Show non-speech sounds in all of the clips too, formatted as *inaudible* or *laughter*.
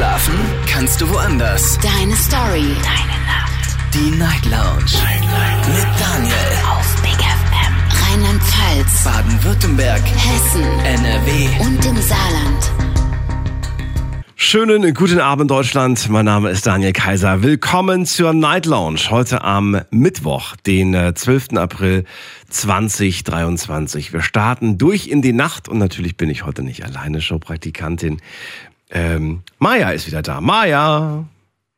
Schlafen kannst du woanders. Deine Story. Deine Nacht. Die Night Lounge. Night, Night. Mit Daniel. Auf Big FM. Rheinland-Pfalz. Baden-Württemberg. Hessen. NRW. Und im Saarland. Schönen guten Abend Deutschland, mein Name ist Daniel Kaiser. Willkommen zur Night Lounge heute am Mittwoch, den äh, 12. April 2023. Wir starten durch in die Nacht und natürlich bin ich heute nicht alleine, Showpraktikantin. Ähm, Maja ist wieder da. Maja!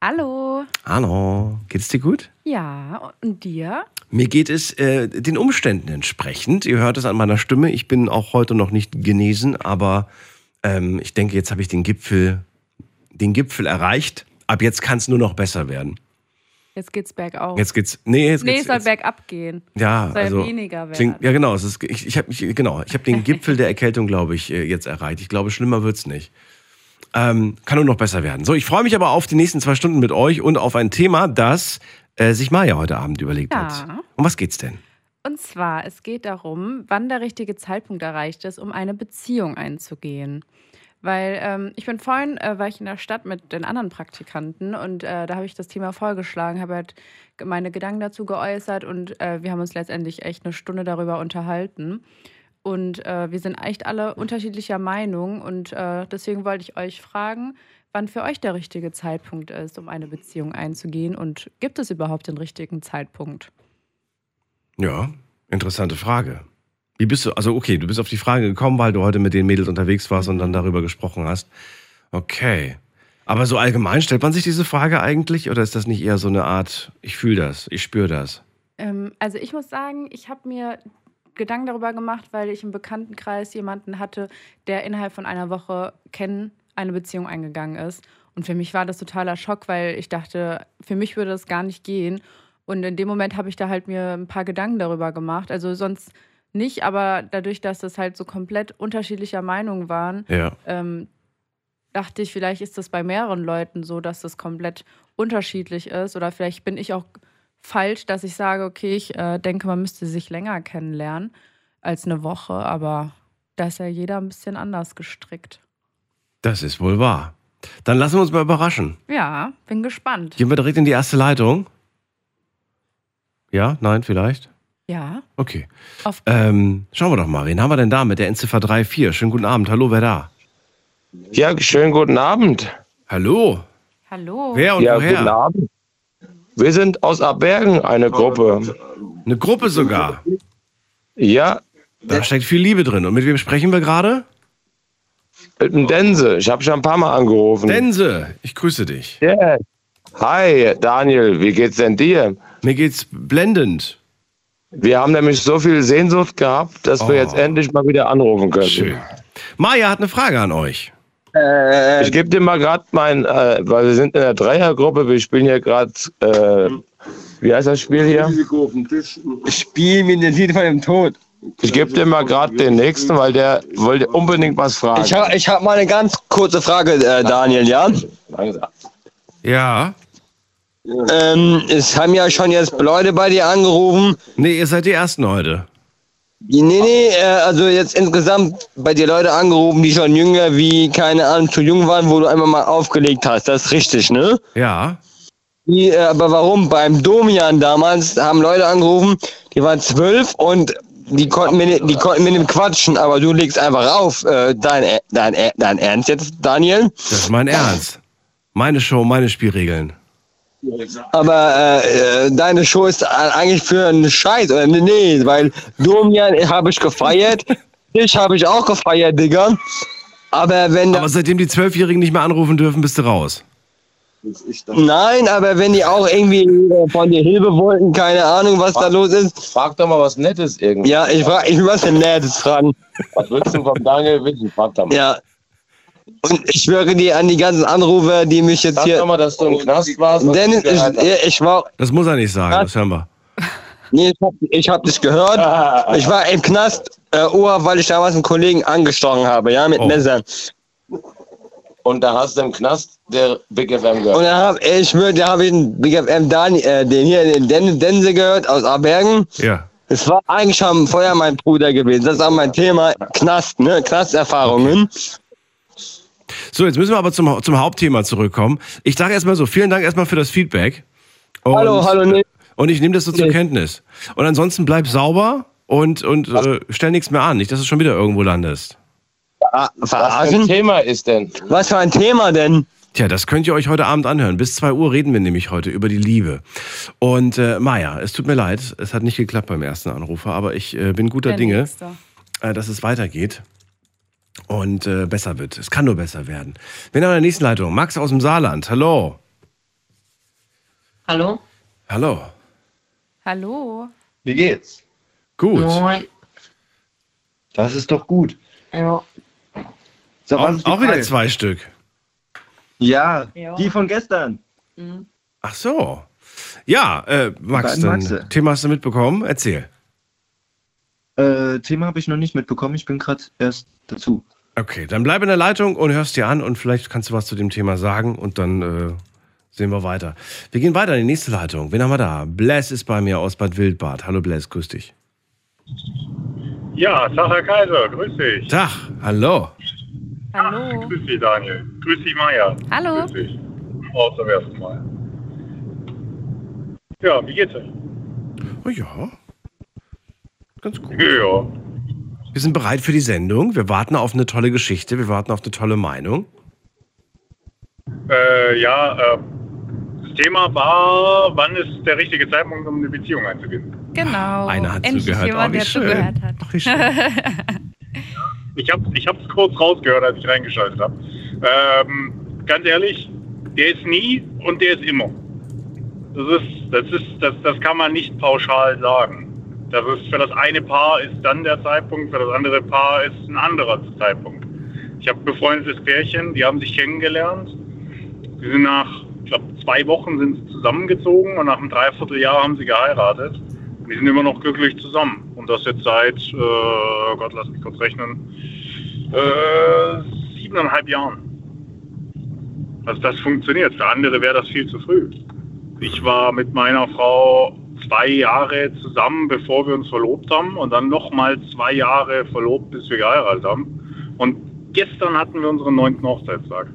Hallo. Hallo, geht's dir gut? Ja, und dir? Mir geht es äh, den Umständen entsprechend. Ihr hört es an meiner Stimme. Ich bin auch heute noch nicht genesen, aber ähm, ich denke, jetzt habe ich den Gipfel, den Gipfel erreicht. Ab jetzt kann es nur noch besser werden. Jetzt geht's bergauf. Jetzt geht's. Nee, jetzt nee, geht's, es soll jetzt, bergab gehen. Ja, soll also weniger werden. Klingt, ja, genau. Es ist, ich ich habe genau, ich hab den Gipfel der Erkältung, glaube ich, äh, jetzt erreicht. Ich glaube, schlimmer wird's nicht. Ähm, kann nur noch besser werden. So, ich freue mich aber auf die nächsten zwei Stunden mit euch und auf ein Thema, das äh, sich Maja heute Abend überlegt Ja. hat. Um was geht's denn? Und zwar, es geht darum, wann der richtige Zeitpunkt erreicht ist, um eine Beziehung einzugehen. Weil ähm, ich bin vorhin, äh, war ich in der Stadt mit den anderen Praktikanten und äh, da habe ich das Thema vorgeschlagen, habe halt meine Gedanken dazu geäußert und äh, wir haben uns letztendlich echt eine Stunde darüber unterhalten. Und äh, wir sind echt alle unterschiedlicher Meinung und äh, deswegen wollte ich euch fragen, wann für euch der richtige Zeitpunkt ist, um eine Beziehung einzugehen und gibt es überhaupt den richtigen Zeitpunkt? Ja, interessante Frage. Wie bist du, also okay, du bist auf die Frage gekommen, weil du heute mit den Mädels unterwegs warst und dann darüber gesprochen hast. Okay. Aber so allgemein stellt man sich diese Frage eigentlich oder ist das nicht eher so eine Art, ich fühle das, ich spüre das? Ähm, also ich muss sagen, ich habe mir Gedanken darüber gemacht, weil ich im Bekanntenkreis jemanden hatte, der innerhalb von einer Woche kennen eine Beziehung eingegangen ist. Und für mich war das totaler Schock, weil ich dachte, für mich würde das gar nicht gehen. Und in dem Moment habe ich da halt mir ein paar Gedanken darüber gemacht. Also sonst nicht, aber dadurch, dass das halt so komplett unterschiedlicher Meinung waren, Ja. ähm, dachte ich, vielleicht ist das bei mehreren Leuten so, dass das komplett unterschiedlich ist. Oder vielleicht bin ich auch falsch, dass ich sage, okay, ich äh, denke, man müsste sich länger kennenlernen als eine Woche, aber da ist ja jeder ein bisschen anders gestrickt. Das ist wohl wahr. Dann lassen wir uns mal überraschen. Ja, bin gespannt. Gehen wir direkt in die erste Leitung? Ja, nein, vielleicht? Ja, Okay. auf Ähm, schauen wir doch mal, wen haben wir denn da mit der Endziffer 34? Schönen guten Abend. Hallo, wer da? Ja, schönen guten Abend. Hallo? Hallo. Wer und ja, guten woher? Abend. Wir sind aus Abergen, eine Gruppe. Eine Gruppe sogar. Ja, Da steckt viel Liebe drin. Und mit wem sprechen wir gerade? mit dem Dense. Ich habe schon ein paar Mal angerufen. Dense, ich grüße dich. Ja. Hi, Daniel, wie geht's denn dir? Mir geht's blendend. Wir haben nämlich so viel Sehnsucht gehabt, dass Oh. wir jetzt endlich mal wieder anrufen können. Schön. Maja hat eine Frage an euch. Ich gebe dir mal gerade mein, äh, weil wir sind in der Dreiergruppe, wir spielen hier gerade, äh, wie heißt das Spiel hier? Spiel mir den Lied von dem Tod. Ich gebe dir mal gerade den nächsten, weil der wollte unbedingt was fragen. Ich habe ich hab mal eine ganz kurze Frage, äh, Daniel, ja? Ja. Ähm, es haben ja schon jetzt Leute bei dir angerufen. Nee, ihr seid die Ersten heute. Nee, nee, äh, also jetzt insgesamt bei dir Leute angerufen, die schon jünger wie, keine Ahnung, zu jung waren, wo du einmal mal aufgelegt hast. Das ist richtig, ne? Ja. Die, äh, aber warum? Beim Domian damals haben Leute angerufen, die waren zwölf und die konnten, nicht- die konnten mit dem quatschen, aber du legst einfach auf. Äh, dein, dein, dein Ernst jetzt, Daniel? Das ist mein Ernst. Meine Show, meine Spielregeln. Aber äh, äh, deine Show ist eigentlich für einen Scheiß, oder? Nee, nee, weil Domian habe ich gefeiert, dich habe ich auch gefeiert, Digga. Aber wenn Aber seitdem die Zwölfjährigen nicht mehr anrufen dürfen, bist du raus. Nein, aber wenn die auch irgendwie äh, von dir Hilfe wollten, keine Ahnung, was da los ist. Frag doch mal was Nettes irgendwie. Ja, ich frage, ich was denn Nettes fragen. Was willst du vom Daniel wissen? Frag doch mal. Ja. Und ich schwöre dir an die ganzen Anrufer, die mich jetzt Sag hier. doch mal, dass du im Knast warst. Dennis, ich, ich war. Das muss er nicht sagen, das hören wir. Nee, ich hab, ich hab das gehört. Ich war im Knast, äh, Uhr, weil ich damals einen Kollegen angestochen habe, ja, mit Oh. Messern. Und da hast du im Knast der Big FM Und gehört. dann hab ich schwöre, da habe ich den Big FM Dan, äh, den hier, den Den Dense gehört aus Abergen. Ja. Es war eigentlich schon vorher mein Bruder gewesen. Das ist auch mein Thema Knast, ne? Knasterfahrungen. So, jetzt müssen wir aber zum, zum Hauptthema zurückkommen. Ich sage erstmal so, vielen Dank erstmal für das Feedback. Und, Hallo, hallo, nee. Und ich nehme das so zur Nee. Kenntnis. Und ansonsten bleib sauber und, und äh, stell nichts mehr an. Nicht, dass du schon wieder irgendwo landest. Ah, Was für ein? Thema ist denn? Was für ein Thema denn? Tja, das könnt ihr euch heute Abend anhören. Bis 2 Uhr reden wir nämlich heute über die Liebe. Und äh, Maja, es tut mir leid, es hat nicht geklappt beim ersten Anrufer, aber ich äh, bin guter Der Dinge, äh, dass es weitergeht und äh, besser wird. Es kann nur besser werden. Wen haben wir in der nächsten Leitung? Max aus dem Saarland. Hallo. Hallo? Hallo. Hallo. Wie geht's? Gut. Moin. Das ist doch gut. Ja. So, Auch, auch wieder zwei Stück. Ja, Ja. die von gestern. Mhm. Ach so. Ja, äh, Max, dann. Thema hast du mitbekommen? Erzähl. Äh, Thema habe ich noch nicht mitbekommen. Ich bin gerade erst dazu. Okay, dann bleib in der Leitung und hörst dir an und vielleicht kannst du was zu dem Thema sagen und dann äh, sehen wir weiter. Wir gehen weiter in die nächste Leitung. Wen haben wir da? Bless ist bei mir aus Bad Wildbad. Hallo Bless, grüß dich. Ja, Tag, Herr Kaiser, grüß dich. Tag, hallo. Hallo. Grüß dich, Daniel. Grüß dich, Maja. Hallo. Grüß dich. Auch zum ersten Mal. Ja, wie geht's euch? Oh ja. Ganz gut. Ja, Wir sind bereit für die Sendung. Wir warten auf eine tolle Geschichte. Wir warten auf eine tolle Meinung. äh, ja äh, das Thema war, wann ist der richtige Zeitpunkt, um eine Beziehung einzugehen? Genau. Einer hat Endlich zugehört. jemand, oh, wie der schön. zugehört hat. Ach, wie schön. *laughs* Ich habe ich hab's kurz rausgehört, als ich reingeschaltet habe. Ähm, ganz ehrlich, der ist nie und der ist immer. Das ist, das ist, das, das kann man nicht pauschal sagen. Für das eine Paar ist dann der Zeitpunkt, für das andere Paar ist ein anderer Zeitpunkt. Ich habe ein befreundetes Pärchen, die haben sich kennengelernt. Die sind nach, ich glaube, zwei Wochen sind sie zusammengezogen und nach einem Dreivierteljahr haben sie geheiratet. Und die sind immer noch glücklich zusammen. Und das jetzt seit, äh, oh Gott, lass mich kurz rechnen, äh, siebeneinhalb Jahren. Also das funktioniert. Für andere wäre das viel zu früh. Ich war mit meiner Frau zwei Jahre zusammen, bevor wir uns verlobt haben. Und dann nochmal zwei Jahre verlobt, bis wir geheiratet haben. Und gestern hatten wir unseren neunten Hochzeitstag.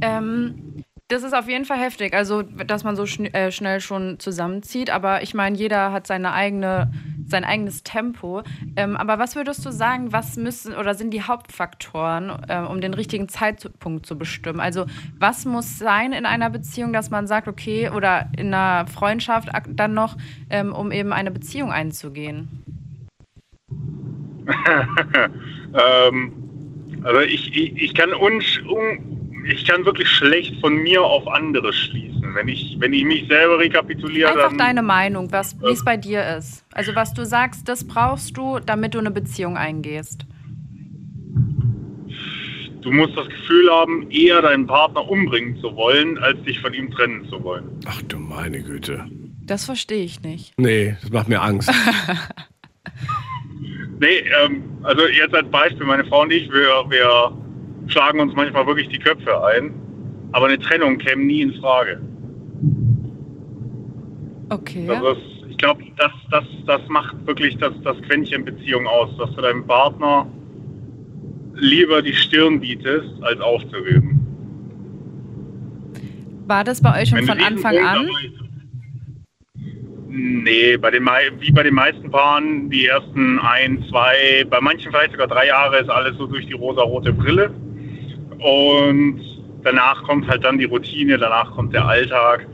Ähm, das ist auf jeden Fall heftig, also dass man so schn äh, schnell schon zusammenzieht. Aber ich meine, jeder hat seine eigene, sein eigenes Tempo. Ähm, aber was würdest du sagen, was müssen oder sind die Hauptfaktoren, äh, um den richtigen Zeitpunkt zu bestimmen? Also was muss sein in einer Beziehung, dass man sagt, okay, oder in einer Freundschaft dann noch, ähm, um eben eine Beziehung einzugehen? *laughs* ähm, also ich, ich, ich kann unsch, un, ich kann wirklich schlecht von mir auf andere schließen. Wenn ich, wenn ich mich selber rekapituliere, Einfach dann deine Meinung, was, wie es bei dir ist. Also was du sagst, das brauchst du, damit du eine Beziehung eingehst. du musst das Gefühl haben, eher deinen Partner umbringen zu wollen, als dich von ihm trennen zu wollen. Ach du meine Güte. Das verstehe ich nicht. Nee, das macht mir Angst. *laughs* Nee, ähm, also jetzt als Beispiel, meine Frau und ich, wir, wir schlagen uns manchmal wirklich die Köpfe ein, aber eine Trennung käme nie in Frage. Okay. Das ist, ich glaube, das, das, das macht wirklich das, das Quäntchen Beziehung aus, dass du deinem Partner lieber die Stirn bietest, als aufzugeben. War das bei euch schon Wenn von Anfang an? Nee, bei den, wie bei den meisten Paaren, die ersten ein, zwei, bei manchen vielleicht sogar drei Jahre ist alles so durch die rosa-rote Brille. Und danach kommt halt dann die Routine, danach kommt der Alltag.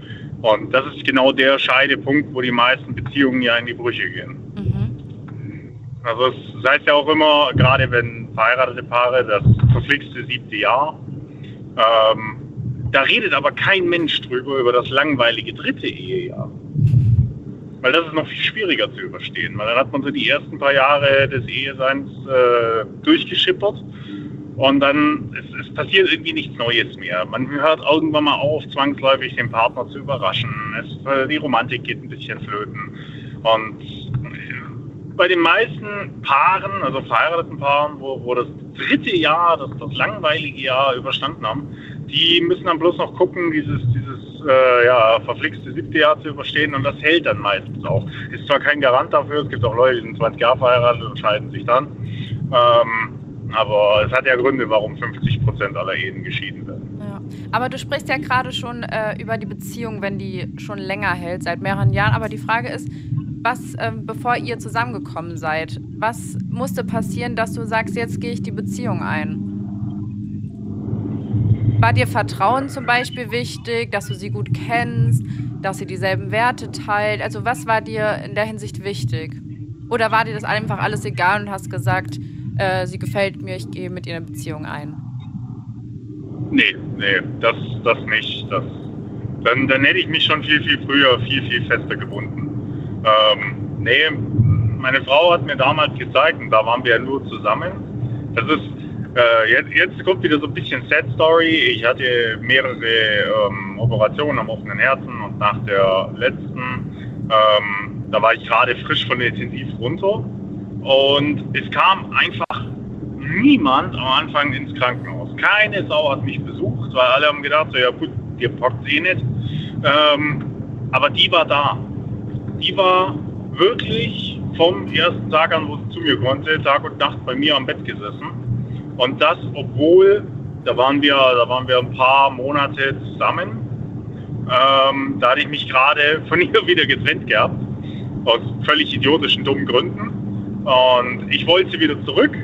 Und das ist genau der Scheidepunkt, wo die meisten Beziehungen ja in die Brüche gehen. Mhm. Also es heißt ja auch immer, gerade wenn verheiratete Paare, das verflixte siebte Jahr, ähm, da redet aber kein Mensch drüber, über das langweilige dritte Ehejahr. Weil das ist noch viel schwieriger zu überstehen, weil dann hat man so die ersten paar Jahre des Eheseins äh, durchgeschippert und dann es, es passiert irgendwie nichts Neues mehr. Man hört irgendwann mal auf, zwangsläufig den Partner zu überraschen. Es, äh, die Romantik geht ein bisschen flöten. Und äh, bei den meisten Paaren, also verheirateten Paaren, wo, wo das dritte Jahr, das, das langweilige Jahr überstanden haben, die müssen dann bloß noch gucken, dieses, dieses äh, ja, verflixte siebte Jahr zu überstehen und das hält dann meistens auch. Ist zwar kein Garant dafür, es gibt auch Leute, die sind 20 Jahre verheiratet und scheiden sich dann. Ähm, Aber es hat ja Gründe, warum 50 Prozent aller Ehen geschieden werden. Ja. Aber du sprichst ja gerade schon äh, über die Beziehung, wenn die schon länger hält, seit mehreren Jahren. Aber die Frage ist, was, ähm, bevor ihr zusammengekommen seid, was musste passieren, dass du sagst, jetzt gehe ich die Beziehung ein? War dir Vertrauen zum Beispiel wichtig, dass du sie gut kennst, dass sie dieselben Werte teilt? Also was war dir in der Hinsicht wichtig? Oder war dir das einfach alles egal und hast gesagt, äh, sie gefällt mir, ich gehe mit ihr eine Beziehung ein? Nee, nee, das, das nicht. Das, dann, dann hätte ich mich schon viel, viel früher, viel, viel fester gebunden. Ähm, nee, meine Frau hat mir damals gezeigt, und da waren wir ja nur zusammen. Das ist, äh, jetzt, jetzt kommt wieder so ein bisschen Sad Story. Ich hatte mehrere ähm, Operationen am offenen Herzen und nach der letzten, ähm, da war ich gerade frisch von der Intensiv runter. Und es kam einfach niemand am Anfang ins Krankenhaus. Keine Sau hat mich besucht, weil alle haben gedacht, so, ja gut, dir packt eh nicht. Ähm, aber die war da. Die war wirklich vom ersten Tag an, wo sie zu mir konnte, Tag und Nacht bei mir am Bett gesessen. Und das, obwohl, da waren wir, da waren wir ein paar Monate zusammen. Ähm, da hatte ich mich gerade von *laughs* ihr wieder getrennt gehabt. Aus völlig idiotischen, dummen Gründen. Und ich wollte sie wieder zurück.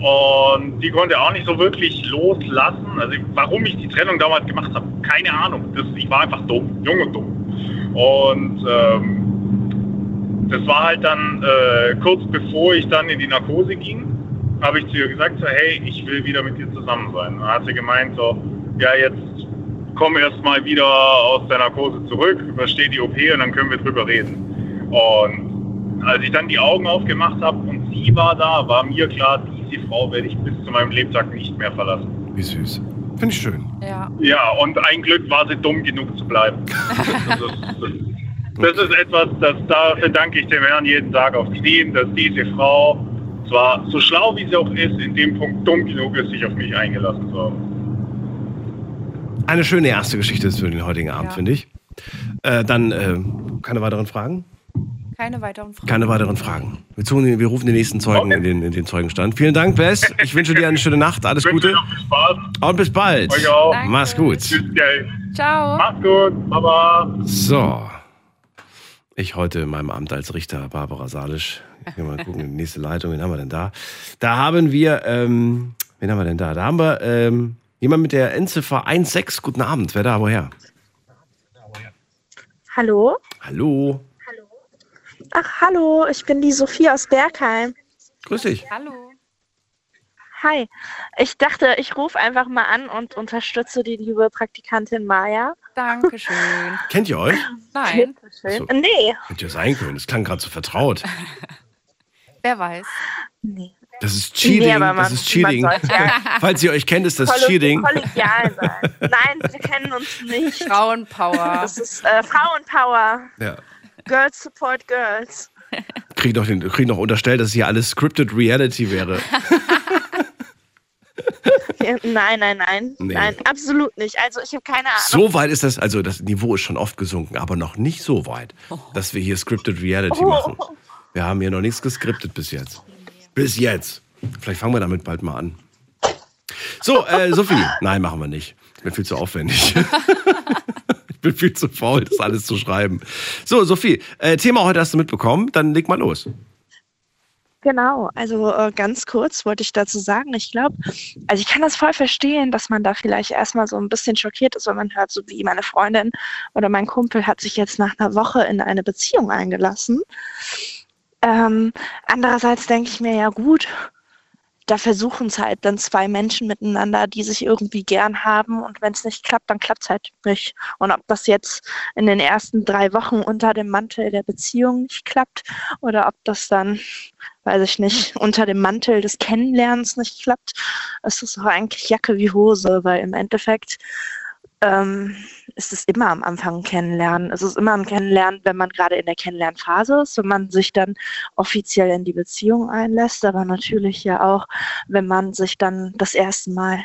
Und die konnte auch nicht so wirklich loslassen. Also warum ich die Trennung damals gemacht habe, keine Ahnung. Das, ich war einfach dumm, jung und dumm. Und ähm, das war halt dann äh, kurz bevor ich dann in die Narkose ging, habe ich zu ihr gesagt, so, hey, ich will wieder mit dir zusammen sein. Und dann hat sie gemeint, so, ja, jetzt komm erst mal wieder aus der Narkose zurück, übersteh die OP und dann können wir drüber reden. Und als ich dann die Augen aufgemacht habe und sie war da, war mir klar, diese Frau werde ich bis zu meinem Lebtag nicht mehr verlassen. Wie süß. Finde ich schön. Ja. Ja, und ein Glück war sie dumm genug zu bleiben. *laughs* Das ist, das, das ist etwas, das dafür danke ich dem Herrn jeden Tag auf Knien, dass diese Frau zwar so schlau wie sie auch ist, in dem Punkt dumm genug ist, sich auf mich eingelassen zu haben. Eine schöne erste Geschichte ist für den heutigen Abend, Ja. finde ich. Äh, dann äh, keine weiteren Fragen? Keine weiteren Fragen. Keine weiteren Fragen. Wir, suchen, wir rufen den nächsten Zeugen in den, in den Zeugenstand. Vielen Dank, Bess. Ich wünsche dir eine schöne Nacht. Alles Gute. Und bis bald. Euch auch. Danke. Mach's gut. Tschüss, gell. Ciao. Macht's gut. Baba. So. Ich heute in meinem Amt als Richter, Barbara Salisch. Gehen wir mal gucken, die nächste Leitung, wen haben wir denn da? Da haben wir, ähm, wen haben wir denn da? Da haben wir ähm, jemand mit der Endziffer 16. Guten Abend. Wer da? Woher? Hallo? Hallo. Ach, hallo, ich bin die Sophie aus Bergheim. Grüß dich. Hallo. Hi. Ich dachte, ich rufe einfach mal an und unterstütze die liebe Praktikantin Maya. Dankeschön. *laughs* Kennt ihr euch? Nein, So. Nee. Hätte ja sein können. Das klang gerade so vertraut. *laughs* wer weiß. Nee. Das ist Cheating. Nee, man- das ist Cheating. *laughs* Falls ihr euch kennt, ist das Kollo- Cheating. Kollegial sein. Nein, wir kennen uns nicht. Frauenpower. Das ist äh, Frauenpower. Ja. Girls support girls. *laughs* Krieg noch, den, krieg noch unterstellt, dass hier alles scripted Reality wäre. *laughs* Ja, Nein, nein, nein. Nee. Nein, absolut nicht. Also ich habe keine Ahnung. So weit ist das, also das Niveau ist schon oft gesunken, aber noch nicht so weit, dass wir hier scripted Reality machen. Wir haben hier noch nichts gescriptet bis jetzt. Bis jetzt. Vielleicht fangen wir damit bald mal an. So, äh, Sophie. *laughs* Nein, machen wir nicht. Mir viel zu aufwendig. Ich bin viel zu faul, das alles zu schreiben. So, Sophie, äh, Thema heute hast du mitbekommen, dann leg mal los. Genau, also äh, ganz kurz wollte ich dazu sagen, ich glaube, also ich kann das voll verstehen, dass man da vielleicht erstmal so ein bisschen schockiert ist, wenn man hört, so wie meine Freundin oder mein Kumpel hat sich jetzt nach einer Woche in eine Beziehung eingelassen. Ähm, andererseits denke ich mir, ja gut, da versuchen es halt dann zwei Menschen miteinander, die sich irgendwie gern haben und wenn es nicht klappt, dann klappt es halt nicht. Und ob das jetzt in den ersten drei Wochen unter dem Mantel der Beziehung nicht klappt oder ob das dann, weiß ich nicht, unter dem Mantel des Kennenlernens nicht klappt, ist es doch eigentlich Jacke wie Hose, weil im Endeffekt ähm, ist es immer am Anfang ein Kennenlernen. Es ist immer ein Kennenlernen, wenn man gerade in der Kennenlernphase ist, wenn man sich dann offiziell in die Beziehung einlässt, aber natürlich ja auch, wenn man sich dann das erste Mal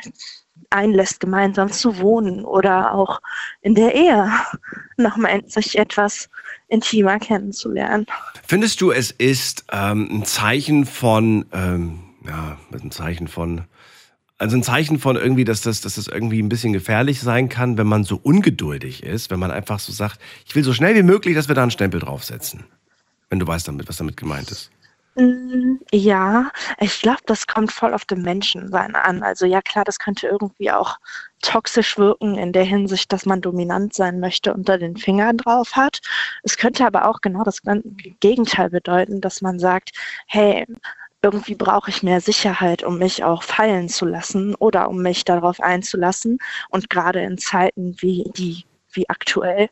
einlässt, gemeinsam zu wohnen oder auch in der Ehe *laughs* nochmal sich etwas intimer kennenzulernen. Findest du, es ist ähm, ein Zeichen von, ähm, ja, einem Zeichen von, also ein Zeichen von irgendwie, dass das, dass das irgendwie ein bisschen gefährlich sein kann, wenn man so ungeduldig ist, wenn man einfach so sagt, ich will so schnell wie möglich, dass wir da einen Stempel draufsetzen. Wenn du weißt damit, was damit gemeint ist. Mm, Ja, ich glaube, das kommt voll auf den Menschensein an. Also ja, klar, das könnte irgendwie auch toxisch wirken in der Hinsicht, dass man dominant sein möchte und da den Finger drauf hat. Es könnte aber auch genau das Gegenteil bedeuten, dass man sagt, hey, irgendwie brauche ich mehr Sicherheit, um mich auch fallen zu lassen oder um mich darauf einzulassen. Und gerade in Zeiten wie die wie aktuell,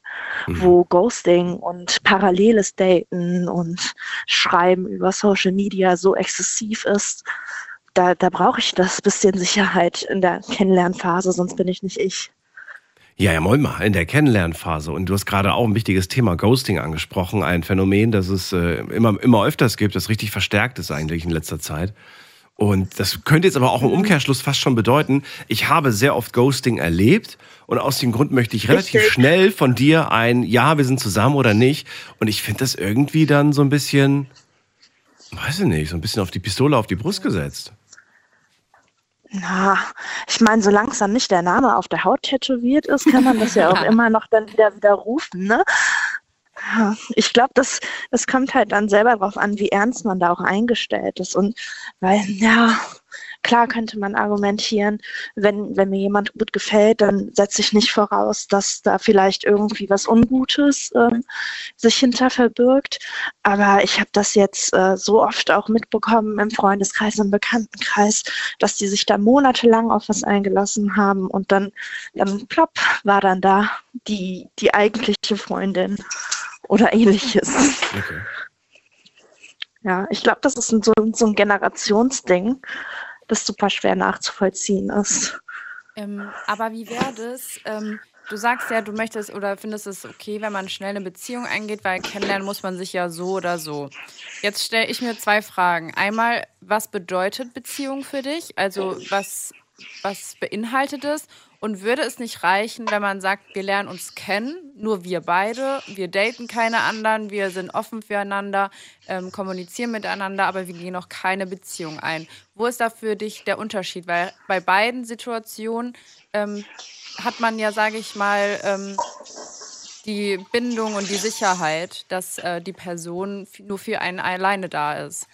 wo Ghosting und paralleles Daten und Schreiben über Social Media so exzessiv ist, da, da brauche ich das bisschen Sicherheit in der Kennenlernphase, sonst bin ich nicht ich. Ja, ja, moin mal, in der Kennenlernphase. Und du hast gerade auch ein wichtiges Thema Ghosting angesprochen. Ein Phänomen, das es äh, immer, immer öfters gibt, das richtig verstärkt ist eigentlich in letzter Zeit. Und das könnte jetzt aber auch im Umkehrschluss fast schon bedeuten, ich habe sehr oft Ghosting erlebt und aus dem Grund möchte ich relativ Richtig. schnell von dir ein Ja, wir sind zusammen oder nicht. Und ich finde das irgendwie dann so ein bisschen, weiß ich nicht, so ein bisschen auf die Pistole auf die Brust gesetzt. Na, ich meine, solange es dann nicht der Name auf der Haut tätowiert ist, kann man das ja auch *laughs* immer noch dann wieder widerrufen, ne? Ja, Ich glaube, das, das kommt halt dann selber drauf an, wie ernst man da auch eingestellt ist. Und weil, ja, klar könnte man argumentieren, wenn, wenn mir jemand gut gefällt, dann setze ich nicht voraus, dass da vielleicht irgendwie was Ungutes ähm, sich hinter verbirgt. Aber ich habe das jetzt äh, so oft auch mitbekommen im Freundeskreis, im Bekanntenkreis, dass die sich da monatelang auf was eingelassen haben und dann, dann plopp, war dann da die, die eigentliche Freundin oder ähnliches. Okay. Ja, ich glaube, das ist so, so ein Generationsding, das super schwer nachzuvollziehen ist. Ähm, aber wie wäre das? Ähm, du sagst ja, du möchtest oder findest es okay, wenn man schnell eine Beziehung eingeht, weil kennenlernen muss man sich ja so oder so. Jetzt stelle ich mir zwei Fragen. Einmal, was bedeutet Beziehung für dich? Also was, was beinhaltet es? Und würde es nicht reichen, wenn man sagt, wir lernen uns kennen, nur wir beide, wir daten keine anderen, wir sind offen füreinander, ähm, kommunizieren miteinander, aber wir gehen noch keine Beziehung ein. Wo ist da für dich der Unterschied? Weil bei beiden Situationen ähm, hat man ja, sage ich mal, ähm, die Bindung und die Sicherheit, dass äh, die Person nur für einen alleine da ist.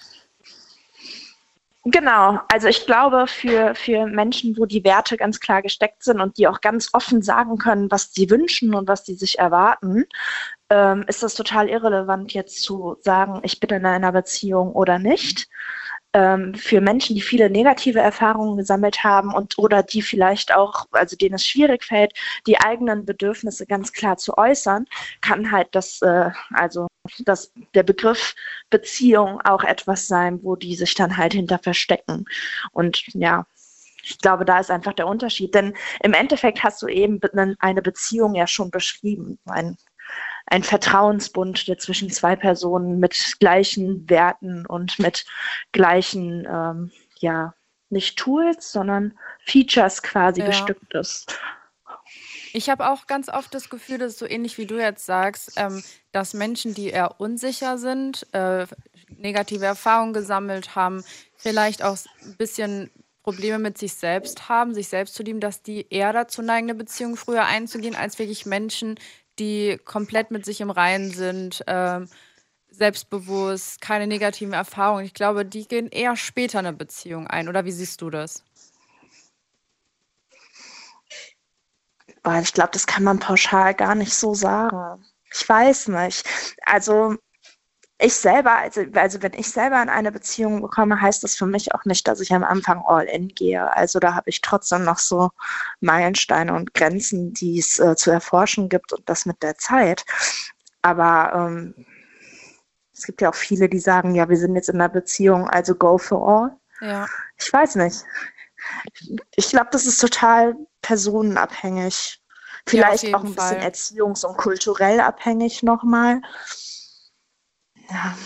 Genau, also ich glaube, für, für Menschen, wo die Werte ganz klar gesteckt sind und die auch ganz offen sagen können, was sie wünschen und was sie sich erwarten, ähm, ist das total irrelevant, jetzt zu sagen, ich bin in einer Beziehung oder nicht. Ähm, für Menschen, die viele negative Erfahrungen gesammelt haben und oder die vielleicht auch, also denen es schwierig fällt, die eigenen Bedürfnisse ganz klar zu äußern, kann halt das, äh, also das, der Begriff Beziehung auch etwas sein, wo die sich dann halt hinter verstecken. Und ja, ich glaube, da ist einfach der Unterschied. Denn im Endeffekt hast du eben be- eine Beziehung ja schon beschrieben. Ein, ein Vertrauensbund, der zwischen zwei Personen mit gleichen Werten und mit gleichen, ähm, ja, nicht Tools, sondern Features quasi Ja. bestückt ist. Ich habe auch ganz oft das Gefühl, dass so ähnlich wie du jetzt sagst, ähm, dass Menschen, die eher unsicher sind, äh, negative Erfahrungen gesammelt haben, vielleicht auch ein bisschen Probleme mit sich selbst haben, sich selbst zu lieben, dass die eher dazu neigen, eine Beziehung früher einzugehen, als wirklich Menschen, die komplett mit sich im Reinen sind, ähm, selbstbewusst, keine negativen Erfahrungen. Ich glaube, die gehen eher später eine Beziehung ein. Oder wie siehst du das? Weil ich glaube, das kann man pauschal gar nicht so sagen. Ich weiß nicht. Also ich selber, also, also wenn ich selber in eine Beziehung bekomme, heißt das für mich auch nicht, dass ich am Anfang all in gehe. Also da habe ich trotzdem noch so Meilensteine und Grenzen, die es äh, zu erforschen gibt und das mit der Zeit. Aber ähm, es gibt ja auch viele, die sagen, ja, wir sind jetzt in einer Beziehung, also go for all. Ja. Ich weiß nicht. Ich glaube, das ist total personenabhängig. Vielleicht jeden auch ein bisschen Fall. erziehungs- und kulturell abhängig nochmal. Ja,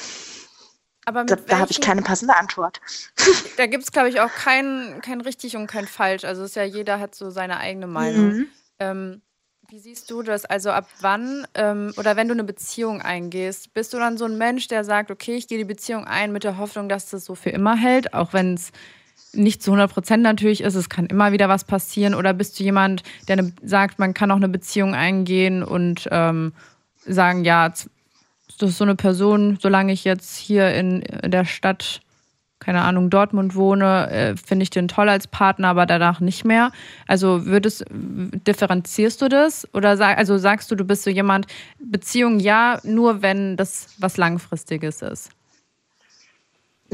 Aber da, da habe ich keine passende Antwort. *laughs* Da gibt es, glaube ich, auch kein, kein richtig und kein falsch. Also es ist ja jeder hat so seine eigene Meinung. Mhm. Ähm, Wie siehst du das? Also ab wann ähm, oder wenn du eine Beziehung eingehst, bist du dann so ein Mensch, der sagt, okay, ich gehe die Beziehung ein mit der Hoffnung, dass das so für immer hält, auch wenn es nicht zu 100 Prozent natürlich ist, es kann immer wieder was passieren. Oder bist du jemand, der eine, sagt, man kann auch eine Beziehung eingehen und ähm, sagen, ja, das ist so eine Person, solange ich jetzt hier in, in der Stadt keine Ahnung, Dortmund wohne, äh, finde ich den toll als Partner, aber danach nicht mehr. Also würdest, differenzierst du das? Oder sag, also sagst du, du bist so jemand, Beziehung ja, nur wenn das was Langfristiges ist?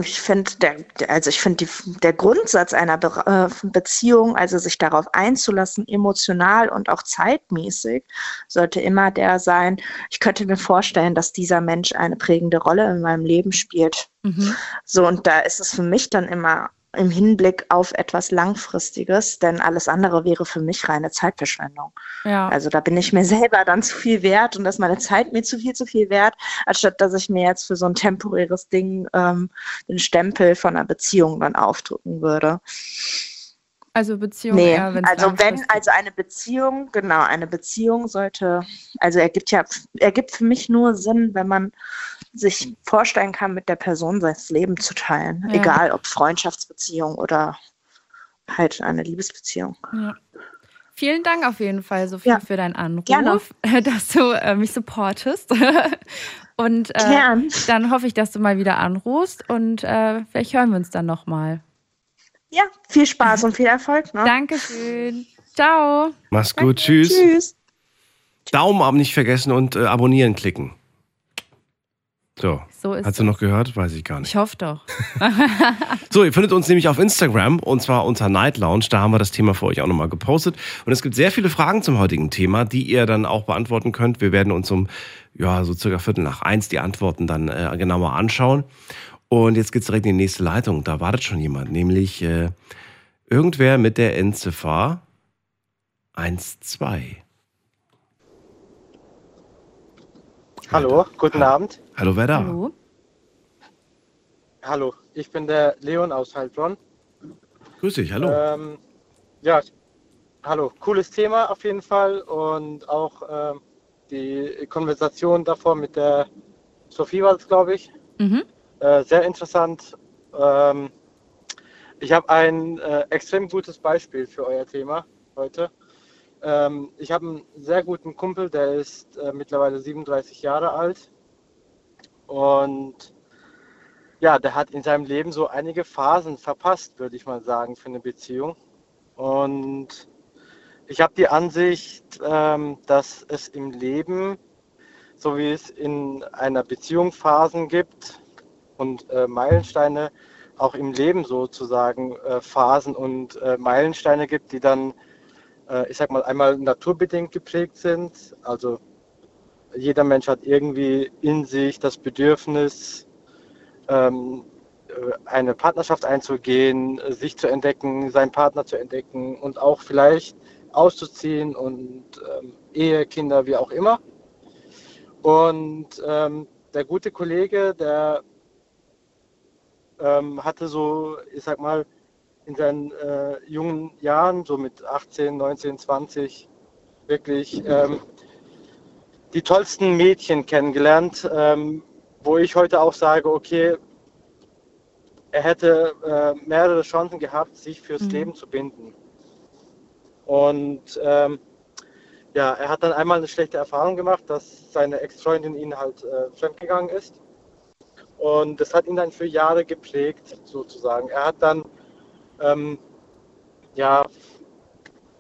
Ich finde, der, also ich finde der Grundsatz einer Be äh, Beziehung, also sich darauf einzulassen, emotional und auch zeitmäßig, sollte immer der sein, ich könnte mir vorstellen, dass dieser Mensch eine prägende Rolle in meinem Leben spielt. Mhm. So, und da ist es für mich dann immer im Hinblick auf etwas Langfristiges, denn alles andere wäre für mich reine Zeitverschwendung. Ja. Also da bin ich mir *laughs* selber dann zu viel wert und dass meine Zeit mir zu viel, zu viel wert, anstatt dass ich mir jetzt für so ein temporäres Ding ähm, den Stempel von einer Beziehung dann aufdrücken würde. Also Beziehung nee, eher, also wenn, also eine Beziehung, genau, eine Beziehung sollte, also ergibt ja, ergibt für mich nur Sinn, wenn man sich vorstellen kann, mit der Person sein Leben zu teilen. Ja. Egal ob Freundschaftsbeziehung oder halt eine Liebesbeziehung. Ja. Vielen Dank auf jeden Fall, Sophie, ja. für deinen Anruf, Gerne. *laughs* dass du äh, mich supportest. *laughs* und äh, dann hoffe ich, dass du mal wieder anrufst und äh, vielleicht hören wir uns dann nochmal. Ja, viel Spaß und viel Erfolg. Ne? Dankeschön. Ciao. Mach's gut. Danke. Tschüss. Tschüss. Daumen ab nicht vergessen und äh, abonnieren klicken. So. so Hast du noch gehört? Weiß ich gar nicht. Ich hoffe doch. *laughs* so, ihr findet uns nämlich auf Instagram und zwar unter Night Lounge. Da haben wir das Thema für euch auch nochmal gepostet. Und es gibt sehr viele Fragen zum heutigen Thema, die ihr dann auch beantworten könnt. Wir werden uns um, ja, so circa Viertel nach eins die Antworten dann äh, genauer anschauen. Und jetzt geht's direkt in die nächste Leitung. Da wartet schon jemand, nämlich äh, irgendwer mit der Endziffer 12. Hallo, guten Abend. Hallo, wer da? Hallo. Hallo, ich bin der Leon aus Heilbronn. Grüß dich, hallo. Ähm, ja, hallo. Cooles Thema auf jeden Fall und auch ähm, die Konversation davor mit der Sophie war es, glaube ich. Mhm. Äh, sehr interessant. Ähm, ich habe ein äh, extrem gutes Beispiel für euer Thema heute. Ähm, ich habe einen sehr guten Kumpel, der ist äh, mittlerweile 37 Jahre alt. Und ja, der hat in seinem Leben so einige Phasen verpasst, würde ich mal sagen, für eine Beziehung. Und ich habe die Ansicht, ähm, dass es im Leben, so wie es in einer Beziehung Phasen gibt und äh, Meilensteine, auch im Leben sozusagen äh, Phasen und äh, Meilensteine gibt, die dann ich sag mal, einmal naturbedingt geprägt sind. Also jeder Mensch hat irgendwie in sich das Bedürfnis, ähm, äh, eine Partnerschaft einzugehen, sich zu entdecken, seinen Partner zu entdecken und auch vielleicht auszuziehen und ähm, Ehe, Kinder, wie auch immer. Und ähm, der gute Kollege, der ähm, hatte so, ich sag mal, in seinen äh, jungen Jahren, so mit 18, 19, 20, wirklich ähm, die tollsten Mädchen kennengelernt, ähm, wo ich heute auch sage, okay, er hätte äh, mehrere Chancen gehabt, sich fürs mhm. Leben zu binden. Und ähm, ja, er hat dann einmal eine schlechte Erfahrung gemacht, dass seine Ex-Freundin ihn halt äh, fremdgegangen ist. Und das hat ihn dann für Jahre geprägt, sozusagen. Er hat dann ähm, ja,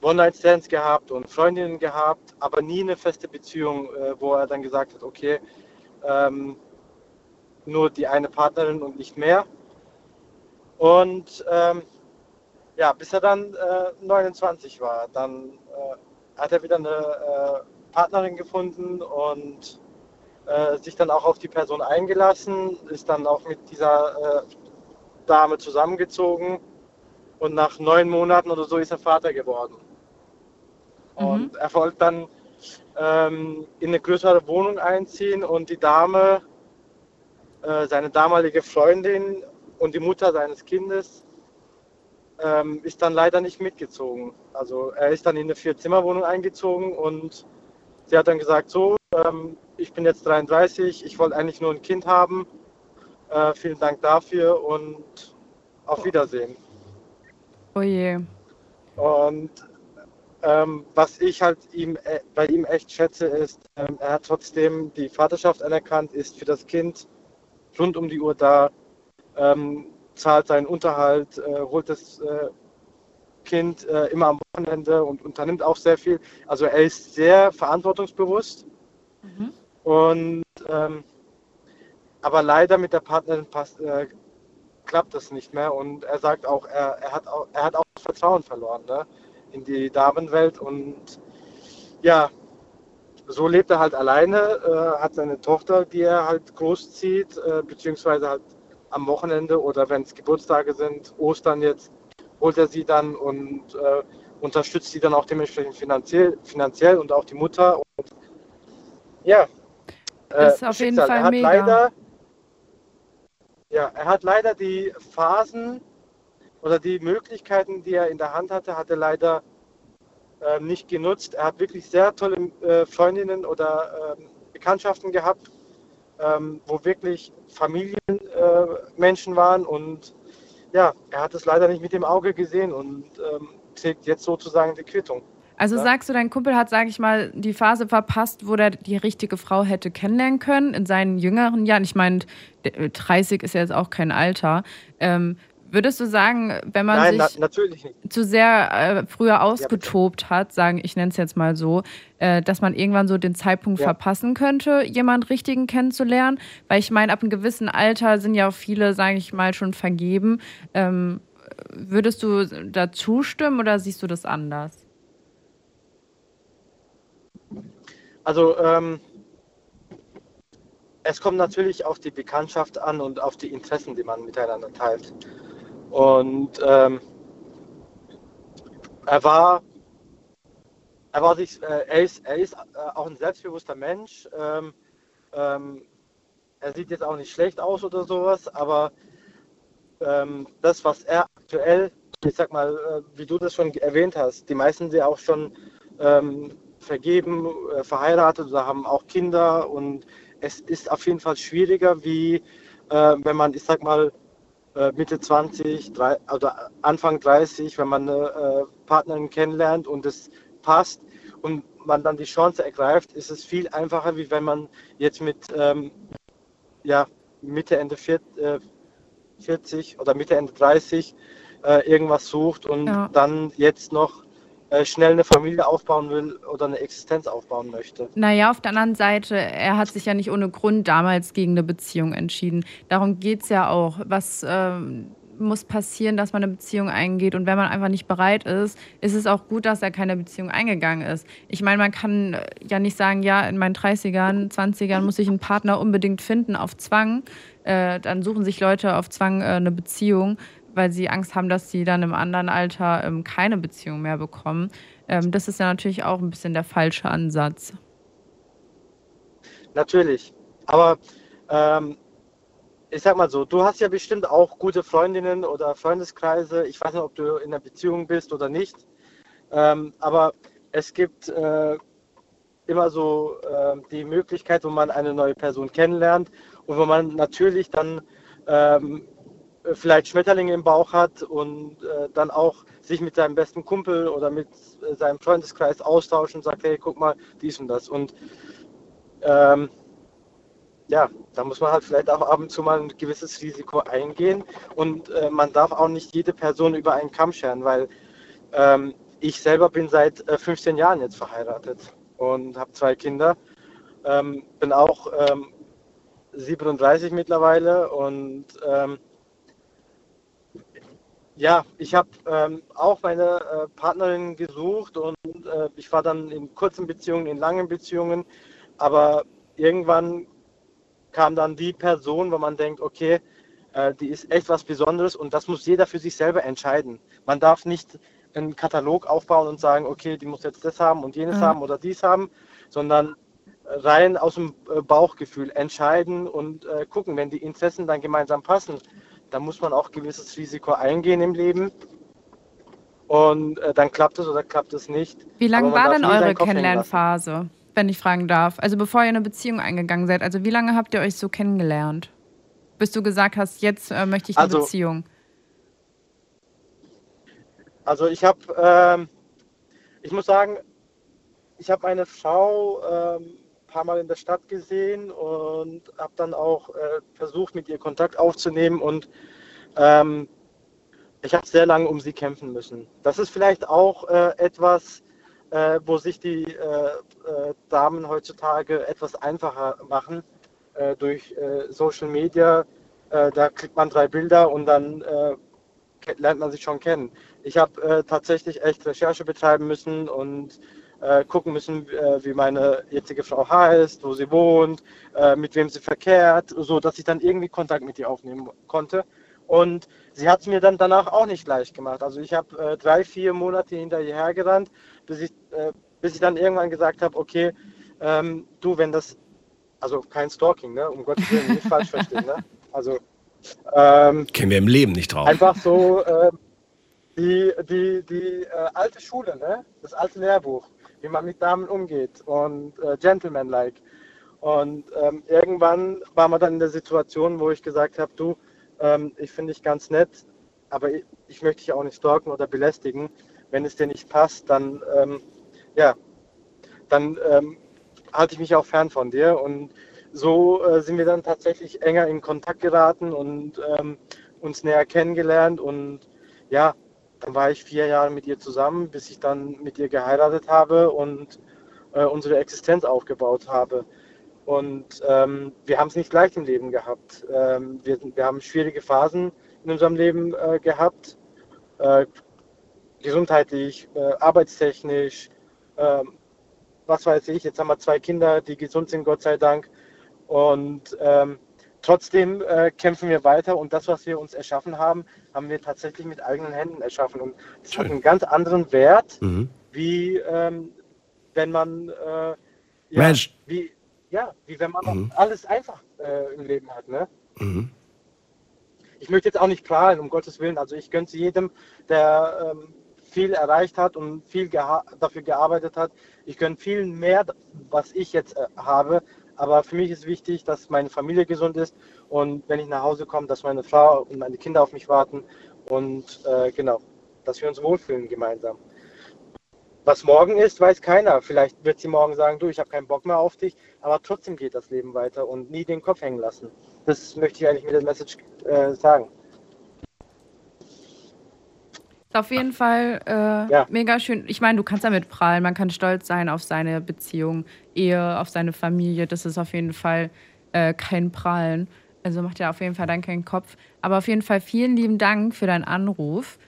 One-Night-Stands gehabt und Freundinnen gehabt, aber nie eine feste Beziehung, äh, wo er dann gesagt hat, okay, ähm, nur die eine Partnerin und nicht mehr. Und ähm, ja, bis er dann äh, 29 war, dann äh, hat er wieder eine äh, Partnerin gefunden und äh, sich dann auch auf die Person eingelassen, ist dann auch mit dieser äh, Dame zusammengezogen und nach neun Monaten oder so ist er Vater geworden. Mhm. Und er wollte dann ähm, in eine größere Wohnung einziehen und die Dame, äh, seine damalige Freundin und die Mutter seines Kindes ähm, ist dann leider nicht mitgezogen. Also er ist dann in eine Vier-Zimmer-Wohnung eingezogen und sie hat dann gesagt, so, ähm, ich bin jetzt 33, ich wollte eigentlich nur ein Kind haben. Äh, vielen Dank dafür und auf Wiedersehen. Oh je. Und ähm, was ich halt ihm, äh, bei ihm echt schätze, ist, ähm, er hat trotzdem die Vaterschaft anerkannt, ist für das Kind rund um die Uhr da, ähm, zahlt seinen Unterhalt, äh, holt das äh, Kind äh, immer am Wochenende und unternimmt auch sehr viel. Also er ist sehr verantwortungsbewusst. Und ähm, aber leider mit der Partnerin passt, äh, klappt das nicht mehr. Und er sagt auch, er, er, hat, auch, er hat auch das Vertrauen verloren ne? In die Damenwelt. Und ja, so lebt er halt alleine, äh, hat seine Tochter, die er halt großzieht, äh, beziehungsweise halt am Wochenende oder wenn es Geburtstage sind, Ostern jetzt, holt er sie dann und äh, unterstützt sie dann auch dementsprechend finanziell, finanziell und auch die Mutter. Und ja, äh, Ist auf jeden. Fall er hat mega. leider, ja, er hat leider die Phasen oder die Möglichkeiten, die er in der Hand hatte, hat er leider ähm, nicht genutzt. Er hat wirklich sehr tolle äh, Freundinnen oder ähm, Bekanntschaften gehabt, ähm, wo wirklich Familienmenschen äh, waren und ja, er hat es leider nicht mit dem Auge gesehen und ähm, trägt jetzt sozusagen die Quittung. Also Ja. sagst du, dein Kumpel hat, sage ich mal, die Phase verpasst, wo er die richtige Frau hätte kennenlernen können in seinen jüngeren Jahren. Ich meine, d- 30 ist ja jetzt auch kein Alter. Ähm, würdest du sagen, wenn man Nein, na, sich natürlich nicht. zu sehr äh, früher ausgetobt hat, sagen, ich nenne es jetzt mal so, äh, dass man irgendwann so den Zeitpunkt Ja. verpassen könnte, jemand richtigen kennenzulernen? Weil ich meine, ab einem gewissen Alter sind ja auch viele, sage ich mal, schon vergeben. Ähm, würdest du da zustimmen oder siehst du das anders? Also ähm, es kommt natürlich auf die Bekanntschaft an und auf die Interessen, die man miteinander teilt. Und ähm, er war, er war sich, äh, er ist, er ist äh, auch ein selbstbewusster Mensch. Ähm, ähm, er sieht jetzt auch nicht schlecht aus oder sowas, aber ähm, das, was er aktuell, ich sag mal, äh, wie du das schon erwähnt hast, die meisten sind auch schon ähm, vergeben, äh, verheiratet oder haben auch Kinder und es ist auf jeden Fall schwieriger, wie äh, wenn man, ich sag mal, Mitte 20 drei, oder Anfang 30, wenn man eine äh, Partnerin kennenlernt und es passt und man dann die Chance ergreift, ist es viel einfacher, wie wenn man jetzt mit ähm, ja, Mitte, Ende vier, äh, 40 oder Mitte, Ende 30 äh, irgendwas sucht und Ja. dann jetzt noch äh, schnell eine Familie aufbauen will oder eine Existenz aufbauen möchte. Naja, auf der anderen Seite, er hat sich ja nicht ohne Grund damals gegen eine Beziehung entschieden. Darum geht es ja auch. Was ähm, muss passieren, dass man eine Beziehung eingeht? Und wenn man einfach nicht bereit ist, ist es auch gut, dass er keine Beziehung eingegangen ist. Ich meine, man kann äh, ja nicht sagen, ja, in meinen 30ern, 20ern muss ich einen Partner unbedingt finden auf Zwang. Äh, dann suchen sich Leute auf Zwang äh, eine Beziehung, weil sie Angst haben, dass sie dann im anderen Alter ähm, keine Beziehung mehr bekommen. Ähm, das ist ja natürlich auch ein bisschen der falsche Ansatz. Natürlich. Aber ähm, ich sag mal so, du hast ja bestimmt auch gute Freundinnen oder Freundeskreise. Ich weiß nicht, ob du in einer Beziehung bist oder nicht. Ähm, aber es gibt äh, immer so äh, die Möglichkeit, wo man eine neue Person kennenlernt und wo man natürlich dann ähm, vielleicht Schmetterlinge im Bauch hat und äh, dann auch sich mit seinem besten Kumpel oder mit äh, seinem Freundeskreis austauscht und sagt, hey, guck mal, dies und das. Und ähm, ja, da muss man halt vielleicht auch ab und zu mal ein gewisses Risiko eingehen und äh, man darf auch nicht jede Person über einen Kamm scheren, weil ähm, ich selber bin seit äh, 15 Jahren jetzt verheiratet und habe zwei Kinder, ähm, bin auch ähm, 37 mittlerweile und ähm, ja, ich habe ähm, auch meine äh, Partnerin gesucht und äh, ich war dann in kurzen Beziehungen, in langen Beziehungen, aber irgendwann kam dann die Person, wo man denkt, okay, äh, die ist echt was Besonderes und das muss jeder für sich selber entscheiden. Man darf nicht einen Katalog aufbauen und sagen, okay, die muss jetzt das haben und jenes Mhm. haben oder dies haben, sondern rein aus dem äh, Bauchgefühl entscheiden und äh, gucken, wenn die Interessen dann gemeinsam passen, dann muss man auch gewisses Risiko eingehen im Leben. Und äh, dann klappt es oder klappt es nicht. Wie lange war denn eure. Kennenlernphase, wenn ich fragen darf? Also bevor ihr eine Beziehung eingegangen seid. Also wie lange habt ihr euch so kennengelernt? Bis du gesagt hast, jetzt äh, möchte ich eine Also- Beziehung. Also ich habe, ähm, ich muss sagen, ich habe meine Frau ähm, paar Mal in der Stadt gesehen und habe dann auch äh, versucht, mit ihr Kontakt aufzunehmen und ähm, ich habe sehr lange um sie kämpfen müssen. Das ist vielleicht auch äh, etwas, äh, wo sich die äh, äh, Damen heutzutage etwas einfacher machen äh, durch Social Media. Da klickt man drei Bilder und dann lernt man sich schon kennen. Ich habe tatsächlich echt Recherche betreiben müssen und äh, gucken müssen, äh, wie meine jetzige Frau heißt, wo sie wohnt, äh, mit wem sie verkehrt, so dass ich dann irgendwie Kontakt mit ihr aufnehmen konnte. Und sie hat es mir dann danach auch nicht leicht gemacht. Also ich habe äh, drei, vier Monate hinter ihr hergerannt, bis ich, äh, bis ich dann irgendwann gesagt habe, okay, ähm, du, wenn das, also kein Stalking, ne? um Gottes Willen, nicht falsch verstehen. Ne? Also ähm, Kämen wir im Leben nicht drauf. Einfach so äh, die, die, die äh, alte Schule, ne? das alte Lehrbuch, wie man mit Damen umgeht und äh, gentlemanlike. Und ähm, irgendwann war man dann in der Situation, wo ich gesagt habe, du, ähm, ich finde dich ganz nett, aber ich, ich möchte dich auch nicht stalken oder belästigen. Wenn es dir nicht passt, dann, ähm, ja, dann ähm, halte ich mich auch fern von dir. Und so äh, sind wir dann tatsächlich enger in Kontakt geraten und ähm, uns näher kennengelernt. Und ja, dann war ich vier Jahre mit ihr zusammen, bis ich dann mit ihr geheiratet habe und äh, unsere Existenz aufgebaut habe. Und ähm, wir haben es nicht leicht im Leben gehabt. Ähm, wir, wir haben schwierige Phasen in unserem Leben äh, gehabt, äh, gesundheitlich, äh, arbeitstechnisch, ähm, was weiß ich. Jetzt haben wir zwei Kinder, die gesund sind, Gott sei Dank. Und ähm, trotzdem äh, kämpfen wir weiter und das, was wir uns erschaffen haben, haben wir tatsächlich mit eigenen Händen erschaffen. Und hat Schön. einen ganz anderen Wert, Mhm. wie ähm, wenn man äh, ja, Mensch. wie ja, wie wenn man Mhm. alles einfach äh, im Leben hat, ne? Mhm. Ich möchte jetzt auch nicht prahlen, um Gottes Willen. Also ich gönne jedem, der ähm, viel erreicht hat und viel geha dafür gearbeitet hat. Ich gönne vielen mehr, was ich jetzt äh, habe. Aber für mich ist wichtig, dass meine Familie gesund ist und wenn ich nach Hause komme, dass meine Frau und meine Kinder auf mich warten und äh, genau, dass wir uns wohlfühlen gemeinsam. Was morgen ist, weiß keiner. Vielleicht wird sie morgen sagen, du, ich habe keinen Bock mehr auf dich, aber trotzdem geht das Leben weiter und nie den Kopf hängen lassen. Das möchte ich eigentlich mit der Message äh, sagen. Ist auf jeden Fall äh, Ja. mega schön. Ich meine, du kannst damit prahlen. Man kann stolz sein auf seine Beziehung, Ehe, auf seine Familie. Das ist auf jeden Fall äh, kein Prahlen. Also macht ja auf jeden Fall dann keinen Kopf. Aber auf jeden Fall vielen lieben Dank für deinen Anruf.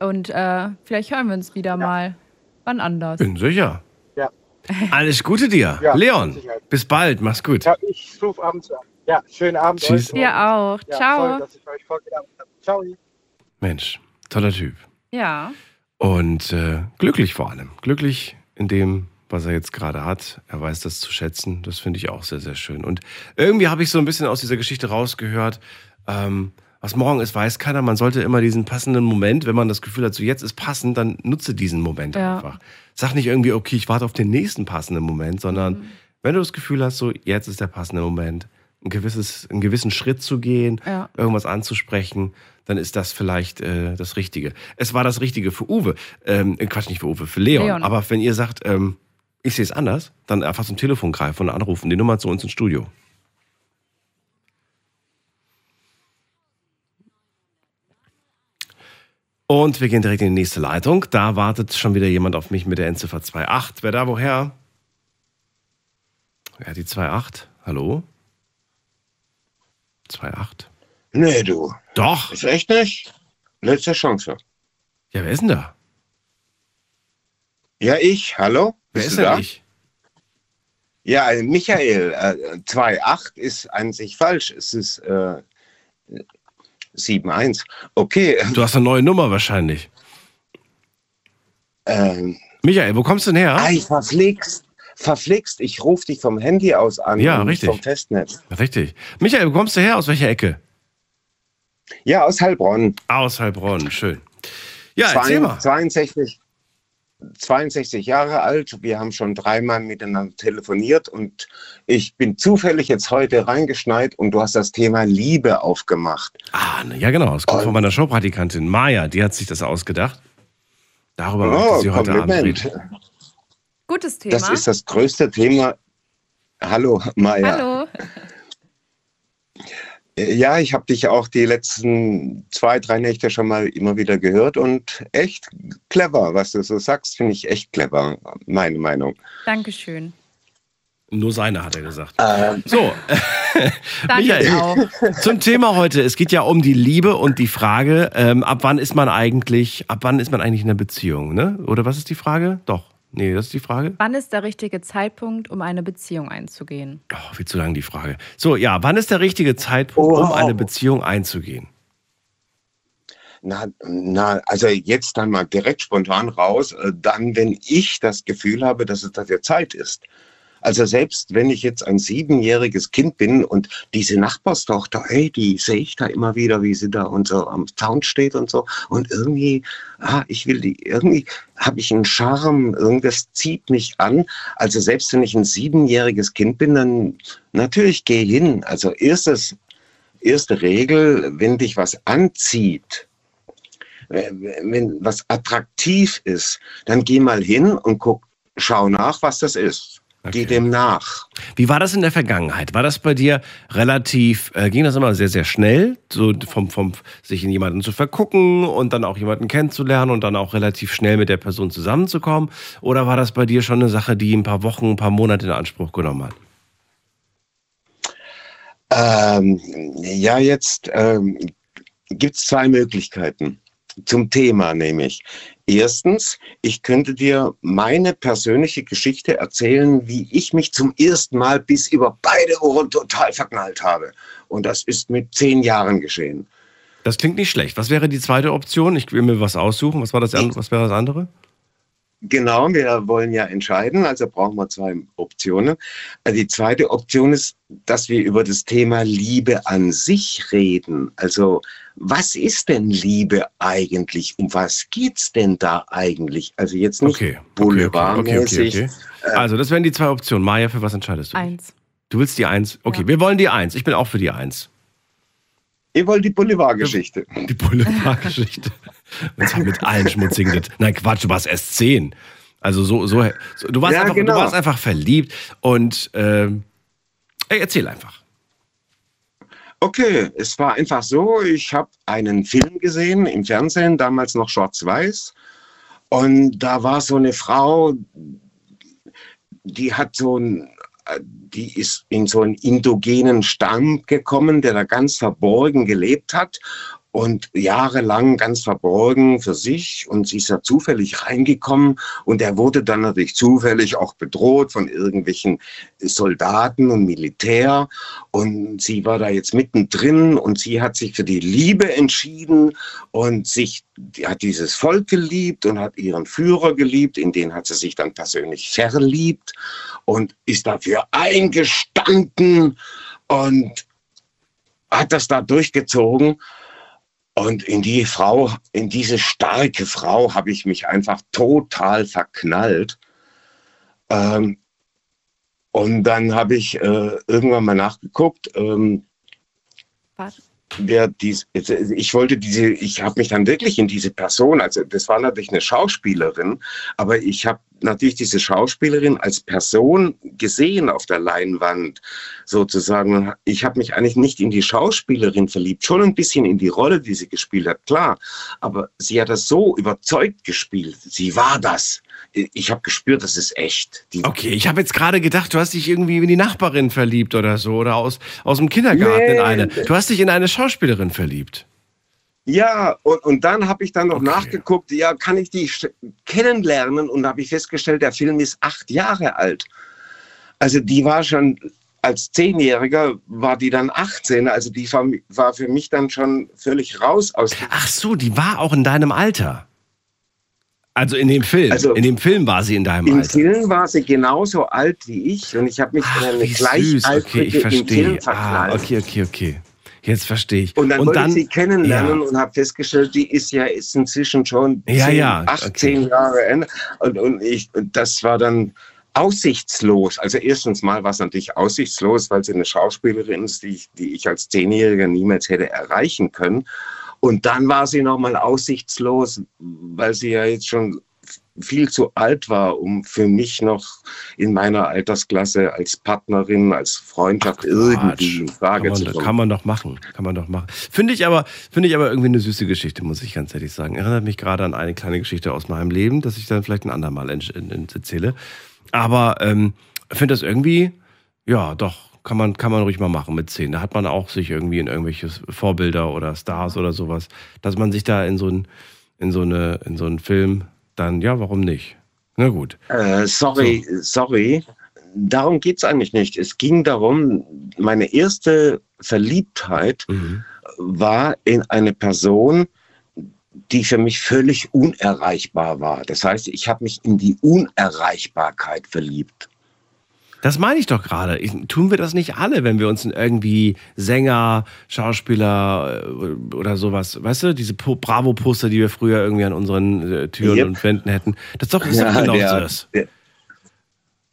Und äh, vielleicht hören wir uns wieder mal wann anders. Bin sicher. Ja. *laughs* Alles Gute dir. Ja, Leon, bis bald. Mach's gut. Ja, ich rufe abends an. Ja, schönen Abend Tschüss. euch. Dir auch. Ja, Ciao. Toll, dass ich euch vorgedacht habe. Ciao. Mensch, toller Typ. Ja. Und äh, glücklich vor allem. Glücklich in dem, was er jetzt gerade hat. Er weiß das zu schätzen. Das finde ich auch sehr, sehr schön. Und irgendwie habe ich so ein bisschen aus dieser Geschichte rausgehört, ähm, was morgen ist, weiß keiner. Man sollte immer diesen passenden Moment, wenn man das Gefühl hat, so jetzt ist passend, dann nutze diesen Moment Ja. einfach. Sag nicht irgendwie, okay, ich warte auf den nächsten passenden Moment, sondern Mhm. wenn du das Gefühl hast, so jetzt ist der passende Moment, ein gewisses, einen gewissen Schritt zu gehen, Ja. irgendwas anzusprechen, dann ist das vielleicht äh, das Richtige. Es war das Richtige für Uwe. Ähm, äh, Quatsch, nicht für Uwe, für Leon. Leon. Aber wenn ihr sagt, ähm, ich sehe es anders, dann einfach zum Telefon greifen und anrufen. Die Nummer zu uns ins Studio. Und wir gehen direkt in die nächste Leitung. Da wartet schon wieder jemand auf mich mit der Endziffer 2.8. Wer da woher? Ja, die 2.8. Hallo? 2.8. Nee, du. Doch. Ist echt nicht? Letzte Chance. Ja, wer ist denn da? Ja, ich. Hallo? Wer Bist ist denn da? ich? Ja, äh, Michael. Äh, 2,8 ist an sich falsch. Es ist äh, 7,1. Okay. Du hast eine neue Nummer wahrscheinlich. Ähm, Michael, wo kommst du denn her? Ei, verflixt. Verflixt. Ich rufe dich vom Handy aus an. Ja, und richtig. Vom Festnetz. Richtig. Michael, wo kommst du her? Aus welcher Ecke? Ja, aus Heilbronn. Aus Heilbronn, schön. Ja, erzähl mal. 62, 62 Jahre alt. Wir haben schon dreimal miteinander telefoniert und ich bin zufällig jetzt heute reingeschneit und du hast das Thema Liebe aufgemacht. Ah, ja, genau. Das kommt von meiner Showpraktikantin Maja. Die hat sich das ausgedacht. Darüber möchte Oh, sie heute Abend Kompliment. reden. Gutes Thema. Das ist das größte Thema. Hallo, Maja. Hallo. Ja, ich habe dich auch die letzten zwei, drei Nächte schon mal immer wieder gehört und echt clever, was du so sagst, finde ich echt clever, meine Meinung. Dankeschön. Nur seine, hat er gesagt. Ähm, So, *laughs* Michael, auch. zum Thema heute. Es geht ja um die Liebe und die Frage, ähm, ab wann ist man eigentlich, ab wann ist man eigentlich in einer Beziehung, ne? Oder was ist die Frage? Doch. Nee, das ist die Frage. Wann ist der richtige Zeitpunkt, um eine Beziehung einzugehen? Oh, viel zu lang die Frage. So, ja, wann ist der richtige Zeitpunkt, um Wow. eine Beziehung einzugehen? Na, na, also jetzt dann mal direkt spontan raus, äh, dann, wenn ich das Gefühl habe, dass es dafür Zeit ist. Also selbst wenn ich jetzt ein siebenjähriges Kind bin und diese Nachbarstochter, ey, die sehe ich da immer wieder, wie sie da und so am Zaun steht und so. Und irgendwie, ah, ich will die, irgendwie habe ich einen Charme, irgendwas zieht mich an. Also selbst wenn ich ein siebenjähriges Kind bin, dann natürlich geh hin. Also erstes, erste Regel, wenn dich was anzieht, äh, wenn was attraktiv ist, dann geh mal hin und guck, schau nach, was das ist. Geh dem nach. Wie war das in der Vergangenheit? War das bei dir relativ, äh, ging das immer sehr, sehr schnell, so vom, vom sich in jemanden zu vergucken und dann auch jemanden kennenzulernen und dann auch relativ schnell mit der Person zusammenzukommen? Oder war das bei dir schon eine Sache, die ein paar Wochen, ein paar Monate in Anspruch genommen hat? Ähm, ja, jetzt ähm, gibt es zwei Möglichkeiten zum Thema, nämlich. Erstens, ich könnte dir meine persönliche Geschichte erzählen, wie ich mich zum ersten Mal bis über beide Ohren total verknallt habe. Und das ist mit zehn Jahren geschehen. Das klingt nicht schlecht. Was wäre die zweite Option? Ich will mir was aussuchen. Was, war das, was wäre das andere? Genau, wir wollen ja entscheiden, also brauchen wir zwei Optionen. Also Die zweite Option ist, dass wir über das Thema Liebe an sich reden. Also was ist denn Liebe eigentlich? Um was geht's denn da eigentlich? Also jetzt nicht Okay, okay, okay, boulevardmäßig. okay. Also, das wären die zwei Optionen. Maja, für was entscheidest du? Eins. Du willst die Eins? Okay, wir wollen die Eins. Ich bin auch für die Eins. Ihr wollt die Boulevardgeschichte. Die Boulevardgeschichte. *laughs* *laughs* Und zwar mit allen schmutzigen Det- Nein, Quatsch, du warst erst zehn. Also so, so, so du, warst Ja, einfach, genau. du warst einfach verliebt und ey, erzähl einfach. Okay, es war einfach so, ich habe einen Film gesehen im Fernsehen, damals noch schwarz-weiß. Und da war so eine Frau, die hat so ein, äh, die ist in so einen indogenen Stamm gekommen, der da ganz verborgen gelebt hat und jahrelang ganz verborgen für sich. Und sie ist da zufällig reingekommen. Und er wurde dann natürlich zufällig auch bedroht von irgendwelchen Soldaten und Militär. Und sie war da jetzt mittendrin. Und sie hat sich für die Liebe entschieden. Und sich die hat dieses Volk geliebt und hat ihren Führer geliebt, in den hat sie sich dann persönlich verliebt und ist dafür eingestanden und hat das da durchgezogen. Und in die Frau, in diese starke Frau habe ich mich einfach total verknallt. Ähm, und dann habe ich äh, irgendwann mal nachgeguckt, ähm? Wer dies, ich wollte diese, ich habe mich dann wirklich in diese Person, also das war natürlich eine Schauspielerin, aber ich habe natürlich diese Schauspielerin als Person gesehen auf der Leinwand sozusagen. Ich habe mich eigentlich nicht in die Schauspielerin verliebt, schon ein bisschen in die Rolle, die sie gespielt hat, klar. Aber sie hat das so überzeugt gespielt. Sie war das. Ich habe gespürt, das ist echt. Die, Okay, ich habe jetzt gerade gedacht, du hast dich irgendwie in die Nachbarin verliebt oder so oder aus, aus dem Kindergarten in Nee. eine. Du hast dich in eine Schauspielerin verliebt. Ja, und, und dann habe ich dann noch nachgeguckt, ja, kann ich die kennenlernen? Und da habe ich festgestellt, der Film ist acht Jahre alt. Also die war schon, als Zehnjähriger war die dann 18, also die war, war für mich dann schon völlig raus aus. Ach so, die war auch in deinem Alter. Also in dem Film. Also- in dem Film war sie in deinem Im Alter. Film war sie genauso alt wie ich und ich habe mich in eine. Okay, Gleichaltrige ich im Film verstehe. Ah, verknallt. okay, okay, okay. Jetzt verstehe ich. Und dann Und wollte dann- ich sie kennenlernen ja. und habe festgestellt, die ist ja ist inzwischen schon Ja, 10, ja, 18 Jahre älter. Und, und ich, das war dann aussichtslos. Also erstens mal war es natürlich aussichtslos, weil sie eine Schauspielerin ist, die ich, die ich als Zehnjähriger niemals hätte erreichen können. Und dann war sie nochmal aussichtslos, weil sie ja jetzt schon viel zu alt war, um für mich noch in meiner Altersklasse als Partnerin, als Freundschaft irgendwie in Frage kann zu man, kommen. kann man doch machen, kann man doch machen. Finde ich aber, finde ich aber irgendwie eine süße Geschichte, muss ich ganz ehrlich sagen. Erinnert mich gerade an eine kleine Geschichte aus meinem Leben, dass ich dann vielleicht ein andermal erzähle. Aber ähm, finde das irgendwie, ja, doch, kann man, kann man ruhig mal machen mit zehn. Da hat man auch sich irgendwie in irgendwelche Vorbilder oder Stars oder sowas, dass man sich da in so ein, in so eine, in so einen Film dann, ja, warum nicht? Na gut. Äh, sorry, sorry. Darum geht's eigentlich nicht. Es ging darum, meine erste Verliebtheit war in eine Person, die für mich völlig unerreichbar war. Das heißt, ich habe mich in die Unerreichbarkeit verliebt. Das meine ich doch gerade. Tun wir das nicht alle, wenn wir uns irgendwie Sänger, Schauspieler äh, oder sowas, weißt du, diese Po- Bravo-Poster, die wir früher irgendwie an unseren äh, Türen Yep. und Wänden hätten. Das ist doch, ist doch genau der- das. der-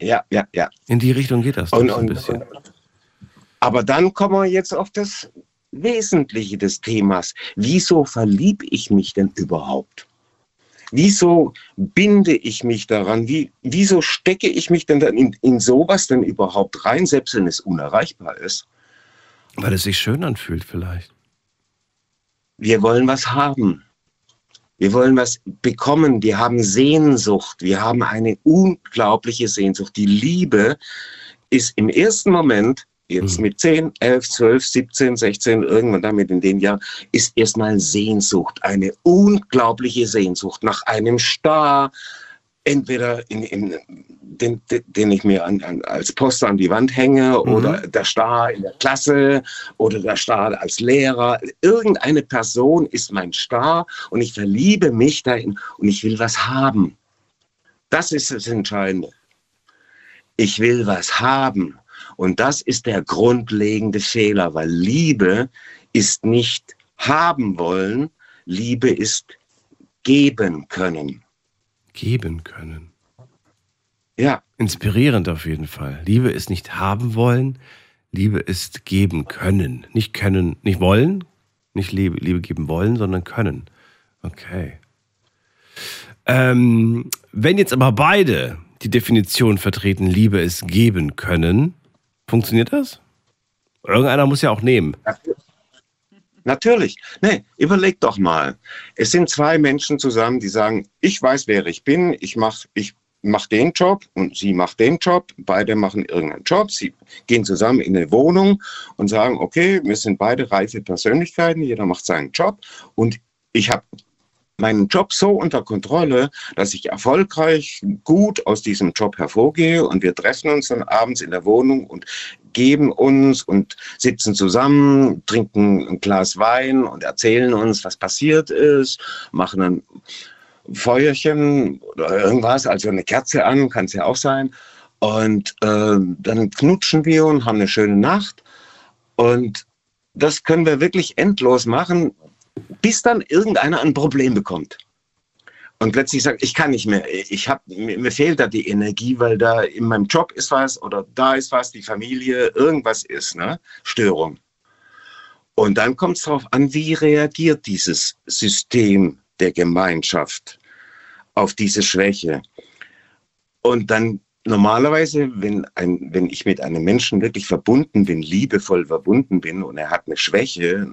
Ja, ja, ja. In die Richtung geht das Und, ein und, bisschen. aber dann kommen wir jetzt auf das Wesentliche des Themas. Wieso verliebe ich mich denn überhaupt? Wieso binde ich mich daran? Wie, wieso stecke ich mich denn dann in, in sowas denn überhaupt rein, selbst wenn es unerreichbar ist? Weil es sich schön anfühlt vielleicht. Wir wollen was haben. Wir wollen was bekommen. Wir haben Sehnsucht. Wir haben eine unglaubliche Sehnsucht. Die Liebe ist im ersten Moment, jetzt mit 10, 11, 12, 17, 16, irgendwann damit in den Jahren, ist erstmal Sehnsucht. Eine unglaubliche Sehnsucht nach einem Star, entweder in, in, den, den, ich mir an, an, als Poster an die Wand hänge oder der Star in der Klasse oder der Star als Lehrer. Irgendeine Person ist mein Star und ich verliebe mich dahin und ich will was haben. Das ist das Entscheidende. Ich will was haben. Und das ist der grundlegende Fehler, weil Liebe ist nicht haben wollen, Liebe ist geben können. Geben können. Ja. Inspirierend auf jeden Fall. Liebe ist nicht haben wollen, Liebe ist geben können. Nicht können, nicht wollen, nicht Liebe, Liebe geben wollen, sondern können. Okay. Ähm, wenn jetzt aber beide die Definition vertreten, Liebe ist geben können, funktioniert das? Irgendeiner muss ja auch nehmen. Natürlich. Nee, überleg doch mal. Es sind zwei Menschen zusammen, die sagen, ich weiß, wer ich bin, ich mache ich mach den Job und sie macht den Job, beide machen irgendeinen Job, sie gehen zusammen in eine Wohnung und sagen, okay, wir sind beide reife Persönlichkeiten, jeder macht seinen Job und ich habe meinen Job so unter Kontrolle, dass ich erfolgreich gut aus diesem Job hervorgehe und wir treffen uns dann abends in der Wohnung und geben uns und sitzen zusammen, trinken ein Glas Wein und erzählen uns, was passiert ist, machen dann Feuerchen oder irgendwas, also eine Kerze an, kann es ja auch sein. Und äh, dann knutschen wir und haben eine schöne Nacht. Und das können wir wirklich endlos machen, bis dann irgendeiner ein Problem bekommt. Und plötzlich sagt, ich kann nicht mehr, ich hab, mir, mir fehlt da die Energie, weil da in meinem Job ist was oder da ist was, die Familie, irgendwas ist, ne? Störung. Und dann kommt es darauf an, wie reagiert dieses System der Gemeinschaft auf diese Schwäche. Und dann normalerweise, wenn, ein, wenn ich mit einem Menschen wirklich verbunden bin, liebevoll verbunden bin und er hat eine Schwäche,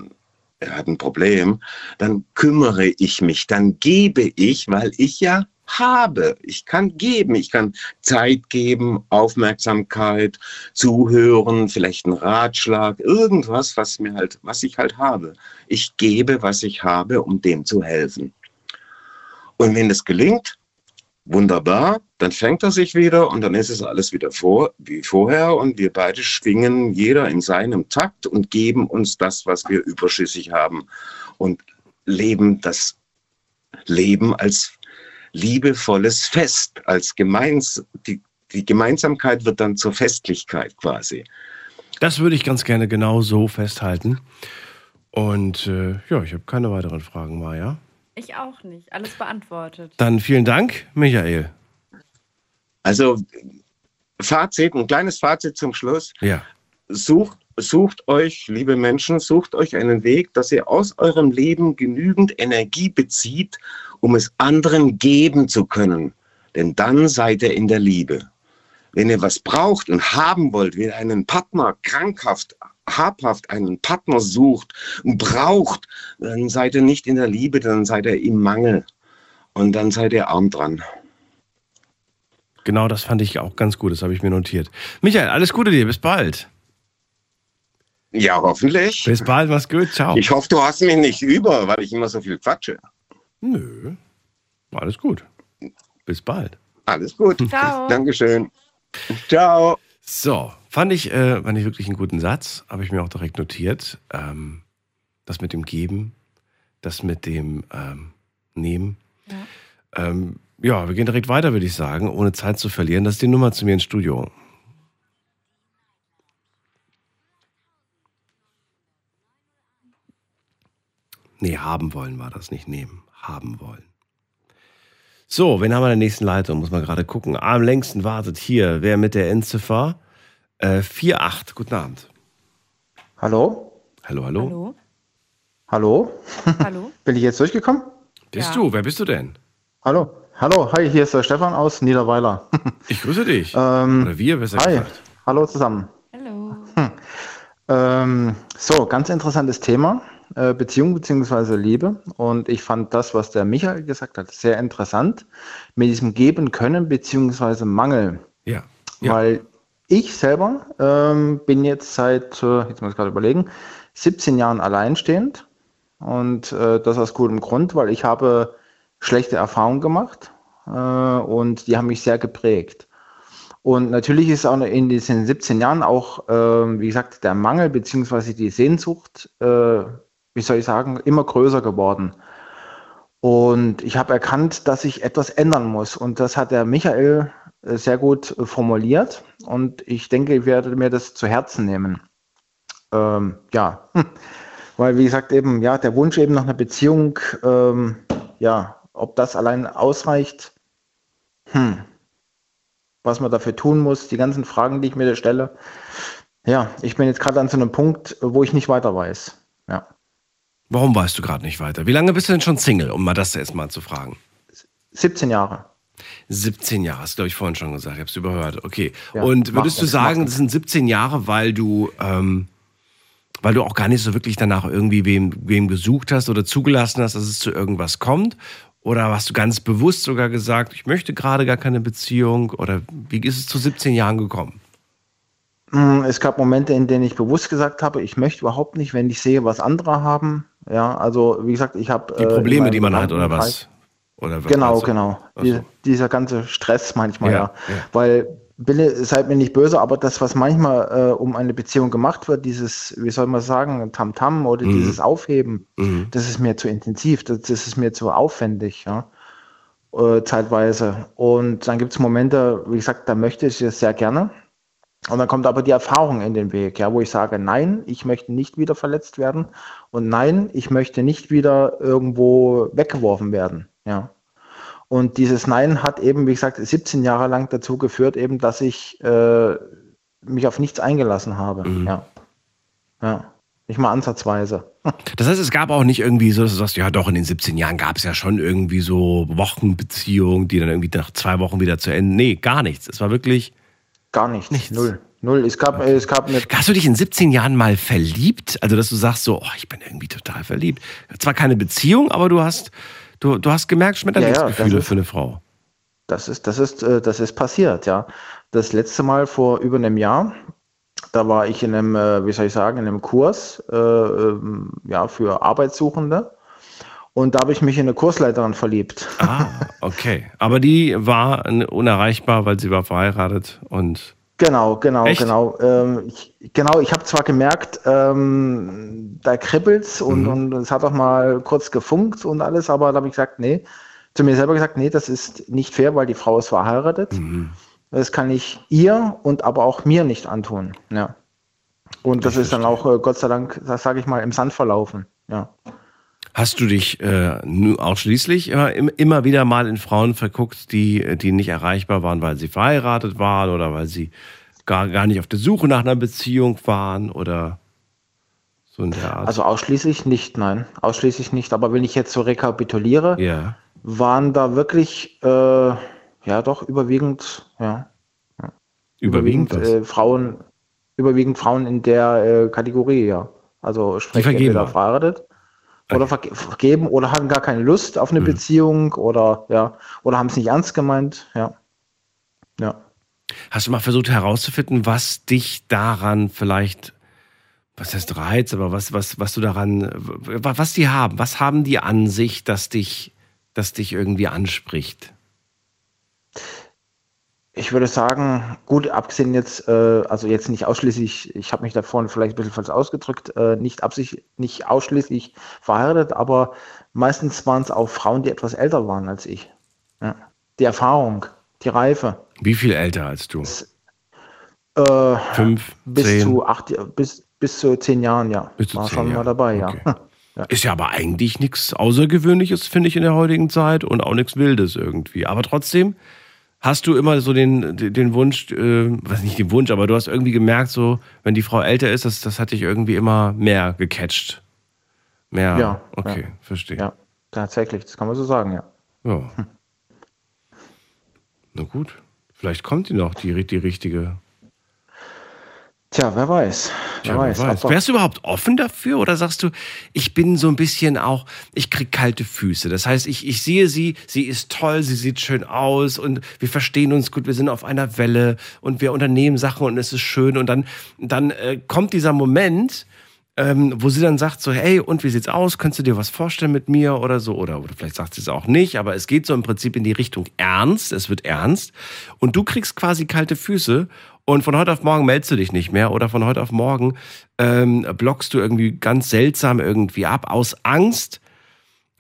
er hat ein Problem, dann kümmere ich mich, dann gebe ich, weil ich ja habe. Ich kann geben, ich kann Zeit geben, Aufmerksamkeit, zuhören, vielleicht einen Ratschlag, irgendwas, was mir halt, was ich halt habe. Ich gebe, was ich habe, um dem zu helfen. Und wenn das gelingt, wunderbar, dann fängt er sich wieder und dann ist es alles wieder vor, wie vorher und wir beide schwingen jeder in seinem Takt und geben uns das, was wir überschüssig haben und leben das Leben als liebevolles Fest, als gemeins, die, die Gemeinsamkeit wird dann zur Festlichkeit quasi. Das würde ich ganz gerne genau so festhalten. Und äh, ja, ich habe keine weiteren Fragen, Maja. Ich auch nicht. Alles beantwortet. Dann vielen Dank, Michael. Also, Fazit, ein kleines Fazit zum Schluss. Ja. Sucht, sucht euch, liebe Menschen, sucht euch einen Weg, dass ihr aus eurem Leben genügend Energie bezieht, um es anderen geben zu können. Denn dann seid ihr in der Liebe. Wenn ihr was braucht und haben wollt, wenn ihr einen Partner krankhaft, habhaft einen Partner sucht und braucht, dann seid ihr nicht in der Liebe, dann seid ihr im Mangel. Und dann seid ihr arm dran. Genau das fand ich auch ganz gut, das habe ich mir notiert. Michael, alles Gute dir, bis bald. Ja, hoffentlich. Bis bald, mach's gut, ciao. Ich hoffe, du hast mich nicht über, weil ich immer so viel quatsche. Nö, alles gut. Bis bald. Alles gut. Ciao. Dankeschön. Ciao. So, fand ich, äh, fand ich wirklich einen guten Satz, habe ich mir auch direkt notiert. Ähm, das mit dem Geben, das mit dem ähm, Nehmen. Ja. Ähm, ja, wir gehen direkt weiter, würde ich sagen, ohne Zeit zu verlieren. Das ist die Nummer zu mir ins Studio. Nee, haben wollen war das, nicht nehmen. Haben wollen. So, wen haben wir in der nächsten Leitung? Muss man gerade gucken. Am längsten wartet hier. Wer mit der Endziffer? Äh, 48. Guten Abend. Hallo? Hallo, hallo. Hallo? Hallo? Hallo? *laughs* Bin ich jetzt durchgekommen? Bist Ja. du? Wer bist du denn? Hallo? Hallo, hi, hier ist der Stefan aus Niederweiler. *laughs* Ich grüße dich. ähm, Oder wir, besser hi, gesagt. hallo zusammen. Hallo. *laughs* Ähm, so, ganz interessantes Thema, äh, Beziehung bzw. Liebe. Und ich fand das, was der Michael gesagt hat, sehr interessant mit diesem Geben können bzw. Mangel. Ja. ja. Weil ich selber ähm, bin jetzt seit, äh, jetzt muss ich gerade überlegen, 17 Jahren alleinstehend. Und äh, das aus gutem Grund, weil ich habe schlechte Erfahrungen gemacht äh, und die haben mich sehr geprägt. Und natürlich ist auch in diesen 17 Jahren auch, äh, wie gesagt, der Mangel bzw. die Sehnsucht, äh, wie soll ich sagen, immer größer geworden. Und ich habe erkannt, dass ich etwas ändern muss. Und das hat der Michael äh, sehr gut äh, formuliert. Und ich denke, ich werde mir das zu Herzen nehmen. Ähm, ja, *laughs* weil wie gesagt eben, ja, der Wunsch eben nach einer Beziehung, ähm, ja, ob das allein ausreicht, hm, was man dafür tun muss, die ganzen Fragen, die ich mir stelle. Ja, ich bin jetzt gerade an so einem Punkt, wo ich nicht weiter weiß. Ja. Warum weißt du gerade nicht weiter? Wie lange bist du denn schon Single, um mal das erst mal zu fragen? 17 Jahre. 17 Jahre, hast du, glaube ich, vorhin schon gesagt. Ich habe es überhört. Okay. Ja, Und würdest du sagen, das sind 17 Jahre, weil du, ähm, weil du auch gar nicht so wirklich danach irgendwie wem, wem gesucht hast oder zugelassen hast, dass es zu irgendwas kommt? Oder hast du ganz bewusst sogar gesagt, ich möchte gerade gar keine Beziehung? Oder wie ist es zu 17 Jahren gekommen? Hm, Es gab Momente, in denen ich bewusst gesagt habe, ich möchte überhaupt nicht, wenn ich sehe, was andere haben. Ja, also wie gesagt, ich habe Die äh, Probleme, die man hat, oder was? Oder was Genau, du? genau. Die, dieser ganze Stress manchmal, Ja, ja. ja. Weil, bitte seid mir nicht böse, aber das, was manchmal äh, um eine Beziehung gemacht wird, dieses, wie soll man sagen, Tamtam oder Mhm. dieses Aufheben, Mhm. das ist mir zu intensiv, das, das ist mir zu aufwendig, ja. Äh, zeitweise. Und dann gibt es Momente, wie gesagt, da möchte ich es sehr gerne. Und dann kommt aber die Erfahrung in den Weg, ja, wo ich sage, nein, ich möchte nicht wieder verletzt werden und nein, ich möchte nicht wieder irgendwo weggeworfen werden, ja. Und dieses Nein hat eben, wie gesagt, 17 Jahre lang dazu geführt, eben, dass ich äh, mich auf nichts eingelassen habe, Mhm. ja. Ja, nicht mal ansatzweise. *laughs* Das heißt, es gab auch nicht irgendwie so, dass du sagst, ja doch, in den 17 Jahren gab es ja schon irgendwie so Wochenbeziehungen, die dann irgendwie nach zwei Wochen wieder zu Ende. Nee, gar nichts. Es war wirklich. Gar nichts. Null. Null. Es gab, es gab eine. Hast du dich in 17 Jahren mal verliebt? Also, dass du sagst so, oh, ich bin irgendwie total verliebt. Zwar keine Beziehung, aber du hast, du, du hast gemerkt, Schmetterlingsgefühle das ist- für eine Frau. Das ist, das ist, äh, das ist passiert, ja. Das letzte Mal vor über einem Jahr, da war ich in einem, äh, wie soll ich sagen, in einem Kurs äh, ähm, ja, für Arbeitssuchende. Und da habe ich mich in eine Kursleiterin verliebt. Ah, okay. Aber die war unerreichbar, weil sie war verheiratet und. Genau, genau, Echt? genau. Ähm, ich, genau, ich habe zwar gemerkt, ähm, da kribbelt's und, Mhm. und es hat auch mal kurz gefunkt und alles, aber da habe ich gesagt, nee, zu mir selber gesagt, nee, das ist nicht fair, weil die Frau ist verheiratet. Mhm. Das kann ich ihr und aber auch mir nicht antun. Ja. Und das ist dann auch äh, Gott sei Dank, das sage ich mal, im Sand verlaufen. Ja. Hast du dich äh, ausschließlich immer, immer wieder mal in Frauen verguckt, die, die nicht erreichbar waren, weil sie verheiratet waren oder weil sie gar, gar nicht auf der Suche nach einer Beziehung waren oder so in der Art? Also ausschließlich nicht, nein. Ausschließlich nicht. Aber wenn ich jetzt so rekapituliere, ja. waren da wirklich, äh, ja doch, überwiegend, ja. ja. Überwiegend, äh, Frauen, überwiegend Frauen in der äh, Kategorie, ja. Also sprich entweder verheiratet oder verge vergeben oder hatten gar keine Lust auf eine Beziehung oder ja, oder haben es nicht ernst gemeint, ja. Ja. Hast du mal versucht herauszufinden, was dich daran vielleicht, was heißt Reiz, aber was, was, was du daran, was die haben, was haben die an sich, dass dich, dass dich irgendwie anspricht? Ich würde sagen, gut, abgesehen jetzt, äh, also jetzt nicht ausschließlich, ich habe mich da vorhin vielleicht ein bisschen falsch ausgedrückt, äh, nicht, absicht, nicht ausschließlich verheiratet, aber meistens waren es auch Frauen, die etwas älter waren als ich. Ja. Die Erfahrung, die Reife. Wie viel älter als du? Äh, Fünf, bis zehn? zu acht, bis, bis zu zehn Jahren, ja. Bis zu War zehn schon mal Jahre, dabei, okay. *laughs* ja. Ist ja aber eigentlich nichts Außergewöhnliches, finde ich, in der heutigen Zeit und auch nichts Wildes irgendwie. Aber trotzdem hast du immer so den, den Wunsch, äh, was nicht den Wunsch, aber du hast irgendwie gemerkt, so, wenn die Frau älter ist, das, das hat dich irgendwie immer mehr gecatcht. Mehr. Ja, Okay, ja. verstehe. Ja, tatsächlich, das kann man so sagen, ja. Ja. Na gut. Vielleicht kommt die noch, die, die richtige. Tja, wer weiß. Wer Tja, weiß. wer weiß. Wärst du überhaupt offen dafür oder sagst du, ich bin so ein bisschen auch, ich krieg kalte Füße. Das heißt, ich, ich sehe sie, sie ist toll, sie sieht schön aus und wir verstehen uns gut, wir sind auf einer Welle und wir unternehmen Sachen und es ist schön und dann, dann äh, kommt dieser Moment, ähm, wo sie dann sagt so, hey, und wie sieht's aus? Könntest du dir was vorstellen mit mir oder so? Oder, oder vielleicht sagt sie es auch nicht, aber es geht so im Prinzip in die Richtung ernst, es wird ernst und du kriegst quasi kalte Füße und von heute auf morgen meldest du dich nicht mehr oder von heute auf morgen ähm, blockst du irgendwie ganz seltsam irgendwie ab aus Angst.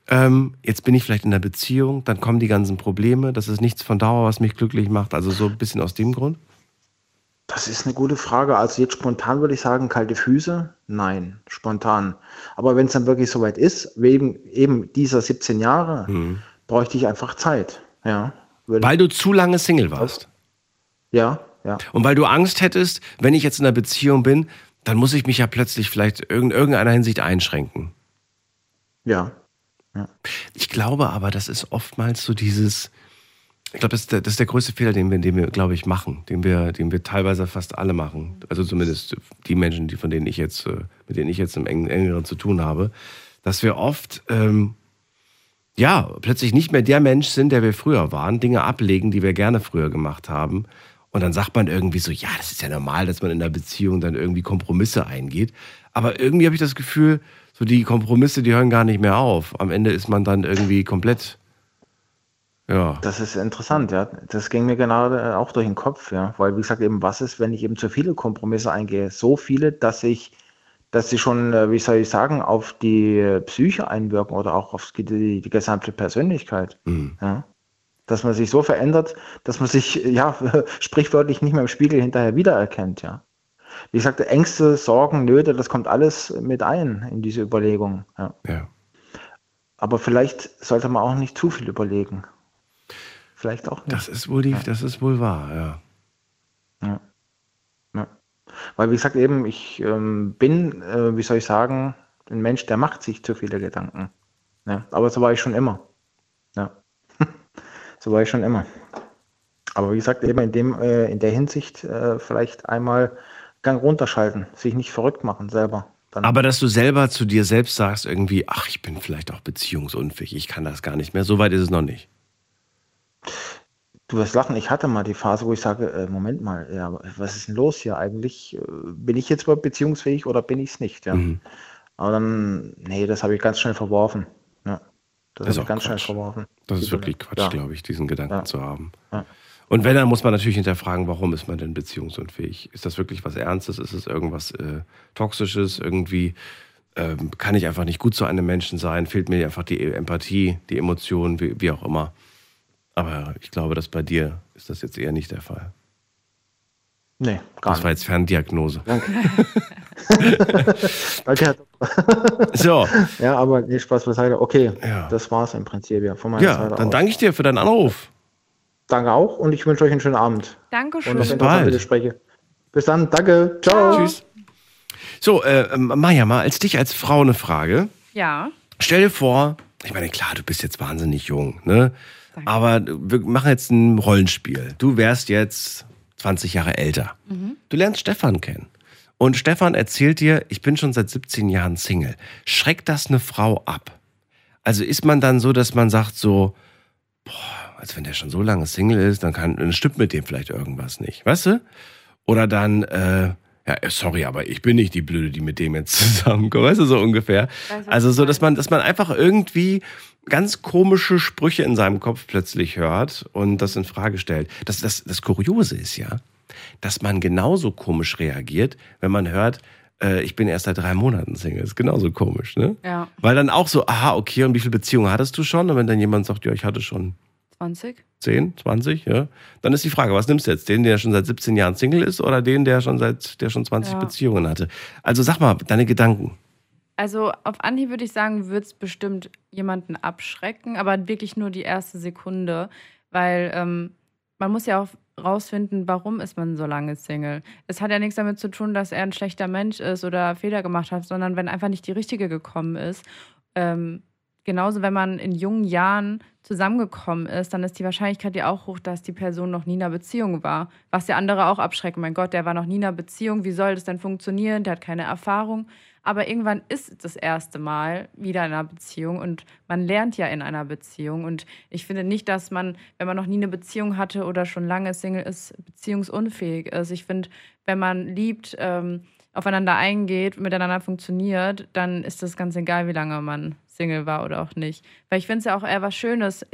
Ähm, jetzt bin ich vielleicht in einer Beziehung, dann kommen die ganzen Probleme. Das ist nichts von Dauer, was mich glücklich macht. Also so ein bisschen aus dem Grund. Das ist eine gute Frage. Also jetzt spontan würde ich sagen, kalte Füße? Nein, spontan. Aber wenn es dann wirklich soweit ist, wegen eben dieser 17 Jahre, bräuchte ich einfach Zeit. Ja. Weil du zu lange Single warst. Ja, ja. Und weil du Angst hättest, wenn ich jetzt in einer Beziehung bin, dann muss ich mich ja plötzlich vielleicht in irgendeiner Hinsicht einschränken. Ja. Ich glaube aber, das ist oftmals so dieses, ich glaube, das, ist der- das ist der größte Fehler, den wir, den wir glaube ich, machen, den wir, den wir teilweise fast alle machen. Also zumindest die Menschen, die, von denen ich jetzt, äh, mit denen ich jetzt im engen- engeren zu tun habe, dass wir oft, ähm, ja, plötzlich nicht mehr der Mensch sind, der wir früher waren, Dinge ablegen, die wir gerne früher gemacht haben. Und dann sagt man irgendwie so, ja, das ist ja normal, dass man in einer Beziehung dann irgendwie Kompromisse eingeht. Aber irgendwie habe ich das Gefühl, so die Kompromisse, die hören gar nicht mehr auf. Am Ende ist man dann irgendwie komplett, ja. Das ist interessant, ja. Das ging mir gerade auch durch den Kopf, ja. Weil, wie gesagt, eben, was ist, wenn ich eben zu viele Kompromisse eingehe? So viele, dass ich, dass sie schon, äh, wie soll ich sagen, auf die Psyche einwirken oder auch auf die, die gesamte Persönlichkeit. Ja. Dass man sich so verändert, dass man sich, ja, *laughs* sprichwörtlich nicht mehr im Spiegel hinterher wiedererkennt, ja. Wie gesagt, Ängste, Sorgen, Nöte, das kommt alles mit ein in diese Überlegung, ja. Ja. Aber vielleicht sollte man auch nicht zu viel überlegen. Vielleicht auch nicht. Das ist wohl die, das ist wohl wahr, ja. Ja. Ja. Weil, wie gesagt, eben, ich ähm, bin, äh, wie soll ich sagen, ein Mensch, der macht sich zu viele Gedanken. Ja. Aber so war ich schon immer. Ja. So war ich schon immer. Aber wie gesagt, eben in, dem, äh, in der Hinsicht äh, vielleicht einmal Gang runterschalten, sich nicht verrückt machen selber. Dann, Aber dass du selber zu dir selbst sagst, irgendwie, ach, ich bin vielleicht auch beziehungsunfähig, ich kann das gar nicht mehr. So weit ist es noch nicht. Du wirst lachen, ich hatte mal die Phase, wo ich sage, äh, Moment mal, ja, was ist denn los hier eigentlich? Äh, Bin ich jetzt überhaupt beziehungsfähig oder bin ich es nicht? Ja. Mhm. Aber dann, nee, das habe ich ganz schnell verworfen. Das, Das ist ganz schnell verworfen. Das ist wirklich Quatsch, ja. glaube ich, diesen Gedanken Ja. zu haben. Ja. Und wenn, dann muss man natürlich hinterfragen, warum ist man denn beziehungsunfähig? Ist das wirklich was Ernstes? Ist es irgendwas äh, Toxisches? Irgendwie ähm, kann ich einfach nicht gut zu einem Menschen sein? Fehlt mir einfach die Empathie, die Emotionen, wie, wie auch immer. Aber ich glaube, dass bei dir ist das jetzt eher nicht der Fall. Nee, gar Das war jetzt Ferndiagnose. Danke. *laughs* Danke, Herr Doktor. So. Ja, aber nee, Spaß beiseite. Okay, Ja. das war's im Prinzip ja von meiner Ja, Seite dann aus. danke ich dir für deinen Anruf. Danke auch und ich wünsche euch einen schönen Abend. Dankeschön. Und Bis bald. Gespräche. Bis dann, danke. Ciao. Tschüss. So, äh, Maja, mal als dich als Frau eine Frage. Ja. Stell dir vor, ich meine, klar, du bist jetzt wahnsinnig jung, ne? Aber wir machen jetzt ein Rollenspiel. Du wärst jetzt 20 Jahre älter. Mhm. Du lernst Stefan kennen. Und Stefan erzählt dir, ich bin schon seit 17 Jahren Single. Schreckt das eine Frau ab? Also ist man dann so, dass man sagt so, boah, als wenn der schon so lange Single ist, dann kann, dann stimmt mit dem vielleicht irgendwas nicht, weißt du? Oder dann, äh, ja, sorry, aber ich bin nicht die Blöde, die mit dem jetzt *laughs* zusammenkommt, weißt du, so ungefähr. Also so, dass man, dass man einfach irgendwie ganz komische Sprüche in seinem Kopf plötzlich hört und das in Frage stellt. Das, das, das Kuriose ist ja, dass man genauso komisch reagiert, wenn man hört, äh, ich bin erst seit drei Monaten Single. ist genauso komisch, ne? Ja. Weil dann auch so, aha, okay, und wie viele Beziehungen hattest du schon? Und wenn dann jemand sagt, ja, ich hatte schon 20? 10, 20, ja, dann ist die Frage, was nimmst du jetzt? Den, der schon seit 17 Jahren Single ist oder den, der schon seit, der schon 20 Ja. Beziehungen hatte? Also sag mal, deine Gedanken. Also auf Anhieb würde ich sagen, wird es bestimmt jemanden abschrecken, aber wirklich nur die erste Sekunde, weil ähm, man muss ja auch rausfinden, warum ist man so lange Single. Es hat ja nichts damit zu tun, dass er ein schlechter Mensch ist oder Fehler gemacht hat, sondern wenn einfach nicht die richtige gekommen ist. Ähm, genauso, wenn man in jungen Jahren zusammengekommen ist, dann ist die Wahrscheinlichkeit ja auch hoch, dass die Person noch nie in einer Beziehung war. Was ja andere auch abschrecken. Mein Gott, der war noch nie in einer Beziehung. Wie soll das denn funktionieren? Der hat keine Erfahrung. Aber irgendwann ist das erste Mal wieder in einer Beziehung und man lernt ja in einer Beziehung. Und ich finde nicht, dass man, wenn man noch nie eine Beziehung hatte oder schon lange Single ist, beziehungsunfähig ist. Ich finde, wenn man liebt, ähm, aufeinander eingeht, miteinander funktioniert, dann ist das ganz egal, wie lange man Single war oder auch nicht. Weil ich finde es ja auch eher was Schönes,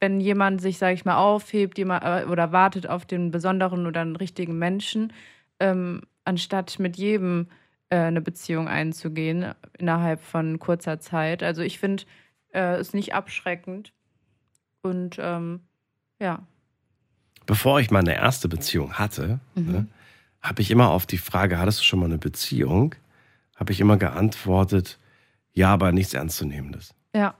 wenn jemand sich, sage ich mal, aufhebt jemand, äh, oder wartet auf den besonderen oder einen richtigen Menschen, ähm, anstatt mit jedem äh, eine Beziehung einzugehen innerhalb von kurzer Zeit. Also ich finde äh, es nicht abschreckend. Und ähm, ja. Bevor ich meine erste Beziehung hatte, Mhm. ne, habe ich immer auf die Frage, hattest du schon mal eine Beziehung, habe ich immer geantwortet, ja, aber nichts Ernstzunehmendes. Ja.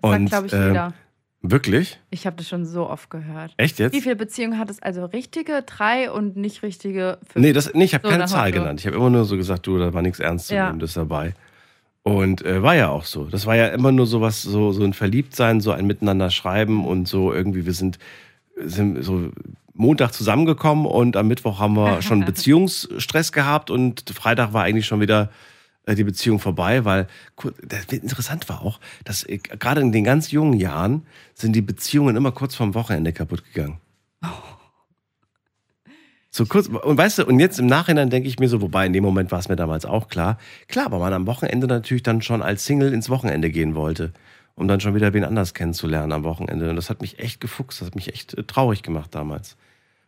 Das sagt, Und glaube ich, ähm, jeder. Wirklich? Ich habe das schon so oft gehört. Echt jetzt? Wie viele Beziehungen hat es? Also richtige drei und nicht richtige fünf? Nee, das, nee ich habe So keine Zahl genannt. Ich habe immer nur so gesagt, du, da war nichts Ernstzunehmendes dabei. Und äh, war ja auch so. Das war ja immer nur so was, so, so ein Verliebtsein, so ein Miteinander schreiben und so irgendwie, wir sind, sind so Montag zusammengekommen und am Mittwoch haben wir schon *laughs* Beziehungsstress gehabt und Freitag war eigentlich schon wieder die Beziehung vorbei, weil interessant war auch, dass äh, gerade in den ganz jungen Jahren sind die Beziehungen immer kurz vorm Wochenende kaputt gegangen. So kurz, und weißt du, und jetzt im Nachhinein denke ich mir so, wobei in dem Moment war es mir damals auch klar, klar, weil man am Wochenende natürlich dann schon als Single ins Wochenende gehen wollte, um dann schon wieder wen anders kennenzulernen am Wochenende. Und das hat mich echt gefuchst, das hat mich echt äh, traurig gemacht damals.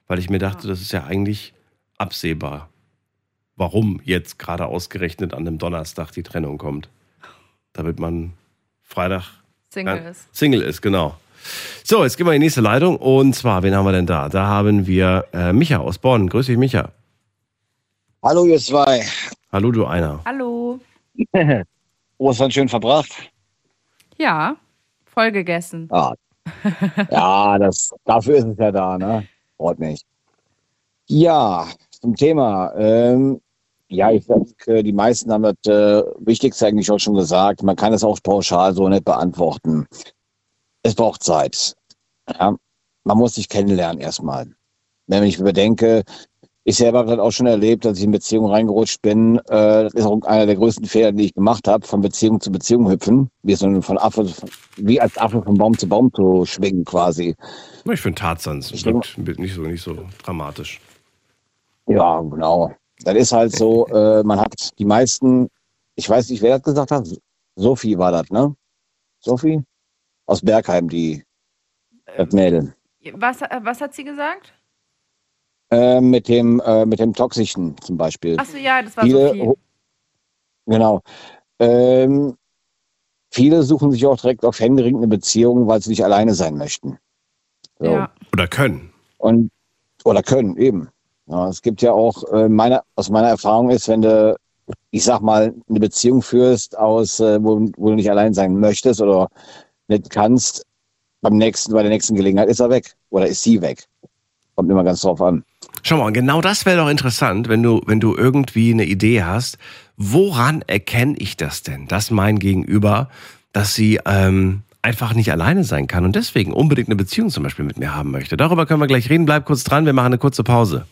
Weil ich mir dachte, das ist ja eigentlich absehbar, warum jetzt gerade ausgerechnet an einem Donnerstag die Trennung kommt. Damit man Freitag Single ja, ist. Single ist, genau. So, jetzt gehen wir in die nächste Leitung. Und zwar, wen haben wir denn da? Da haben wir äh, Micha aus Bonn. Grüß dich, Micha. Hallo, ihr zwei. Hallo, du einer. Hallo. *laughs* Ostern schön verbracht. Ja, voll gegessen. Ja, *laughs* ja das, dafür ist es ja da, ne? Freut mich. Ja, zum Thema. Ähm, ja, ich denke, die meisten haben das äh, Wichtigste eigentlich auch schon gesagt. Man kann es auch pauschal so nicht beantworten. Es braucht Zeit. Ja? Man muss sich kennenlernen erstmal. Wenn ich überdenke, ich selber habe das auch schon erlebt, dass ich in Beziehungen reingerutscht bin. Äh, das ist auch einer der größten Fehler, die ich gemacht habe, von Beziehung zu Beziehung hüpfen. Wie, so von Affe, wie als Affe von Baum zu Baum zu schwingen quasi. Ich finde Tarzan es wirkt nicht so, nicht so dramatisch. Ja, genau. Das ist halt so, *laughs* äh, man hat die meisten, ich weiß nicht, wer das gesagt hat, Sophie war das, ne? Sophie? Aus Bergheim, die das Mädel. Was, äh, was hat sie gesagt? Äh, mit dem, äh, mit dem Toxischen zum Beispiel. Achso, ja, das war Viele, Sophie. Genau. Ähm, viele suchen sich auch direkt auf händeringend eine Beziehung, weil sie nicht alleine sein möchten. So. Ja. Oder können. Und, oder können, eben. Ja, es gibt ja auch, äh, meine, aus meiner Erfahrung ist, wenn du, ich sag mal, eine Beziehung führst, aus, äh, wo, wo du nicht allein sein möchtest oder nicht kannst, beim nächsten, bei der nächsten Gelegenheit ist er weg oder ist sie weg. Kommt immer ganz drauf an. Schau mal, genau das wäre doch interessant, wenn du, wenn du irgendwie eine Idee hast. Woran erkenne ich das denn, dass mein Gegenüber, dass sie ähm, einfach nicht alleine sein kann und deswegen unbedingt eine Beziehung zum Beispiel mit mir haben möchte? Darüber können wir gleich reden. Bleib kurz dran, wir machen eine kurze Pause.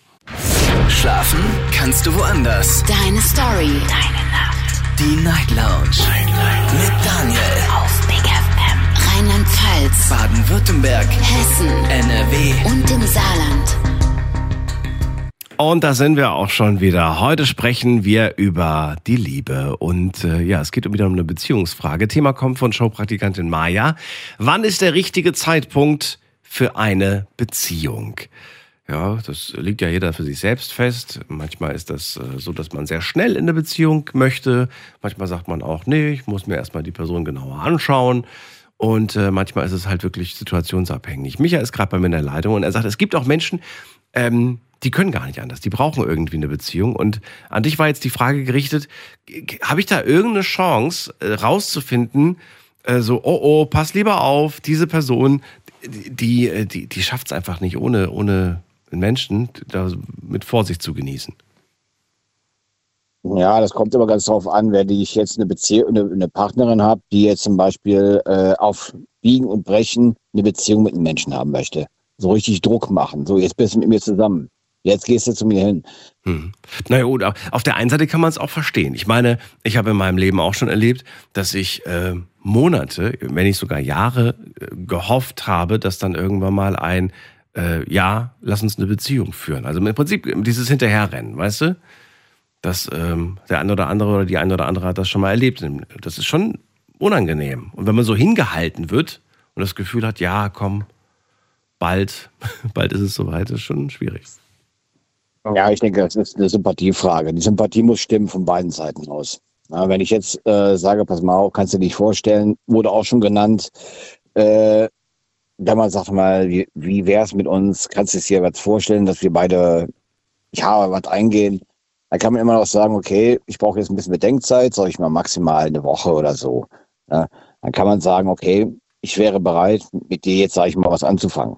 Schlafen kannst du woanders. Deine Story. Deine Nacht. Die Night Lounge. Night, Night. Mit Daniel. Auf Big FM. Rheinland-Pfalz. Baden-Württemberg. Hessen. NRW. Und im Saarland. Und da sind wir auch schon wieder. Heute sprechen wir über die Liebe. Und äh, ja, es geht wieder um eine Beziehungsfrage. Thema kommt von Showpraktikantin Maja. Wann ist der richtige Zeitpunkt für eine Beziehung? Ja, das liegt ja jeder für sich selbst fest. Manchmal ist das äh, so, dass man sehr schnell in eine Beziehung möchte. Manchmal sagt man auch, nee, ich muss mir erstmal die Person genauer anschauen. Und äh, manchmal ist es halt wirklich situationsabhängig. Micha ist gerade bei mir in der Leitung und er sagt, es gibt auch Menschen, ähm, die können gar nicht anders. Die brauchen irgendwie eine Beziehung. Und an dich war jetzt die Frage gerichtet, habe ich da irgendeine Chance äh, rauszufinden, so, oh oh, pass lieber auf, diese Person, die, die, die schafft es einfach nicht, ohne, ohne einen Menschen da mit Vorsicht zu genießen. Ja, das kommt immer ganz drauf an, wenn ich jetzt eine Beziehung, eine, eine Partnerin habe, die jetzt zum Beispiel äh, auf Biegen und Brechen eine Beziehung mit einem Menschen haben möchte. So richtig Druck machen. So, jetzt bist du mit mir zusammen. Jetzt gehst du zu mir hin. Hm. Naja, gut, auf der einen Seite kann man es auch verstehen. Ich meine, ich habe in meinem Leben auch schon erlebt, dass ich äh, Monate, wenn nicht sogar Jahre äh, gehofft habe, dass dann irgendwann mal ein äh, Ja, lass uns eine Beziehung führen. Also im Prinzip dieses Hinterherrennen, weißt du? Dass ähm, der eine oder andere oder die eine oder andere hat das schon mal erlebt. Das ist schon unangenehm. Und wenn man so hingehalten wird und das Gefühl hat, ja, komm, bald, *laughs* bald ist es soweit, ist schon schwierig. Ja, ich denke, das ist eine Sympathiefrage. Die Sympathie muss stimmen von beiden Seiten aus. Ja, wenn ich jetzt äh, sage, pass mal auf, kannst du dir nicht vorstellen, wurde auch schon genannt, äh, wenn man sagt mal, wie, wie wäre es mit uns, kannst du dir was vorstellen, dass wir beide, ja, was eingehen, dann kann man immer noch sagen, okay, ich brauche jetzt ein bisschen Bedenkzeit, sage ich mal maximal eine Woche oder so. Ja, dann kann man sagen, okay, ich wäre bereit, mit dir jetzt, sage ich mal, was anzufangen.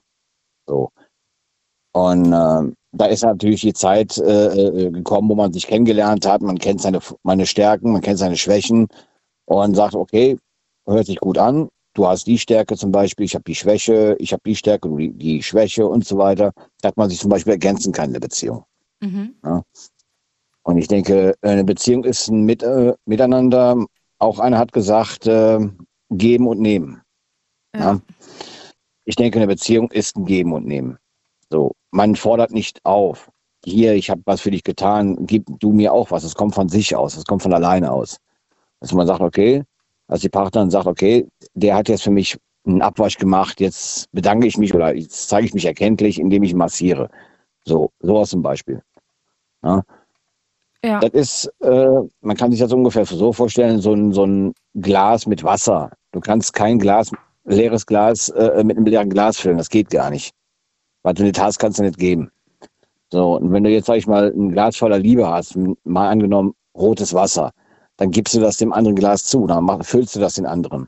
So. Und äh, da ist natürlich die Zeit äh, äh, gekommen, wo man sich kennengelernt hat. Man kennt seine meine Stärken, man kennt seine Schwächen und sagt, okay, hört sich gut an. Du hast die Stärke zum Beispiel, ich habe die Schwäche, ich habe die Stärke, du die, die Schwäche und so weiter. Da hat man sich zum Beispiel ergänzen kann in der Beziehung. Mhm. Ja. Und ich denke, eine Beziehung ist ein Mit, äh, Miteinander. Auch einer hat gesagt, äh, geben und nehmen. Ja. Ja. Ich denke, eine Beziehung ist ein Geben und Nehmen. So, man fordert nicht auf. Hier, ich habe was für dich getan, gib du mir auch was. Es kommt von sich aus, es kommt von alleine aus. Dass man sagt, okay, als die Partnerin sagt, okay, der hat jetzt für mich einen Abwasch gemacht, jetzt bedanke ich mich oder jetzt zeige ich mich erkenntlich, indem ich massiere. So, sowas zum Beispiel. Ja. Ja. Das ist, äh, man kann sich das ungefähr so vorstellen, so ein, so ein Glas mit Wasser. Du kannst kein Glas, leeres Glas äh, mit einem leeren Glas füllen, das geht gar nicht. Was du nicht hast, kannst du nicht geben. So, und wenn du jetzt, sag ich mal, ein Glas voller Liebe hast, mal angenommen rotes Wasser, dann gibst du das dem anderen Glas zu, dann mach, füllst du das den anderen.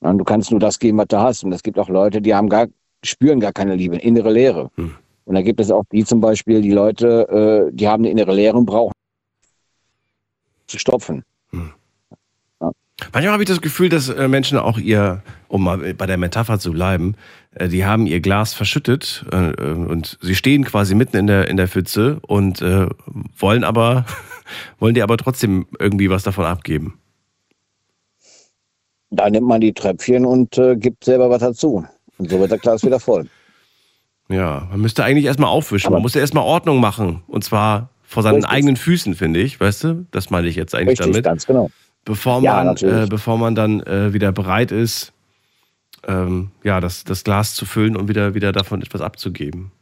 Und du kannst nur das geben, was du hast. Und es gibt auch Leute, die haben gar, spüren gar keine Liebe, innere Leere. Hm. Und da gibt es auch die zum Beispiel, die Leute, äh, die haben eine innere Leere und brauchen zu stopfen. Manchmal habe ich das Gefühl, dass äh, Menschen auch ihr, um mal bei der Metapher zu bleiben, äh, die haben ihr Glas verschüttet und sie stehen quasi mitten in der, in der Pfütze und wollen aber, wollen dir aber trotzdem irgendwie was davon abgeben. Da nimmt man die Tröpfchen und äh, gibt selber was dazu. Und so wird das Glas wieder voll. Ja, man müsste eigentlich erstmal aufwischen. man muss ja erstmal Ordnung machen. Und zwar vor seinen Richtig. eigenen Füßen, finde ich. Weißt du? Das meine ich jetzt eigentlich Richtig, damit. ganz genau. Bevor Ja, man, natürlich. äh, bevor man dann äh, wieder bereit ist, ähm, ja, das, das Glas zu füllen und wieder, wieder davon etwas abzugeben.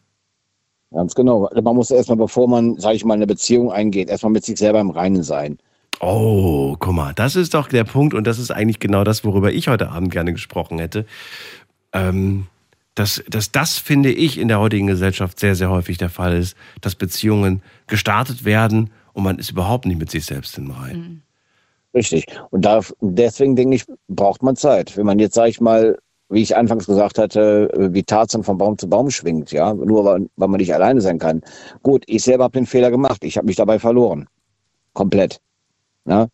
Ganz genau. Man muss erstmal, bevor man, sage ich mal, eine Beziehung eingeht, erstmal mit sich selber im Reinen sein. Oh, guck mal, das ist doch der Punkt und das ist eigentlich genau das, worüber ich heute Abend gerne gesprochen hätte. Ähm, dass, dass das, finde ich, in der heutigen Gesellschaft sehr, sehr häufig der Fall ist, dass Beziehungen gestartet werden und man ist überhaupt nicht mit sich selbst im Rein. Richtig. Und da, deswegen denke ich, braucht man Zeit. Wenn man jetzt, sage ich mal, wie ich anfangs gesagt hatte, wie Tarzan von Baum zu Baum schwingt, ja, nur weil, weil man nicht alleine sein kann. Gut, ich selber habe den Fehler gemacht. Ich habe mich dabei verloren. Komplett. Ja?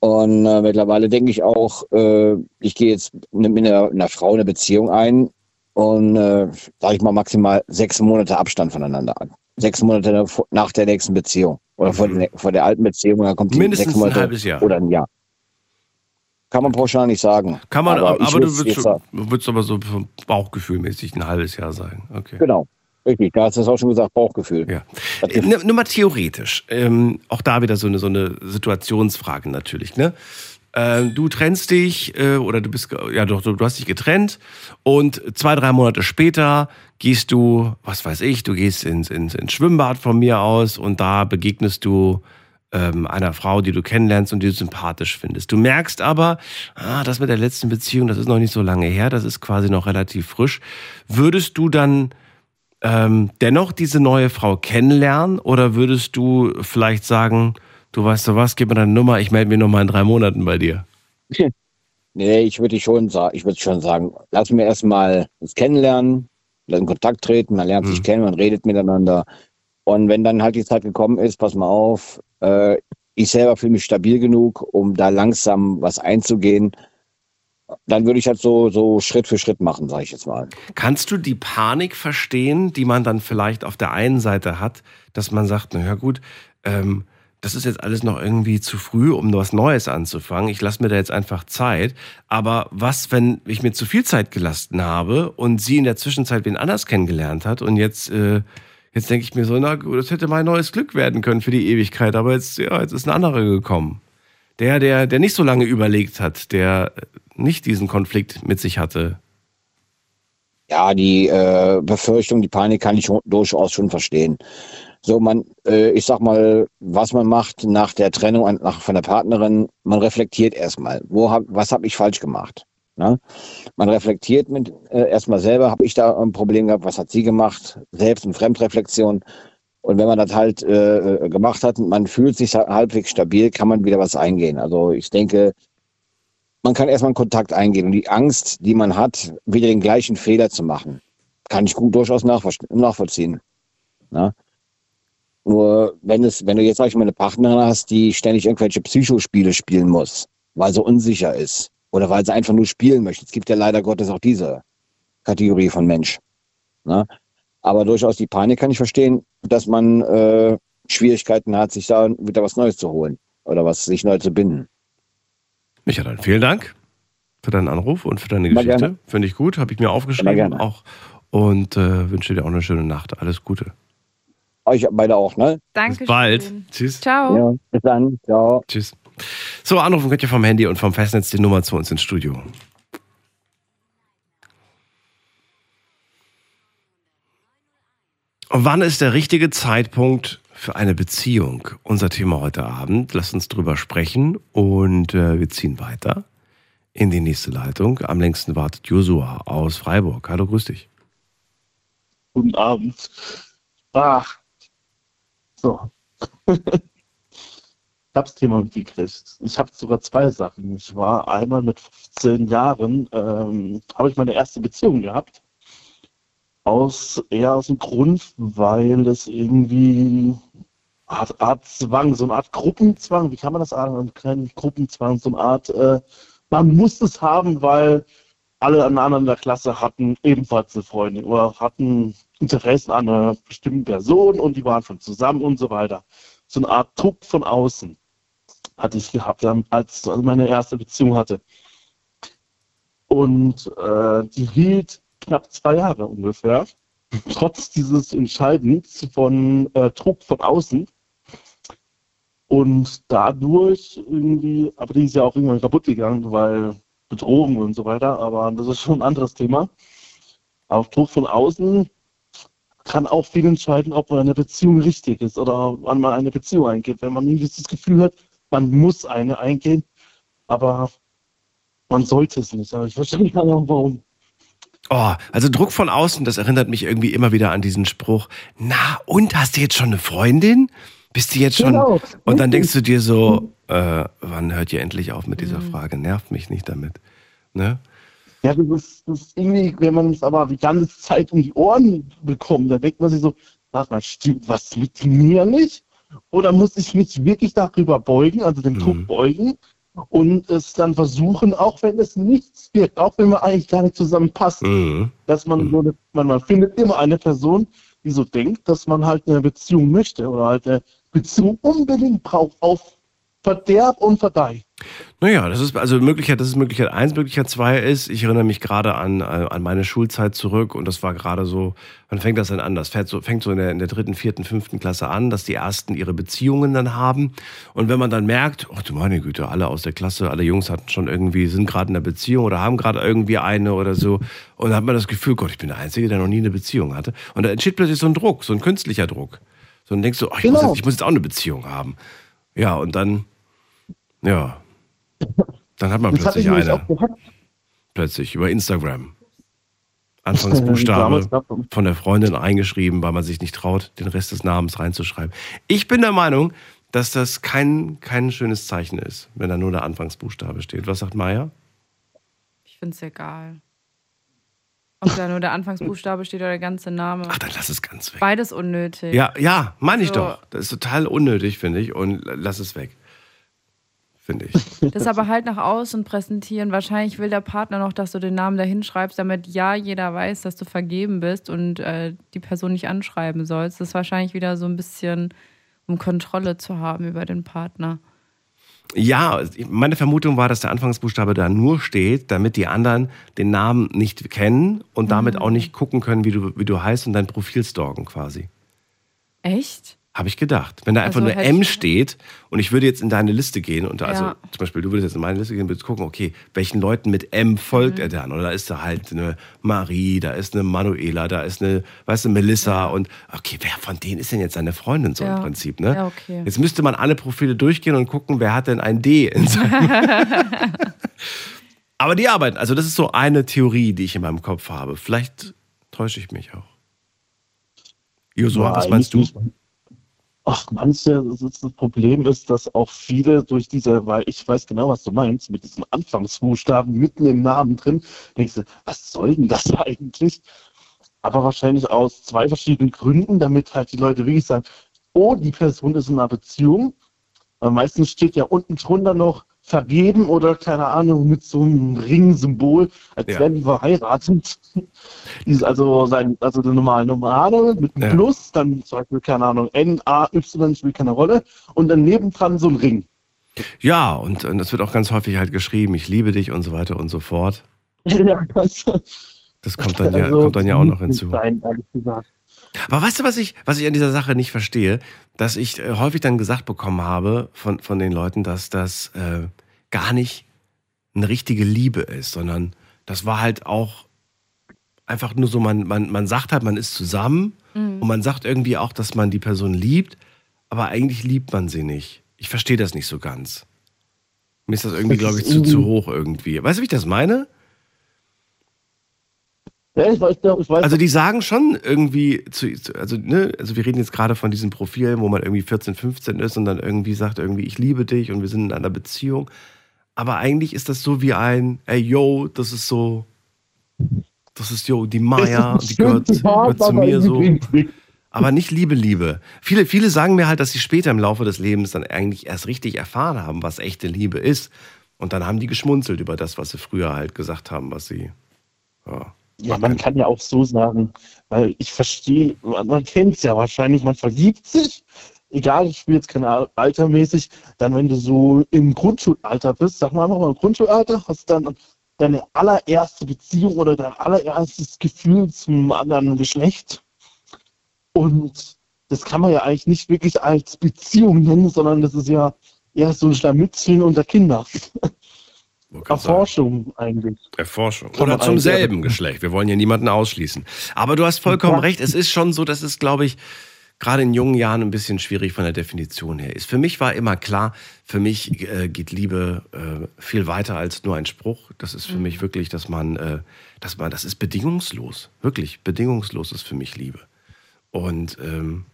Und äh, mittlerweile denke ich auch, äh, ich gehe jetzt mit einer, einer Frau eine Beziehung ein und, äh, sage ich mal, maximal sechs Monate Abstand voneinander an. Sechs Monate nach der nächsten Beziehung. Oder vor, der, vor der alten Beziehung, dann kommt die Mindestens sechs Monate ein halbes Jahr. oder ein Jahr. Kann man pauschal nicht sagen. Kann man, aber, aber du würdest, würdest aber so Bauchgefühlmäßig ein halbes Jahr sagen. Okay. Genau. Richtig, da hast du es auch schon gesagt, Bauchgefühl. Ja. Äh, Nur nur mal theoretisch. Ähm, auch da wieder so eine, so eine Situationsfrage natürlich. Ne? Ähm, du trennst dich äh, oder du bist, ja doch, du, du hast dich getrennt und zwei, drei Monate später gehst du, was weiß ich, du gehst ins, ins, ins Schwimmbad von mir aus und da begegnest du ähm, einer Frau, die du kennenlernst und die du sympathisch findest. Du merkst aber, ah, das mit der letzten Beziehung, das ist noch nicht so lange her, das ist quasi noch relativ frisch. Würdest du dann ähm, dennoch diese neue Frau kennenlernen oder würdest du vielleicht sagen, du weißt du was, gib mir deine Nummer, ich melde mich nochmal in drei Monaten bei dir? *laughs* Nee, ich würde schon sagen, ich würde schon sagen, lass mir erstmal uns kennenlernen, in Kontakt treten, man lernt sich kennen, man redet miteinander. Und wenn dann halt die Zeit gekommen ist, pass mal auf, äh, ich selber fühle mich stabil genug, um da langsam was einzugehen, dann würde ich halt so, so Schritt für Schritt machen, sage ich jetzt mal. Kannst du die Panik verstehen, die man dann vielleicht auf der einen Seite hat, dass man sagt, na ja gut, ähm, das ist jetzt alles noch irgendwie zu früh, um was Neues anzufangen. Ich lasse mir da jetzt einfach Zeit. Aber was, wenn ich mir zu viel Zeit gelassen habe und sie in der Zwischenzeit wen anders kennengelernt hat und jetzt, äh, jetzt denke ich mir so, na gut, das hätte mein neues Glück werden können für die Ewigkeit, aber jetzt, ja, jetzt ist ein anderer gekommen. Der, der, der nicht so lange überlegt hat, der nicht diesen Konflikt mit sich hatte. Ja, die äh, Befürchtung, die Panik kann ich durchaus schon verstehen. So, man, äh, ich sag mal, was man macht nach der Trennung an- nach, von der Partnerin, man reflektiert erstmal, wo hab, was habe ich falsch gemacht? Ne? Man reflektiert mit äh, erstmal selber, habe ich da ein Problem gehabt, was hat sie gemacht? Selbst- und Fremdreflexion. Und wenn man das halt äh, äh, gemacht hat und man fühlt sich ha- halbwegs stabil, kann man wieder was eingehen. Also ich denke, man kann erstmal einen Kontakt eingehen. Und die Angst, die man hat, wieder den gleichen Fehler zu machen, kann ich gut durchaus nachvoll- nachvollziehen. Ne? Nur wenn es, wenn du jetzt sag ich mal eine Partnerin hast, die ständig irgendwelche Psychospiele spielen muss, weil sie unsicher ist oder weil sie einfach nur spielen möchte. Es gibt ja leider Gottes auch diese Kategorie von Mensch. Ne? Aber durchaus die Panik kann ich verstehen, dass man äh, Schwierigkeiten hat, sich da wieder was Neues zu holen oder was sich neu zu binden. Micha, dann vielen Dank für deinen Anruf und für deine Immer Geschichte. Finde ich gut, habe ich mir aufgeschrieben gerne. auch und äh, wünsche dir auch eine schöne Nacht. Alles Gute. Euch beide auch, ne? Danke. Bis bald. Tschüss. Ciao. Ja, bis dann. Ciao. Tschüss. So, anrufen könnt ihr vom Handy und vom Festnetz die Nummer zu uns ins Studio. Und wann ist der richtige Zeitpunkt für eine Beziehung? Unser Thema heute Abend. Lasst uns drüber sprechen und äh, wir ziehen weiter in die nächste Leitung. Am längsten wartet Josua aus Freiburg. Hallo, grüß dich. Guten Abend. Ach. So. *laughs* ich hab's Thema mitgekriegt. Ich habe sogar zwei Sachen. Ich war einmal mit 15 Jahren, ähm, habe ich meine erste Beziehung gehabt. Aus, eher aus dem Grund, weil es irgendwie Art, Art Zwang, so eine Art Gruppenzwang, wie kann man das sagen? Kein Gruppenzwang, so eine Art, äh, man muss es haben, weil alle anderen in der Klasse hatten ebenfalls eine Freundin oder hatten Interessen an einer bestimmten Person und die waren schon zusammen und so weiter. So eine Art Druck von außen hatte ich gehabt, als ich meine erste Beziehung hatte. Und äh, die hielt knapp zwei Jahre ungefähr, *laughs* trotz dieses Entscheidens von äh, Druck von außen. Und dadurch irgendwie, aber die ist ja auch irgendwann kaputt gegangen, weil Bedrohung und so weiter, aber das ist schon ein anderes Thema. Auf Druck von außen kann auch viel entscheiden, ob man eine Beziehung richtig ist oder wann man eine Beziehung eingeht. Wenn man irgendwie das Gefühl hat, man muss eine eingehen, aber man sollte es nicht. Aber ich verstehe nicht genau, warum. Oh, also Druck von außen, das erinnert mich irgendwie immer wieder an diesen Spruch. Na, und hast du jetzt schon eine Freundin? Bist du jetzt schon? Genau. Und dann denkst du dir so, äh, wann hört ihr endlich auf mit dieser Frage? Nervt mich nicht damit. Ne? Ja, das ist, das ist irgendwie, wenn man es aber die ganze Zeit um die Ohren bekommt, dann denkt man sich so, warte mal, stimmt was mit mir nicht? Oder muss ich mich wirklich darüber beugen, also den Druck beugen und es dann versuchen, auch wenn es nichts wird, auch wenn wir eigentlich gar nicht zusammenpassen, dass man so eine, man, man findet immer eine Person, die so denkt, dass man halt eine Beziehung möchte oder halt eine Beziehung unbedingt braucht, auf Verderb und Verdeih. Naja, das ist also Möglichkeit, das ist Möglichkeit eins. Möglichkeit zwei ist, ich erinnere mich gerade an, äh, an meine Schulzeit zurück und das war gerade so, wann fängt das denn an? Das fängt so, fängt so in, der, in der dritten, vierten, fünften Klasse an, dass die ersten ihre Beziehungen dann haben. Und wenn man dann merkt, oh du meine Güte, alle aus der Klasse, alle Jungs hatten schon irgendwie, sind gerade in einer Beziehung oder haben gerade irgendwie eine oder so. Und dann hat man das Gefühl, Gott, ich bin der Einzige, der noch nie eine Beziehung hatte. Und da entsteht plötzlich so ein Druck, so ein künstlicher Druck. So dann denkst du, oh, ich, muss Genau. jetzt, ich muss jetzt auch eine Beziehung haben. Ja, und dann, ja, dann hat man Das plötzlich eine. Plötzlich über Instagram. Anfangsbuchstabe von der Freundin eingeschrieben, weil man sich nicht traut, den Rest des Namens reinzuschreiben. Ich bin der Meinung, dass das kein, kein schönes Zeichen ist, wenn da nur der Anfangsbuchstabe steht. Was sagt Maya? Ich finde es egal. Ob da nur der Anfangsbuchstabe steht oder der ganze Name. Ach, dann lass es ganz weg. Beides unnötig. Ja, ja, meine ich So. doch. Das ist total unnötig, finde ich. Und lass es weg. Finde ich. *laughs* Das aber halt nach außen präsentieren. Wahrscheinlich will der Partner noch, dass du den Namen da hinschreibst, damit ja jeder weiß, dass du vergeben bist und äh, die Person nicht anschreiben sollst. Das ist wahrscheinlich wieder so ein bisschen, um Kontrolle zu haben über den Partner. Ja, meine Vermutung war, dass der Anfangsbuchstabe da nur steht, damit die anderen den Namen nicht kennen und damit Mhm. auch nicht gucken können, wie du, wie du heißt und dein Profil stalken quasi. Echt? Habe ich gedacht. Wenn da einfach Also nur M steht und ich würde jetzt in deine Liste gehen und also Ja. zum Beispiel, du würdest jetzt in meine Liste gehen und würdest gucken, okay, welchen Leuten mit M folgt Mhm. er dann? Oder da ist da halt eine Marie, da ist eine Manuela, da ist eine, weißt du, Melissa und okay, wer von denen ist denn jetzt seine Freundin so Ja. im Prinzip, ne? Ja, okay. Jetzt müsste man alle Profile durchgehen und gucken, wer hat denn ein D in seinem. *laughs* *laughs* Aber die arbeiten, also das ist so eine Theorie, die ich in meinem Kopf habe. Vielleicht täusche ich mich auch. Josua, Ja, was meinst du? Ach, manche, das, das Problem ist, dass auch viele durch diese, weil ich weiß genau, was du meinst, mit diesem Anfangsbuchstaben mitten im Namen drin, denkst du, was soll denn das *laughs* eigentlich? Aber wahrscheinlich aus zwei verschiedenen Gründen, damit halt die Leute wirklich sagen, oh, die Person ist in einer Beziehung. Weil meistens steht ja unten drunter noch vergeben oder keine Ahnung, mit so einem Ring-Symbol, als Ja. wären die verheiratet. *laughs* Ist also sein, also der normale Normale mit einem Ja. Plus, dann zum Beispiel, keine Ahnung, N, A, Y spielt keine Rolle und dann nebendran so ein Ring. Ja, und, und das wird auch ganz häufig halt geschrieben, ich liebe dich und so weiter und so fort. *laughs* Ja, das, Das kommt dann *laughs* ja, also, kommt dann ja auch noch hinzu. Sein, ehrlich gesagt. Aber weißt du, was ich, was ich an dieser Sache nicht verstehe? Dass ich äh, häufig dann gesagt bekommen habe von, von den Leuten, dass das äh, gar nicht eine richtige Liebe ist, sondern das war halt auch einfach nur so, man, man, man sagt halt, man ist zusammen Mhm. und man sagt irgendwie auch, dass man die Person liebt, aber eigentlich liebt man sie nicht. Ich verstehe das nicht so ganz. Mir ist das irgendwie, glaube ich, zu, zu hoch irgendwie. Weißt du, wie ich das meine? Ja, ich weiß, ich weiß. Also die sagen schon irgendwie, zu, also, ne, also wir reden jetzt gerade von diesen Profilen, wo man irgendwie 14, 15 ist und dann irgendwie sagt irgendwie, ich liebe dich und wir sind in einer Beziehung. Aber eigentlich ist das so wie ein, ey yo, das ist so, das ist yo, die Maya, die gehört, gehört zu mir so. Aber nicht Liebe, Liebe. Viele, viele sagen mir halt, dass sie später im Laufe des Lebens dann eigentlich erst richtig erfahren haben, was echte Liebe ist. Und dann haben die geschmunzelt über das, was sie früher halt gesagt haben, was sie. Ja. Ja, man kann ja auch so sagen, weil ich verstehe, man, man kennt es ja wahrscheinlich, man verliebt sich, egal, ich spiele jetzt keine Al- altermäßig, dann wenn du so im Grundschulalter bist, sag mal einfach mal im Grundschulalter, hast dann deine allererste Beziehung oder dein allererstes Gefühl zum anderen Geschlecht. Und das kann man ja eigentlich nicht wirklich als Beziehung nennen, sondern das ist ja eher so ein Scharmützeln unter Kinder. *laughs* Erforschung eigentlich. Erforschung. Oder zum selben Geschlecht. Wir wollen ja niemanden ausschließen. Aber du hast vollkommen Ja. recht. Es ist schon so, dass es, glaube ich, gerade in jungen Jahren ein bisschen schwierig von der Definition her ist. Für mich war immer klar, für mich äh, geht Liebe äh, viel weiter als nur ein Spruch. Das ist für Mhm. mich wirklich, dass man, äh, dass man, das ist bedingungslos. Wirklich, bedingungslos ist für mich Liebe. Und ähm,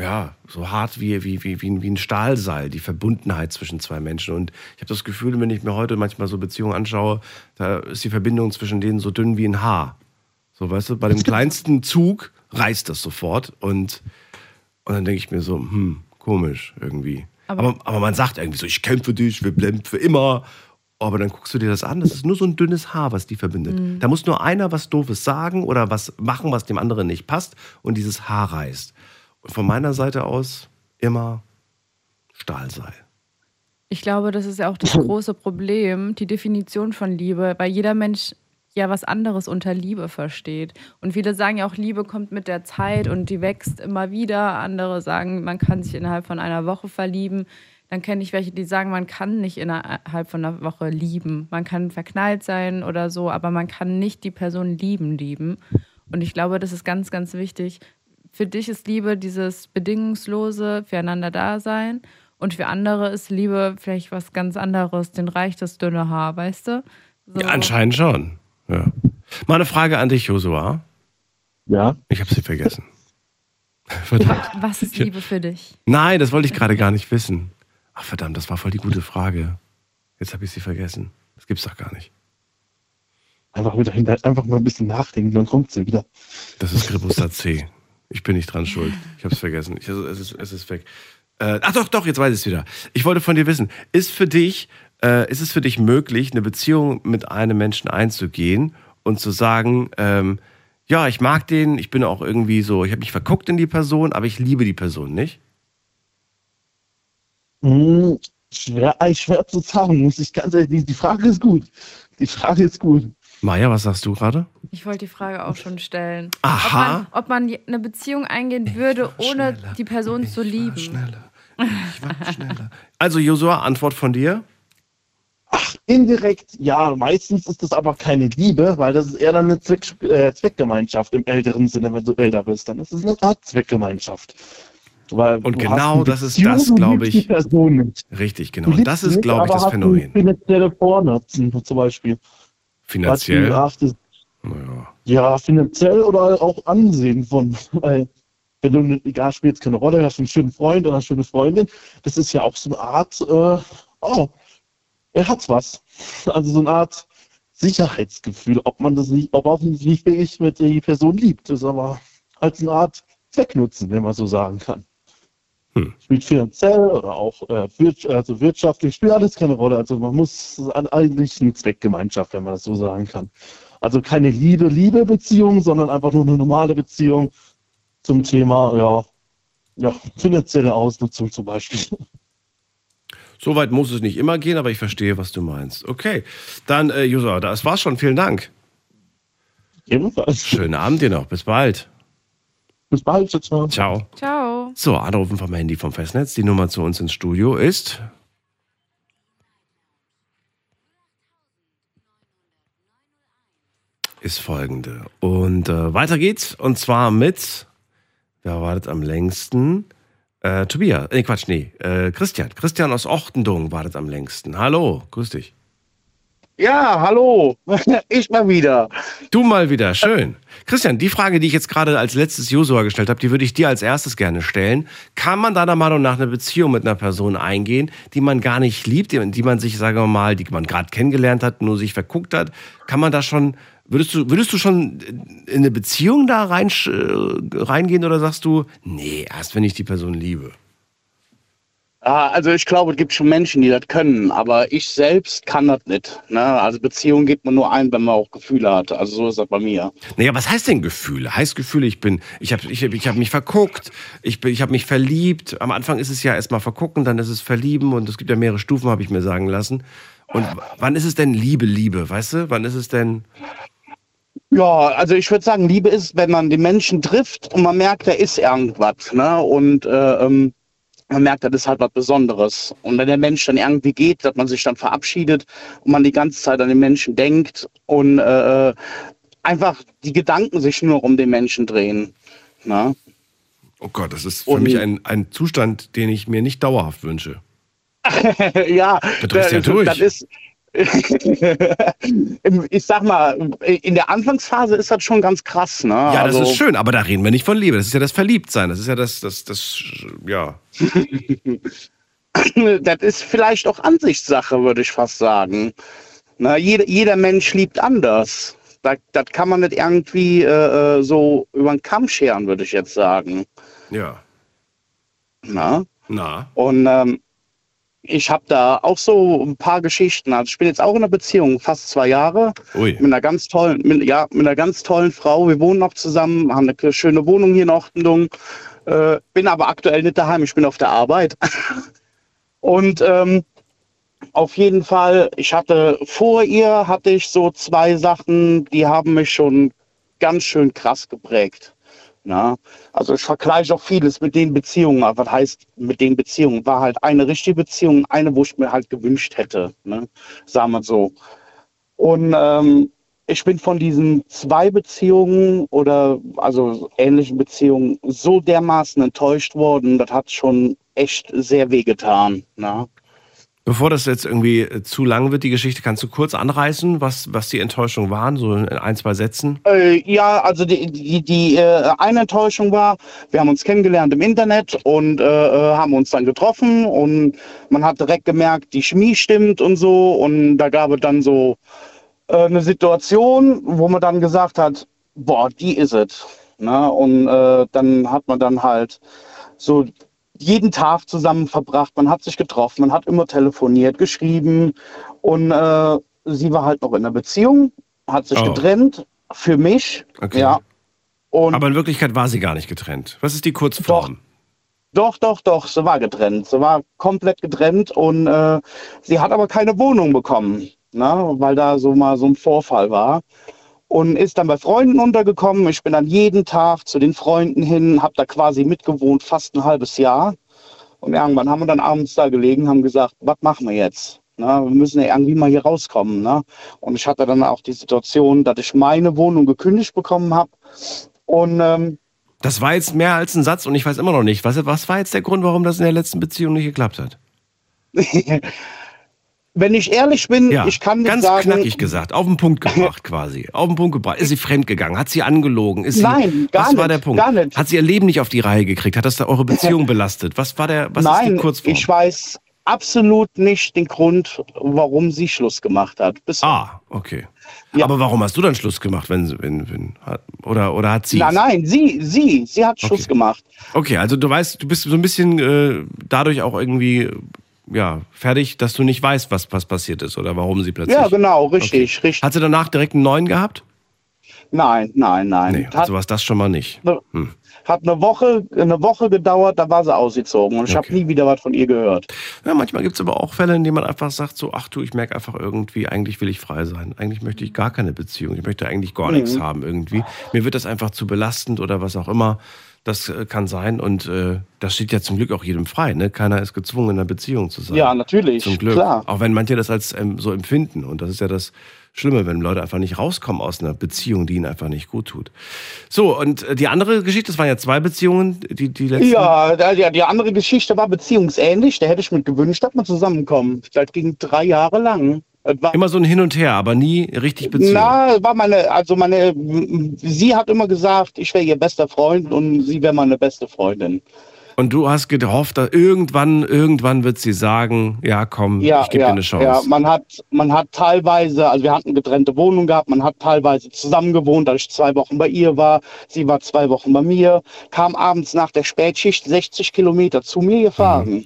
ja, so hart wie, wie, wie, wie, ein- Stahlseil, die Verbundenheit zwischen zwei Menschen. Und ich habe das Gefühl, wenn ich mir heute manchmal so Beziehungen anschaue, da ist die Verbindung zwischen denen so dünn wie ein Haar. So, weißt du, bei dem kleinsten Zug reißt das sofort. Und, und dann denke ich mir so, hm, komisch irgendwie. Aber- Aber, aber, man sagt irgendwie so, ich kämpfe dich, wir bleiben für immer. Aber dann guckst du dir das an, das ist nur so ein dünnes Haar, was die verbindet. Mhm. Da muss nur einer was Doofes sagen oder was machen, was dem anderen nicht passt und dieses Haar reißt. Und von meiner Seite aus immer Stahlseil. Ich glaube, das ist ja auch das *laughs* große Problem, die Definition von Liebe, weil jeder Mensch ja was anderes unter Liebe versteht. Und viele sagen ja auch, Liebe kommt mit der Zeit und die wächst immer wieder. Andere sagen, man kann sich innerhalb von einer Woche verlieben. Dann kenne ich welche, die sagen, man kann nicht innerhalb von einer Woche lieben. Man kann verknallt sein oder so, aber man kann nicht die Person lieben, lieben. Und ich glaube, das ist ganz, ganz wichtig. Für dich ist Liebe dieses bedingungslose Füreinander-Dasein. Und für andere ist Liebe vielleicht was ganz anderes, den reicht das dünne Haar, weißt du? So. Ja, anscheinend schon. Ja. Mal eine Frage an dich, Josua. Ja. Ich habe sie vergessen. *laughs* Wa- Was ist Liebe für dich? Nein, das wollte ich gerade gar nicht wissen. Ach verdammt, das war voll die gute Frage. Jetzt habe ich sie vergessen. Das gibt's doch gar nicht. Einfach wieder hinter, einfach mal ein bisschen nachdenken, dann kommt sie wieder. Das ist Gribusta C. Ich bin nicht dran schuld. Ich habe es vergessen. Ich, also, es, ist, es ist weg. Äh, ach doch, doch, jetzt weiß ich es wieder. Ich wollte von dir wissen, ist für dich, äh, ist es für dich möglich, eine Beziehung mit einem Menschen einzugehen und zu sagen, ähm, ja, ich mag den, ich bin auch irgendwie so, ich habe mich verguckt in die Person, aber ich liebe die Person nicht? Hm, schwer, schwer zu sagen, muss ich ganz ehrlich, die Frage ist gut. Die Frage ist gut. Maja, was sagst du gerade? Ich wollte die Frage auch schon stellen. Aha. Ob man, ob man eine Beziehung eingehen würde, ohne die Person zu lieben. *laughs* Also, Josua, Antwort von dir? Indirekt, ja, meistens ist das aber keine Liebe, weil das ist eher dann eine Zweck, äh, Zweckgemeinschaft im älteren Sinne, wenn du älter bist. Dann ist es eine Art Zweckgemeinschaft. Weil Und genau das ist das, glaube ich. Richtig, genau. Und das ist, glaube ich, das Phänomen. Finanzielle Vornutzen zum Beispiel. Finanziell? Ach, das, Ja, finanziell oder auch Ansehen von, *laughs* weil wenn du, egal, spielt jetzt keine Rolle, hast einen schönen Freund oder eine schöne Freundin, das ist ja auch so eine Art, äh, oh, er hat was. *laughs* Also so eine Art Sicherheitsgefühl, ob man das nicht, ob auch nicht, wie viel ich mit die Person liebt, das ist aber als eine Art Zwecknutzen, wenn man so sagen kann. Spielt finanziell oder auch äh, wir- also wirtschaftlich, spielt alles keine Rolle. Also man muss eigentlich eine Zweckgemeinschaft, wenn man das so sagen kann. Also keine Liebe, Liebe-Beziehung, sondern einfach nur eine normale Beziehung zum Thema, ja, ja, finanzielle Ausnutzung zum Beispiel. *laughs* So weit muss es nicht immer gehen, aber ich verstehe, was du meinst. Okay, dann, äh, Josua, das war's schon. Vielen Dank. Ebenfalls. Schönen Abend dir noch. Bis bald. Bis bald. Ciao. Ciao. Ciao. So, anrufen vom Handy vom Festnetz. Die Nummer zu uns ins Studio ist. Ist folgende. Und äh, weiter geht's. Und zwar mit. Wer wartet am längsten? Äh, Tobias. Nee, Quatsch, nee. Äh, Christian. Christian aus Ochtendung wartet am längsten. Hallo, grüß dich. Ja, hallo. *laughs* Ich mal wieder. Du mal wieder, schön. Christian, die Frage, die ich jetzt gerade als letztes Josua gestellt habe, die würde ich dir als erstes gerne stellen. Kann man deiner Meinung nach eine Beziehung mit einer Person eingehen, die man gar nicht liebt, die, man sich, sagen wir mal, die man gerade kennengelernt hat, nur sich verguckt hat? Kann man da schon, würdest du, würdest du schon in eine Beziehung da rein, äh, reingehen oder sagst du, nee, erst wenn ich die Person liebe? Ah, also ich glaube, es gibt schon Menschen, die das können, aber ich selbst kann das nicht. Ne? Also Beziehung gibt man nur ein, wenn man auch Gefühle hat. Also so ist das bei mir. Naja, was heißt denn Gefühle? Heißt Gefühle, ich bin, ich habe ich ich hab mich verguckt, ich, bin- ich habe mich verliebt. Am Anfang ist es ja erstmal vergucken, dann ist es verlieben und es gibt ja mehrere Stufen, habe ich mir sagen lassen. Und wann ist es denn Liebe, Liebe, weißt du? Wann ist es denn. Ja, also ich würde sagen, Liebe ist, wenn man den Menschen trifft und man merkt, da ist irgendwas. Ne? Und äh, ähm, man merkt, das ist halt was Besonderes. Und wenn der Mensch dann irgendwie geht, dass man sich dann verabschiedet und man die ganze Zeit an den Menschen denkt und äh, einfach die Gedanken sich nur um den Menschen drehen. Ne? Oh Gott, das ist für Und- mich ein, ein Zustand, den ich mir nicht dauerhaft wünsche. *laughs* ja, Da ja durch. das ist. Ich sag mal, in der Anfangsphase ist das schon ganz krass, ne? Ja, das Also- ist schön, aber da reden wir nicht von Liebe. Das ist ja das Verliebtsein. Das ist ja das, das, das, ja. *laughs* das ist vielleicht auch Ansichtssache, würde ich fast sagen. Na, jeder, jeder Mensch liebt anders. Das, das kann man nicht irgendwie äh, äh, so über den Kamm scheren, würde ich jetzt sagen. Ja. Na? Na. Und ähm, ich habe da auch so ein paar Geschichten. Also ich bin jetzt auch in einer Beziehung, fast zwei Jahre. Ui. Mit einer ganz tollen, mit, ja, mit einer ganz tollen Frau. Wir wohnen noch zusammen, haben eine schöne Wohnung hier in Ordnung. Äh, bin aber aktuell nicht daheim, ich bin auf der Arbeit. *laughs* Und ähm, auf jeden Fall, ich hatte vor ihr hatte ich so zwei Sachen, die haben mich schon ganz schön krass geprägt. Na, also ich vergleiche auch vieles mit den Beziehungen. Aber was heißt mit den Beziehungen? War halt eine richtige Beziehung, eine, wo ich mir halt gewünscht hätte. Ne? Sagen wir so. Und ähm, ich bin von diesen zwei Beziehungen oder also ähnlichen Beziehungen so dermaßen enttäuscht worden, das hat schon echt sehr wehgetan. Ne? Bevor das jetzt irgendwie äh, zu lang wird, die Geschichte, kannst du kurz anreißen, was, was die Enttäuschungen waren, so in ein, zwei Sätzen? Äh, ja, also die, die, die äh, eine Enttäuschung war, wir haben uns kennengelernt im Internet und äh, äh, haben uns dann getroffen und man hat direkt gemerkt, die Chemie stimmt und so und da gab es dann so äh, eine Situation, wo man dann gesagt hat, boah, die ist es. Ne? Und dann hat man dann halt so jeden Tag zusammen verbracht, man hat sich getroffen, man hat immer telefoniert, geschrieben und äh, sie war halt noch in einer Beziehung, hat sich Oh. getrennt, für mich, Okay. ja. Und Aber in Wirklichkeit war sie gar nicht getrennt. Was ist die Kurzform? Doch, doch, doch, sie war getrennt. Sie war komplett getrennt und äh, sie hat aber keine Wohnung bekommen, ne, weil da so mal so ein Vorfall war. Und ist dann bei Freunden untergekommen. Ich bin dann jeden Tag zu den Freunden hin, habe da quasi mitgewohnt, fast ein halbes Jahr. Und irgendwann haben wir dann abends da gelegen, haben gesagt, was machen wir jetzt? Na, wir müssen ja irgendwie mal hier rauskommen. Ne? Und ich hatte dann auch die Situation, dass ich meine Wohnung gekündigt bekommen habe. Und ähm, Das war jetzt mehr als ein Satz und ich weiß immer noch nicht. Was, was war jetzt der Grund, warum das in der letzten Beziehung nicht geklappt hat? *laughs* wenn ich ehrlich bin, Ja, ich kann nicht ganz sagen, knackig gesagt, auf den Punkt gebracht quasi. Auf den Punkt gebracht. Ist sie fremdgegangen? Hat sie angelogen? Ist sie, Nein, gar was war nicht, der Punkt? gar nicht. Hat sie ihr Leben nicht auf die Reihe gekriegt? Hat das da eure Beziehung *laughs* belastet? Was war der, was ist die Nein, Kurzform? ich weiß absolut nicht den Grund, warum sie Schluss gemacht hat. Bis ah, okay. Aber warum hast du dann Schluss gemacht, wenn, wenn, wenn oder, oder hat sie? Nein, nein, sie, sie, sie hat Schluss gemacht. Okay, also du weißt, du bist so ein bisschen äh, dadurch auch irgendwie ja, fertig, dass du nicht weißt, was, was passiert ist oder warum sie plötzlich. Ja, genau, richtig, richtig. Hat sie danach direkt einen neuen gehabt? Nein, nein, nein. Nee, also war es das schon mal nicht. Hm. Hat eine Woche, eine Woche gedauert, da war sie ausgezogen und ich habe nie wieder was von ihr gehört. Ja, manchmal gibt es aber auch Fälle, in denen man einfach sagt, so, ach du, ich merke einfach irgendwie, eigentlich will ich frei sein. Eigentlich möchte ich gar keine Beziehung. Ich möchte eigentlich gar Mhm. nichts haben irgendwie. Mir wird das einfach zu belastend oder was auch immer. Das äh, kann sein und äh, das steht ja zum Glück auch jedem frei. Ne? Keiner ist gezwungen, in einer Beziehung zu sein. Ja, natürlich, Zum Glück. klar. Auch wenn manche das als ähm, so empfinden. Und das ist ja das Schlimme, wenn Leute einfach nicht rauskommen aus einer Beziehung, die ihnen einfach nicht gut tut. So, und äh, die andere Geschichte, das waren ja zwei Beziehungen, die, die letzten. Ja, ja, die andere Geschichte war beziehungsähnlich. Da hätte ich mir gewünscht, dass wir zusammenkommen. Das ging drei Jahre lang. War, Immer so ein Hin und Her, aber nie richtig Beziehung. Na, war meine, also meine, sie hat immer gesagt, ich wäre ihr bester Freund und sie wäre meine beste Freundin. Und du hast gehofft, dass irgendwann, irgendwann wird sie sagen, ja komm, Ja, ich gebe ja, dir eine Chance. ja, man hat, man hat teilweise, also wir hatten getrennte Wohnungen gehabt, man hat teilweise zusammen gewohnt, da ich zwei Wochen bei ihr war, sie war zwei Wochen bei mir, kam abends nach der Spätschicht 60 Kilometer zu mir gefahren.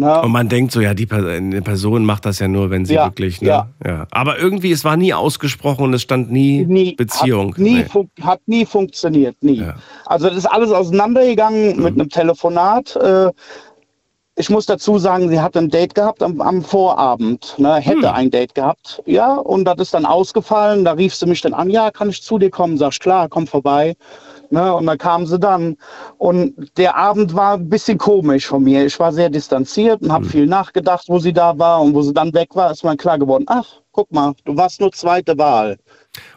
Na, Und man denkt so, ja, die Person macht das ja nur, wenn sie Ja, wirklich, ne? ja. Ja. Aber irgendwie, es war nie ausgesprochen und es stand nie, Beziehung. Hat nie, Nee. hat nie funktioniert, nie. Also das ist alles auseinandergegangen Mhm. mit einem Telefonat. Äh, ich muss dazu sagen, sie hatte ein Date gehabt am, am Vorabend, ne, hätte Hm. ein Date gehabt, ja, und das ist dann ausgefallen. Da rief sie mich dann an, ja, kann ich zu dir kommen? Sag ich, klar, komm vorbei. Ne, und dann kam sie dann. Und der Abend war ein bisschen komisch von mir. Ich war sehr distanziert und habe Hm. viel nachgedacht, wo sie da war. Und wo sie dann weg war, ist mir klar geworden, ach, guck mal, du warst nur zweite Wahl.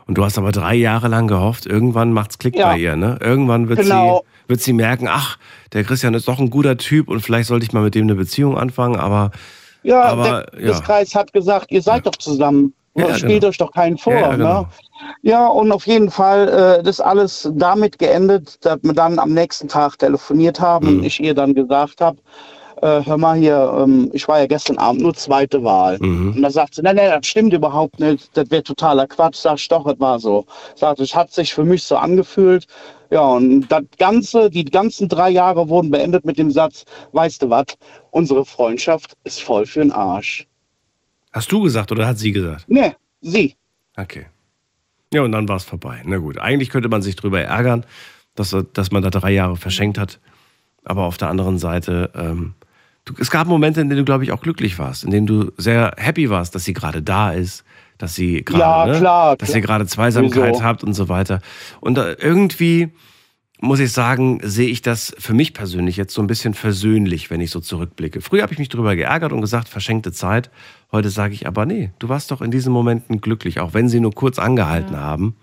Und du hast aber drei Jahre lang gehofft, irgendwann macht's Klick Ja. bei ihr, ne? Irgendwann wird Genau. sie, wird sie merken, ach, der Christian ist doch ein guter Typ und vielleicht sollte ich mal mit dem eine Beziehung anfangen, aber Ja, Aber, der, ja. das Kreis hat gesagt, ihr seid doch zusammen. Ja, Spielt genau. euch doch keinen vor. Ja, ja, genau. ne? ja, und auf jeden Fall äh, das alles damit geendet, dass wir dann am nächsten Tag telefoniert haben Mhm. und ich ihr dann gesagt habe, äh, hör mal hier, ähm, ich war ja gestern Abend nur zweite Wahl. Mhm. Und da sagt sie, nein, nein, das stimmt überhaupt nicht, das wäre totaler Quatsch. Sag ich, doch, das war so. Sagt, es hat sich für mich so angefühlt. Ja, und das Ganze, die ganzen drei Jahre wurden beendet mit dem Satz, weißt du was, unsere Freundschaft ist voll für den Arsch. Hast du gesagt oder hat sie gesagt? Nee, sie. Okay. Ja, und dann war es vorbei. Na gut, eigentlich könnte man sich drüber ärgern, dass, dass man da drei Jahre verschenkt hat. Aber auf der anderen Seite, ähm, du, es gab Momente, in denen du, glaube ich, auch glücklich warst, in denen du sehr happy warst, dass sie gerade da ist, dass sie gerade, Ja, ne, klar, dass klar. ihr gerade Zweisamkeit Sowieso. habt und so weiter. Und irgendwie muss ich sagen, sehe ich das für mich persönlich jetzt so ein bisschen versöhnlich, wenn ich so zurückblicke. Früher habe ich mich drüber geärgert und gesagt, verschenkte Zeit. Heute sage ich aber, nee, du warst doch in diesen Momenten glücklich, auch wenn sie nur kurz angehalten haben.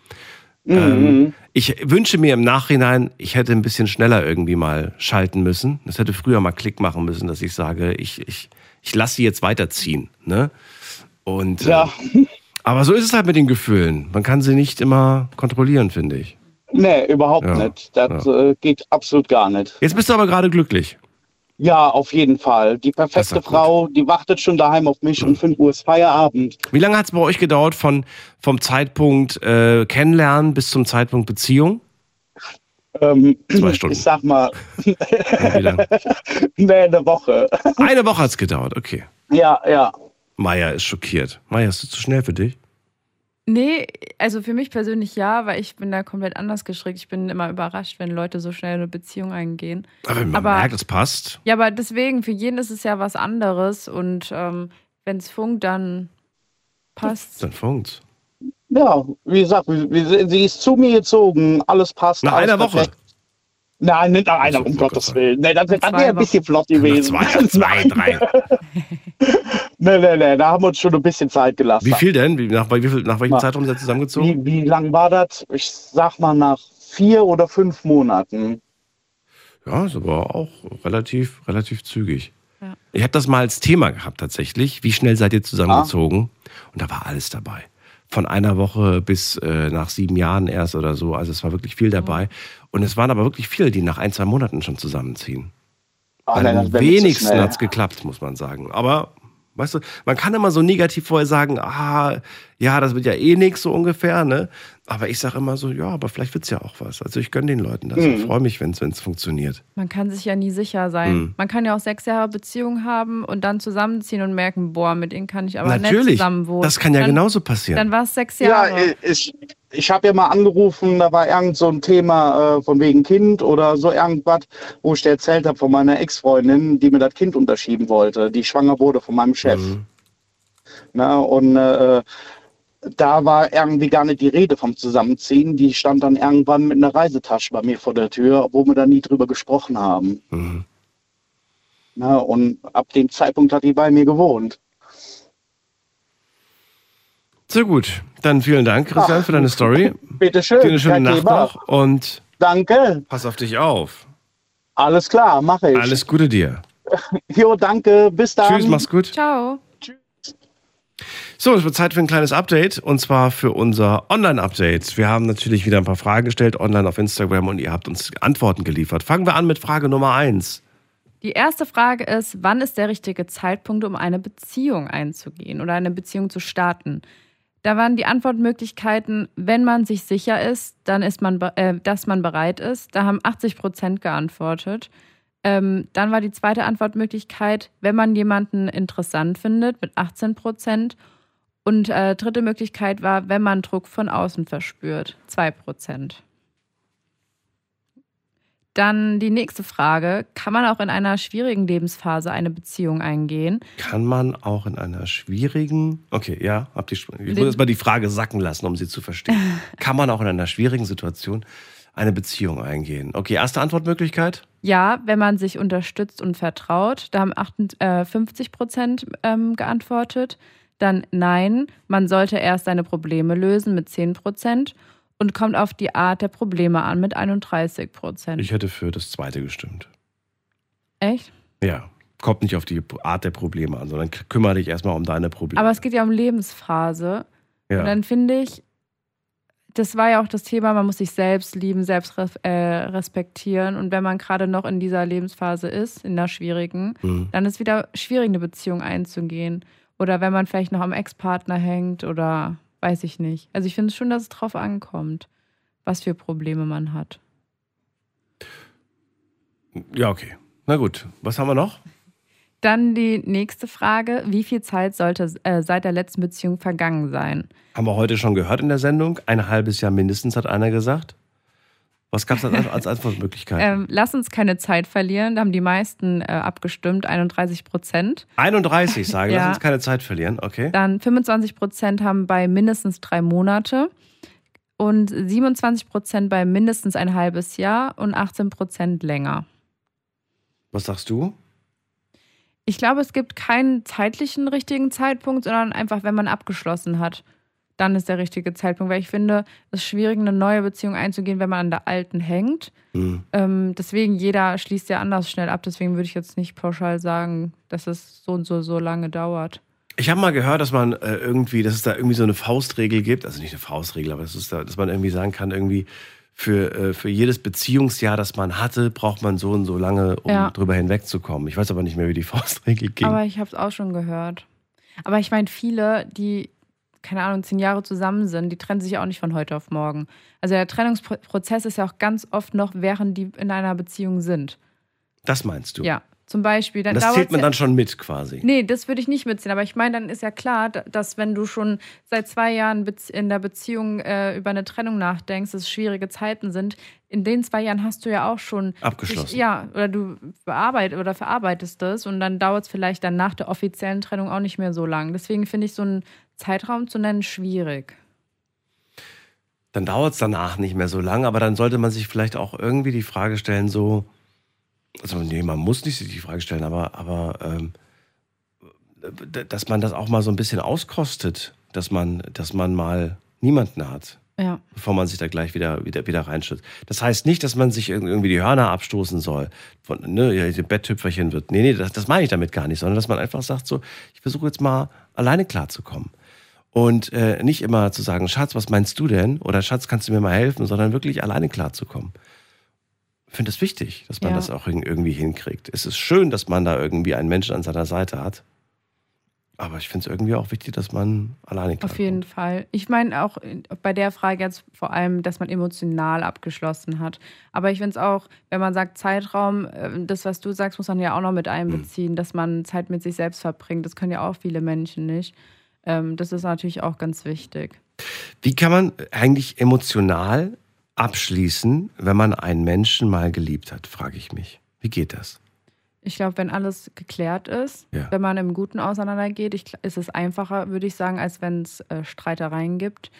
Ähm, Mhm. ich wünsche mir im Nachhinein, ich hätte ein bisschen schneller irgendwie mal schalten müssen. Das hätte früher mal Klick machen müssen, dass ich sage, ich, ich, ich lasse sie jetzt weiterziehen. Ne? Und, äh, Ja. aber so ist es halt mit den Gefühlen. Man kann sie nicht immer kontrollieren, finde ich. Nee, überhaupt Ja, nicht. Das äh, geht absolut gar nicht. Jetzt bist du aber gerade glücklich. Ja, auf jeden Fall. Die perfekte Frau, die wartet schon daheim auf mich um 5 Uhr ist Feierabend. Wie lange hat es bei euch gedauert von, vom Zeitpunkt äh, Kennenlernen bis zum Zeitpunkt Beziehung? Ähm, Zwei Stunden. Ich sag mal, wie lang? *laughs* nee, eine Woche. Eine Woche hat es gedauert, okay. Ja, ja. Maya ist schockiert. Maya, ist das zu schnell für dich? Nee, also für mich persönlich ja, weil ich bin da komplett anders gestrickt. Ich bin immer überrascht, wenn Leute so schnell eine Beziehung eingehen. Aber wenn man Aber- merkt, es passt. Ja, aber deswegen, für jeden ist es ja was anderes und ähm, wenn es funkt, dann passt Dann funkt's. Ja, wie gesagt, sie ist zu mir gezogen, alles passt. Nach alles einer Woche? perfekt. Nein, nicht nach einer, um Gottes Willen. Nee, das wäre ein bisschen flott gewesen. Zwei, zwei, *laughs* drei. *laughs* *laughs* nee, nee, nee, da haben wir uns schon ein bisschen Zeit gelassen. Wie viel denn? Wie, nach, wie viel, nach welchem Na, Zeitraum seid ihr zusammengezogen? Wie, wie lang war das? Ich sag mal nach vier oder fünf Monaten. Ja, ist aber auch relativ, relativ zügig. Ich habe das mal als Thema gehabt tatsächlich. Wie schnell seid ihr zusammengezogen? Und da war alles dabei. Von einer Woche bis äh, nach sieben Jahren erst oder so. Also es war wirklich viel dabei. Und es waren aber wirklich viele, die nach ein, zwei Monaten schon zusammenziehen. Ah, Am das zu wenigsten schnell. hat es geklappt, muss man sagen. Aber, weißt du, man kann immer so negativ vorher sagen, ah, ja, das wird ja eh nichts so ungefähr, ne? Aber ich sage immer so, ja, aber vielleicht wird's ja auch was. Also ich gönne den Leuten das. Mhm. Ich freue mich, wenn es funktioniert. Man kann sich ja nie sicher sein. Hm. Man kann ja auch sechs Jahre Beziehung haben und dann zusammenziehen und merken, boah, mit denen kann ich aber nicht Natürlich, zusammenwohnen. das kann ja dann, genauso passieren. Dann war es sechs Ja, Jahre. äh, ich, ich habe ja mal angerufen, da war irgend so ein Thema äh, von wegen Kind oder so irgendwas, wo ich dir erzählt habe von meiner Ex-Freundin, die mir das Kind unterschieben wollte, die schwanger wurde von meinem Chef. Mhm. Na, und äh, da war irgendwie gar nicht die Rede vom Zusammenziehen. Die stand dann irgendwann mit einer Reisetasche bei mir vor der Tür, obwohl wir da nie drüber gesprochen haben. Mhm. Na, und ab dem Zeitpunkt hat die bei mir gewohnt. Sehr gut. Dann vielen Dank, Christian, Ach, für deine Story. Bitteschön. Dir eine schöne Nacht noch und Danke. pass auf dich auf. Alles klar, mache ich. Alles Gute dir. *laughs* Jo, danke. Bis dann. Tschüss, mach's gut. Ciao. So, es wird Zeit für ein kleines Update und zwar für unser Online-Update. Wir haben natürlich wieder ein paar Fragen gestellt online auf Instagram und ihr habt uns Antworten geliefert. Fangen wir an mit Frage Nummer eins. Die erste Frage ist, wann ist der richtige Zeitpunkt, um eine Beziehung einzugehen oder eine Beziehung zu starten? Da waren die Antwortmöglichkeiten, wenn man sich sicher ist, dann ist man, äh, dass man bereit ist. Da haben 80 Prozent geantwortet. Ähm, dann war die zweite Antwortmöglichkeit, wenn man jemanden interessant findet, mit 18 Prozent. Und äh, dritte Möglichkeit war, wenn man Druck von außen verspürt, 2 Prozent. Dann die nächste Frage, kann man auch in einer schwierigen Lebensphase eine Beziehung eingehen? Kann man auch in einer schwierigen, okay, ja, habt ihr, ich muss jetzt mal die Frage sacken lassen, um sie zu verstehen. *laughs* Kann man auch in einer schwierigen Situation eine Beziehung eingehen? Okay, erste Antwortmöglichkeit? Ja, wenn man sich unterstützt und vertraut. Da haben 58 Prozent ähm, geantwortet. Dann nein, man sollte erst seine Probleme lösen mit 10 Prozent. und kommt auf die Art der Probleme an mit 31 Prozent. Ich hätte für das zweite gestimmt. Echt? Ja. Kommt nicht auf die Art der Probleme an, sondern kümmere dich erstmal um deine Probleme. Aber es geht ja um Lebensphase. Ja. Und dann finde ich, das war ja auch das Thema, man muss sich selbst lieben, selbst äh, respektieren. Und wenn man gerade noch in dieser Lebensphase ist, in der schwierigen, Mhm. dann ist wieder schwierig, eine Beziehung einzugehen. Oder wenn man vielleicht noch am Ex-Partner hängt oder weiß ich nicht. Also ich finde schon, dass es drauf ankommt, was für Probleme man hat. Ja, okay. Na gut. Was haben wir noch? Dann die nächste Frage: Wie viel Zeit sollte äh, seit der letzten Beziehung vergangen sein? Haben wir heute schon gehört in der Sendung. Ein halbes Jahr mindestens, hat einer gesagt. Was gab es als, als Antwortmöglichkeit? Ähm, lass uns keine Zeit verlieren. Da haben die meisten äh, abgestimmt, 31 Prozent. 31 sagen, Ja. lass uns keine Zeit verlieren. Okay. Dann 25 Prozent haben bei mindestens drei Monate und 27 Prozent bei mindestens ein halbes Jahr und 18 Prozent länger. Was sagst du? Ich glaube, es gibt keinen zeitlichen richtigen Zeitpunkt, sondern einfach, wenn man abgeschlossen hat, dann ist der richtige Zeitpunkt. Weil ich finde, es ist schwierig, eine neue Beziehung einzugehen, wenn man an der alten hängt. Hm. Ähm, deswegen, jeder schließt ja anders schnell ab. Deswegen würde ich jetzt nicht pauschal sagen, dass es so und so so lange dauert. Ich habe mal gehört, dass man äh, irgendwie, dass es da irgendwie so eine Faustregel gibt, also nicht eine Faustregel, aber das ist da, dass man irgendwie sagen kann, irgendwie für, äh, für jedes Beziehungsjahr, das man hatte, braucht man so und so lange, um Ja. drüber hinwegzukommen. Ich weiß aber nicht mehr, wie die *laughs* Faustregel ging. Aber ich habe es auch schon gehört. Aber ich meine, viele, die, keine Ahnung, zehn Jahre zusammen sind, die trennen sich auch nicht von heute auf morgen. Also der Trennungsprozess ist ja auch ganz oft noch, während die in einer Beziehung sind. das meinst du? Ja, zum Beispiel. Dann das zählt man ja- dann schon mit quasi. Nee, das würde ich nicht mitziehen. Aber ich meine, dann ist ja klar, da- dass wenn du schon seit zwei Jahren in der Beziehung äh, über eine Trennung nachdenkst, dass es schwierige Zeiten sind, in den zwei Jahren hast du ja auch schon Abgeschlossen. ja, oder du bearbeitet oder verarbeitest das und dann dauert es vielleicht dann nach der offiziellen Trennung auch nicht mehr so lang. Deswegen finde ich so einen Zeitraum zu nennen schwierig. Dann dauert es danach nicht mehr so lang, aber dann sollte man sich vielleicht auch irgendwie die Frage stellen, so, also nee, man muss nicht sich die Frage stellen, aber, aber ähm, dass man das auch mal so ein bisschen auskostet, dass man, dass man mal niemanden hat, Ja. bevor man sich da gleich wieder, wieder, wieder reinschützt. Das heißt nicht, dass man sich irg- irgendwie die Hörner abstoßen soll, von, ne, Betthüpferchen wird. Nee, nee, das, das meine ich damit gar nicht, sondern dass man einfach sagt, so, ich versuche jetzt mal alleine klarzukommen. Und äh, nicht immer zu sagen, Schatz, was meinst du denn? Oder Schatz, kannst du mir mal helfen? Sondern wirklich alleine klarzukommen. Ich finde es wichtig, dass man Ja. das auch irg- irgendwie hinkriegt. Es ist schön, dass man da irgendwie einen Menschen an seiner Seite hat. Aber ich finde es irgendwie auch wichtig, dass man alleine klarkommt. Auf jeden Fall. Ich meine auch bei der Frage jetzt vor allem, dass man emotional abgeschlossen hat. Aber ich finde es auch, wenn man sagt Zeitraum, äh, das, was du sagst, muss man ja auch noch mit einbeziehen, dass man Zeit mit sich selbst verbringt. Das können ja auch viele Menschen nicht. Ähm, Das ist natürlich auch ganz wichtig. Wie kann man eigentlich emotional abschließen, wenn man einen Menschen mal geliebt hat, frage ich mich. Wie geht das? Ich glaube, wenn alles geklärt ist, Ja. wenn man im Guten auseinandergeht, ich, ist es einfacher, würde ich sagen, als wenn es äh, Streitereien gibt.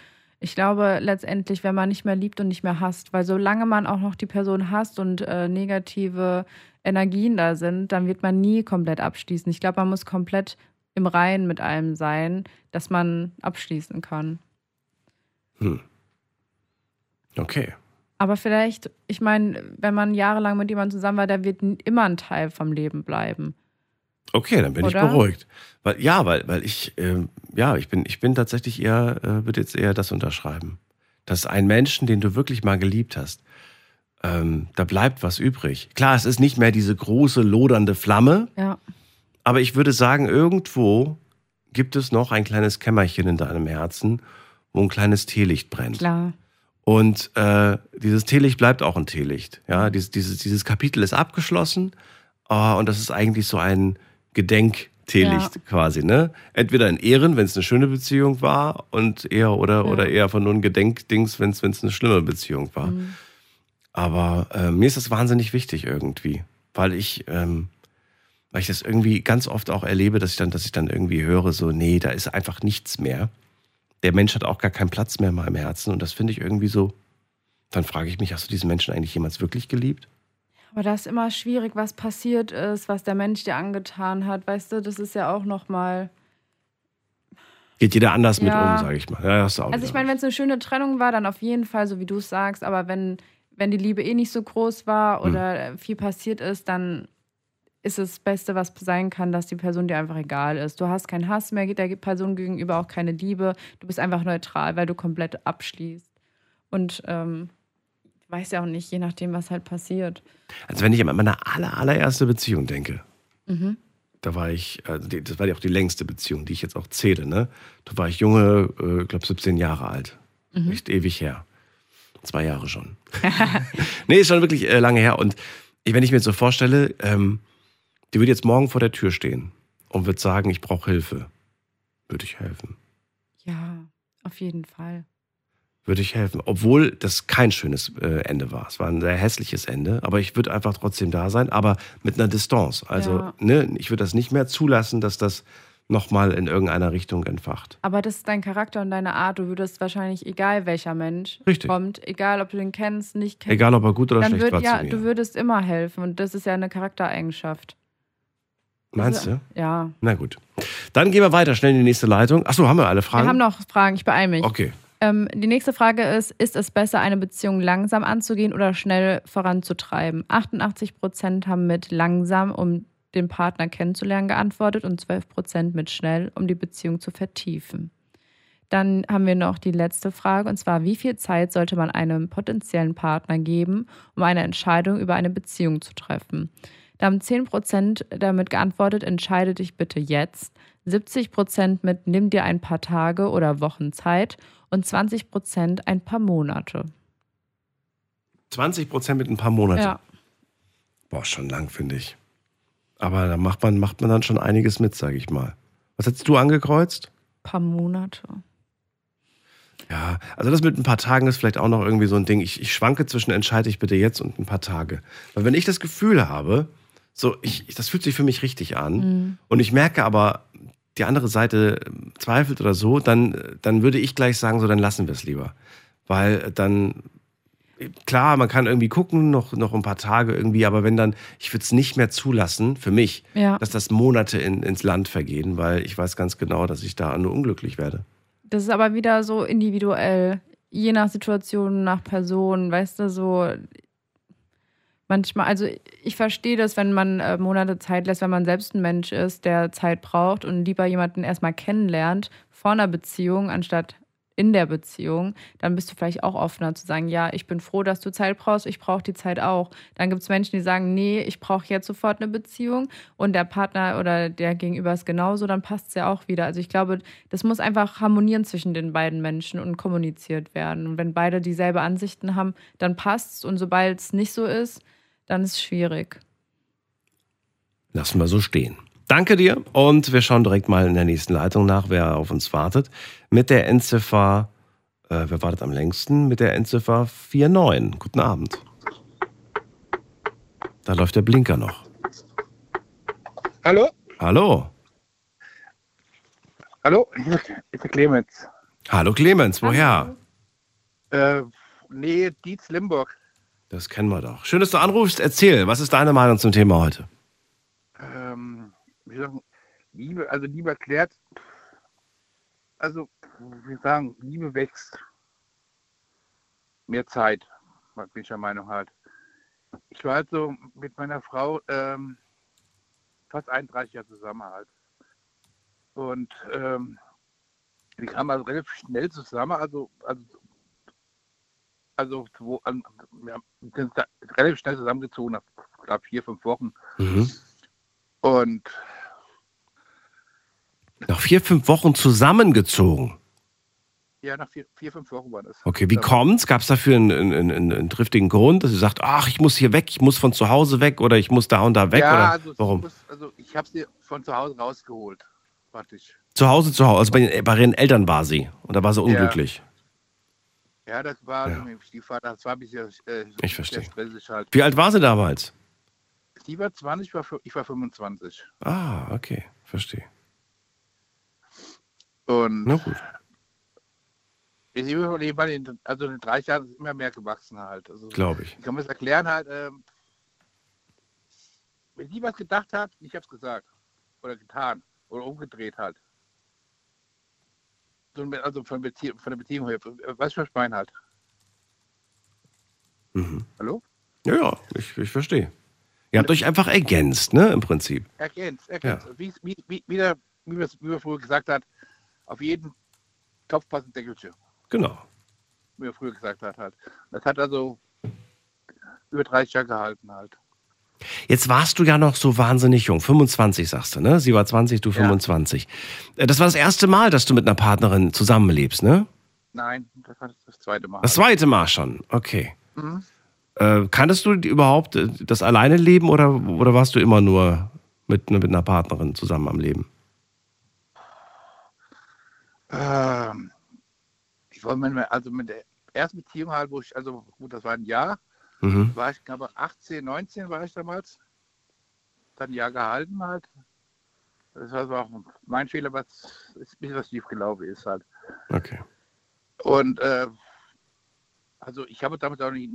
Ich glaube letztendlich, wenn man nicht mehr liebt und nicht mehr hasst, weil solange man auch noch die Person hasst und äh, negative Energien da sind, dann wird man nie komplett abschließen. Ich glaube, man muss komplett im Reinen mit allem sein, dass man abschließen kann. Hm. Okay. Aber vielleicht, ich meine, wenn man jahrelang mit jemandem zusammen war, der wird immer ein Teil vom Leben bleiben. Okay, dann bin Oder? ich beruhigt. Weil, ja, weil, weil ich, ähm, ja, ich bin, ich bin tatsächlich eher, äh, würde jetzt eher das unterschreiben. Dass ein Menschen, den du wirklich mal geliebt hast, ähm, da bleibt was übrig. Klar, es ist nicht mehr diese große, lodernde Flamme, Ja. Aber ich würde sagen, irgendwo gibt es noch ein kleines Kämmerchen in deinem Herzen, wo ein kleines Teelicht brennt. Klar. Und äh, dieses Teelicht bleibt auch ein Teelicht. Ja, dieses, dieses, dieses Kapitel ist abgeschlossen äh, und das ist eigentlich so ein Gedenkteelicht Ja. quasi. Ne? Entweder in Ehren, wenn es eine schöne Beziehung war, und eher oder, Ja. oder eher von nur ein Gedenkdings, wenn es eine schlimme Beziehung war. Mhm. Aber äh, mir ist das wahnsinnig wichtig irgendwie, weil ich, ähm, weil ich das irgendwie ganz oft auch erlebe, dass ich dann, dass ich dann irgendwie höre, so, nee, da ist einfach nichts mehr. Der Mensch hat auch gar keinen Platz mehr in meinem Herzen und das finde ich irgendwie so. Dann frage ich mich, hast du diesen Menschen eigentlich jemals wirklich geliebt? Aber das ist immer schwierig, was passiert ist, was der Mensch dir angetan hat. Weißt du, das ist ja auch nochmal. Geht jeder anders mit Ja. um, sage ich mal. Ja, Also ich meine, wenn es eine schöne Trennung war, dann auf jeden Fall, so wie du es sagst. Aber wenn, wenn die Liebe eh nicht so groß war Hm. oder viel passiert ist, dann ist das Beste, was sein kann, dass die Person dir einfach egal ist. Du hast keinen Hass mehr, der Person gegenüber auch keine Liebe. Du bist einfach neutral, weil du komplett abschließt. Und ähm, ich weiß ja auch nicht, je nachdem, was halt passiert. Also wenn ich an meine aller, allererste Beziehung denke, Mhm. da war ich, also die- das war ja auch die längste Beziehung, die ich jetzt auch zähle, ne? Da war ich junge, äh, ich glaube 17 Jahre alt. Mhm. Echt ewig her. Zwei Jahre schon. *laughs* nee, ist schon wirklich äh, lange her. Und wenn ich mir jetzt so vorstelle, ähm, die würde jetzt morgen vor der Tür stehen und wird sagen, ich brauche Hilfe. Würde ich helfen. Ja, auf jeden Fall. Würde ich helfen. Obwohl das kein schönes äh, Ende war. Es war ein sehr hässliches Ende, aber ich würde einfach trotzdem da sein, aber mit einer Distanz. Also, Ja. ne, ich würde das nicht mehr zulassen, dass das nochmal in irgendeiner Richtung entfacht. Aber das ist dein Charakter und deine Art. Du würdest wahrscheinlich, egal welcher Mensch Richtig. kommt, egal ob du den kennst, nicht kennst. Egal, ob er gut oder schlecht würd, war Ja, zu mir. du würdest immer helfen und das ist ja eine Charaktereigenschaft. Meinst du? Ja. Na gut. Dann gehen wir weiter, schnell in die nächste Leitung. Achso, haben wir alle Fragen? Wir haben noch Fragen, ich beeile mich. Okay. Ähm, die nächste Frage ist: Ist es besser, eine Beziehung langsam anzugehen oder schnell voranzutreiben? 88 Prozent haben mit langsam, um den Partner kennenzulernen, geantwortet und 12 Prozent mit schnell, um die Beziehung zu vertiefen. Dann haben wir noch die letzte Frage und zwar: Wie viel Zeit sollte man einem potenziellen Partner geben, um eine Entscheidung über eine Beziehung zu treffen? Da haben 10 Prozent damit geantwortet: Entscheide dich bitte jetzt. 70 Prozent mit Nimm dir ein paar Tage oder Wochen Zeit und 20 Prozent ein paar Monate. 20 Prozent mit ein paar Monaten. Ja. Boah, schon lang, finde ich. Aber da macht man, macht man dann schon einiges mit, sage ich mal. Was hättest du angekreuzt? Paar Monate. Ja, also das mit ein paar Tagen ist vielleicht auch noch irgendwie so ein Ding. Ich, ich schwanke zwischen entscheide ich bitte jetzt und ein paar Tage. Weil wenn ich das Gefühl habe, so, ich, das fühlt sich für mich richtig an Mhm. und ich merke aber, die andere Seite zweifelt oder so, dann, dann würde ich gleich sagen, so, dann lassen wir es lieber. Weil dann, klar, man kann irgendwie gucken, noch, noch ein paar Tage irgendwie, aber wenn dann, ich würde es nicht mehr zulassen, für mich, Ja. dass das Monate in, ins Land vergehen, weil ich weiß ganz genau, dass ich da nur unglücklich werde. Das ist aber wieder so individuell, je nach Situation, nach Person, weißt du, so manchmal, also ich verstehe das, wenn man äh, Monate Zeit lässt, wenn man selbst ein Mensch ist, der Zeit braucht und lieber jemanden erstmal kennenlernt vor einer Beziehung, anstatt in der Beziehung, dann bist du vielleicht auch offener zu sagen, ja, ich bin froh, dass du Zeit brauchst, ich brauche die Zeit auch. Dann gibt es Menschen, die sagen, nee, ich brauche jetzt sofort eine Beziehung und der Partner oder der Gegenüber ist genauso, dann passt es ja auch wieder. Also ich glaube, das muss einfach harmonieren zwischen den beiden Menschen und kommuniziert werden. Und wenn beide dieselbe Ansichten haben, dann passt es und sobald es nicht so ist, dann ist es schwierig. Lassen wir so stehen. Danke dir und wir schauen direkt mal in der nächsten Leitung nach, wer auf uns wartet. Mit der Endziffer, äh, wer wartet am längsten? Mit der Endziffer 49. Guten Abend. Da läuft der Blinker noch. Hallo? Hallo. Hallo? Ist der Clemens. Hallo Clemens, woher? Äh, nee, Dietz Limburg. Das kennen wir doch. Schön, dass du anrufst. Erzähl, was ist deine Meinung zum Thema heute? Ähm, wie sagen, Liebe, also Liebe erklärt, also, wie sagen, Liebe wächst. Mehr Zeit, bin ich der Meinung halt. Ich war halt so mit meiner Frau ähm, fast 31 Jahre zusammen halt. Und ähm, wir kamen also relativ schnell zusammen, also, also also wo, an, wir haben- sind relativ schnell zusammengezogen, nach knapp vier, fünf Wochen. Mhm. Und Nach vier, fünf Wochen zusammengezogen. ja, nach vier, vier fünf Wochen war das. Okay, wie kommt's? Gab es dafür einen, einen, einen, einen triftigen Grund, dass sie sagt, ach, ich muss hier weg, ich muss von zu Hause weg oder ich muss da und da weg? ja, oder also, warum? Muss, also ich habe sie von zu Hause rausgeholt, praktisch. Zu Hause, zu Hause. Also bei, bei ihren Eltern war sie. Und da war sie unglücklich. Ja, das war Ja. mit Stiefvater, das war ein bisschen äh, Ich verstehe. halt. Wie alt war sie damals? Die war 20, ich war, fü- ich war 25. Ah, okay, verstehe. Und Na gut. weil in, also in den 30 Jahren ist immer mehr gewachsen halt. Also, Glaub ich. Ich kann mir das erklären halt, ähm, wenn die was gedacht hat, ich habe es gesagt. Oder getan. Oder umgedreht halt. Also von, Bezie von der Beziehung her, weißt du, was ich meine halt? Mhm. Hallo? Ja, ja, ich, ich verstehe. Ihr habt euch einfach ergänzt, ne, im Prinzip. Ergänzt, ergänzt. Wie, wie, wie, wie, der, wie, man- wie man früher gesagt hat, auf jeden Topf passt ein Deckelchen, Genau. wie man früher gesagt hat halt. Das hat also über 30 Jahre gehalten halt. Jetzt warst du ja noch so wahnsinnig jung, 25 sagst du, ne? Sie war 20, du 25. Äh, Das war das erste Mal, dass du mit einer Partnerin zusammenlebst, ne? Nein, das war das zweite Mal. Das zweite Mal schon, okay. Mhm. Äh, kanntest du überhaupt äh, das alleine leben oder, oder warst du immer nur mit, mit einer Partnerin zusammen am Leben? Ähm, ich wollte mir, also mit der ersten Beziehung halt, wo ich, also gut, das war ein Jahr, Mhm. war ich glaube 18, 19 war ich damals. Hat ein Jahr gehalten halt. Das war auch mein Fehler, was ist ein bisschen was schief gelaufen ist halt. Okay. Und äh, also ich habe damit auch nicht,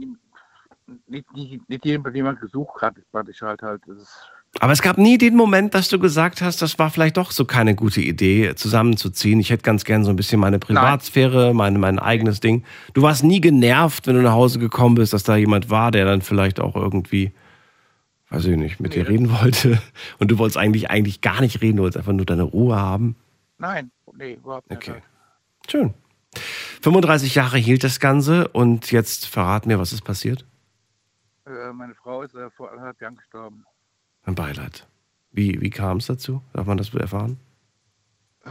nicht, nicht, nicht jemand gesucht, gerade fand ich halt halt. Das ist, Aber es gab nie den Moment, dass du gesagt hast, das war vielleicht doch so keine gute Idee, zusammenzuziehen. Ich hätte ganz gern so ein bisschen meine Privatsphäre, mein, mein eigenes Ding. Du warst nie genervt, wenn du nach Hause gekommen bist, dass da jemand war, der dann vielleicht auch irgendwie, weiß ich nicht, mit dir reden wollte. *laughs* Und du wolltest eigentlich, eigentlich gar nicht reden, du wolltest einfach nur deine Ruhe haben. nein, nee, überhaupt nicht. Okay. Schön. 35 Jahre hielt das Ganze und jetzt verrat mir, was ist passiert? Äh, meine Frau ist äh, vor anderthalb Jahren gestorben. Ein Beileid. Wie, wie kam es dazu? Darf man das erfahren? Äh,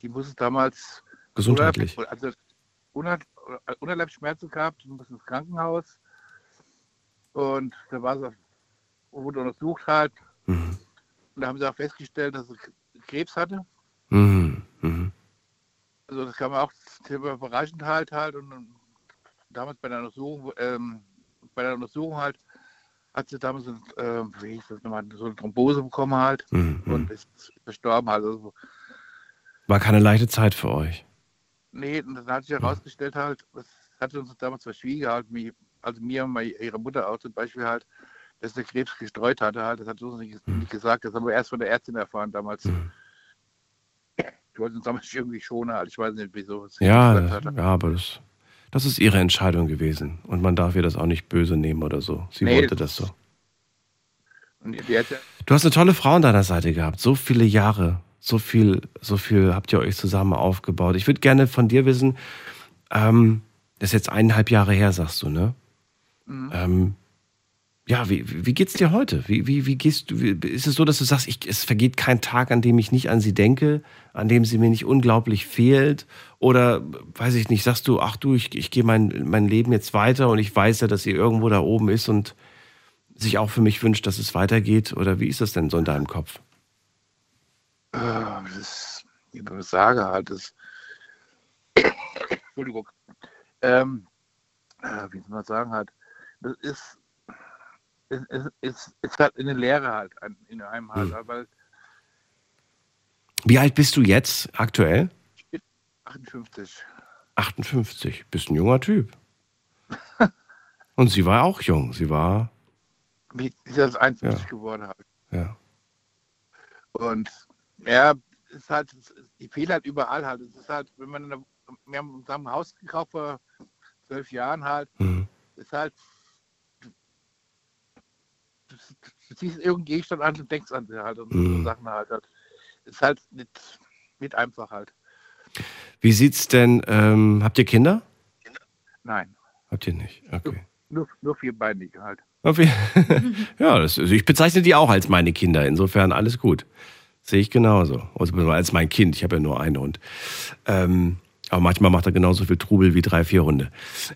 die musste damals Gesundheitlich. Also unheimlich, unheimlich Schmerzen gehabt, muss ins Krankenhaus. Und da war sie, wurde untersucht halt. Mhm. Und da haben sie auch festgestellt, dass sie Krebs hatte. Mhm. Mhm. Also das kann man auch überraschend halt halt. Und, und damals bei der Untersuchung, ähm, bei der Untersuchung halt, hat sie damals ein, ähm, wie hieß das nochmal, so eine Thrombose bekommen halt Mhm. und ist verstorben halt. Also, War keine leichte Zeit für euch. Nee, und dann hat sich herausgestellt halt, das hatte uns damals verschwiegen halt, also mir und ihre Mutter auch zum Beispiel halt, dass der Krebs gestreut hatte halt, das hat sie uns nicht, nicht gesagt, das haben wir erst von der Ärztin erfahren damals. Die wollten uns damals irgendwie schonen halt, ich weiß nicht wieso. Ja, ja, aber das, das ist ihre Entscheidung gewesen. Und man darf ihr das auch nicht böse nehmen oder so. Sie Nee, wollte das so. Du hast eine tolle Frau an deiner Seite gehabt. So viele Jahre. So viel, so viel habt ihr euch zusammen aufgebaut. Ich würde gerne von dir wissen, ähm, das ist jetzt eineinhalb Jahre her, sagst du, ne? Mhm. Ähm, ja, wie, wie geht's dir heute? Wie, wie, wie gehst du? Wie, ist es so, dass du sagst, ich, es vergeht kein Tag, an dem ich nicht an sie denke, an dem sie mir nicht unglaublich fehlt? Oder weiß ich nicht, sagst du, ach du, ich, ich gehe mein, mein Leben jetzt weiter und ich weiß ja, dass sie irgendwo da oben ist und sich auch für mich wünscht, dass es weitergeht? Oder wie ist das denn so in deinem Kopf? äh, das ist, man sage halt, das, *coughs* Entschuldigung, ähm, äh, wie soll man sagen halt, das ist, es ist, ist, ist halt eine Lehre halt, in einem halt, Hm. weil Wie alt bist du jetzt aktuell? 58. 58. Bist ein junger Typ. *laughs* Und sie war auch jung. Sie war, Wie ist das 51 Ja. geworden halt. ja. Und ja, es ist halt, es- die Fehler halt überall halt. Es ist halt, wenn man, wir haben uns haben ein Haus gekauft vor zwölf Jahren halt, Mhm. ist halt, du, du siehst irgendeinen Gegenstand an und denkst an sie halt und so Mhm. Sachen halt. Ist halt nicht, nicht einfach halt. Wie sieht's denn, ähm, habt ihr Kinder? Nein, Habt ihr nicht? Okay. nur, nur vierbeinig halt. Okay. *laughs* ja, das, also ich bezeichne die auch als meine Kinder. Insofern alles gut. Sehe ich genauso. Also als mein Kind. Ich habe ja nur einen Hund. Ähm, aber manchmal macht er genauso viel Trubel wie drei, vier Hunde.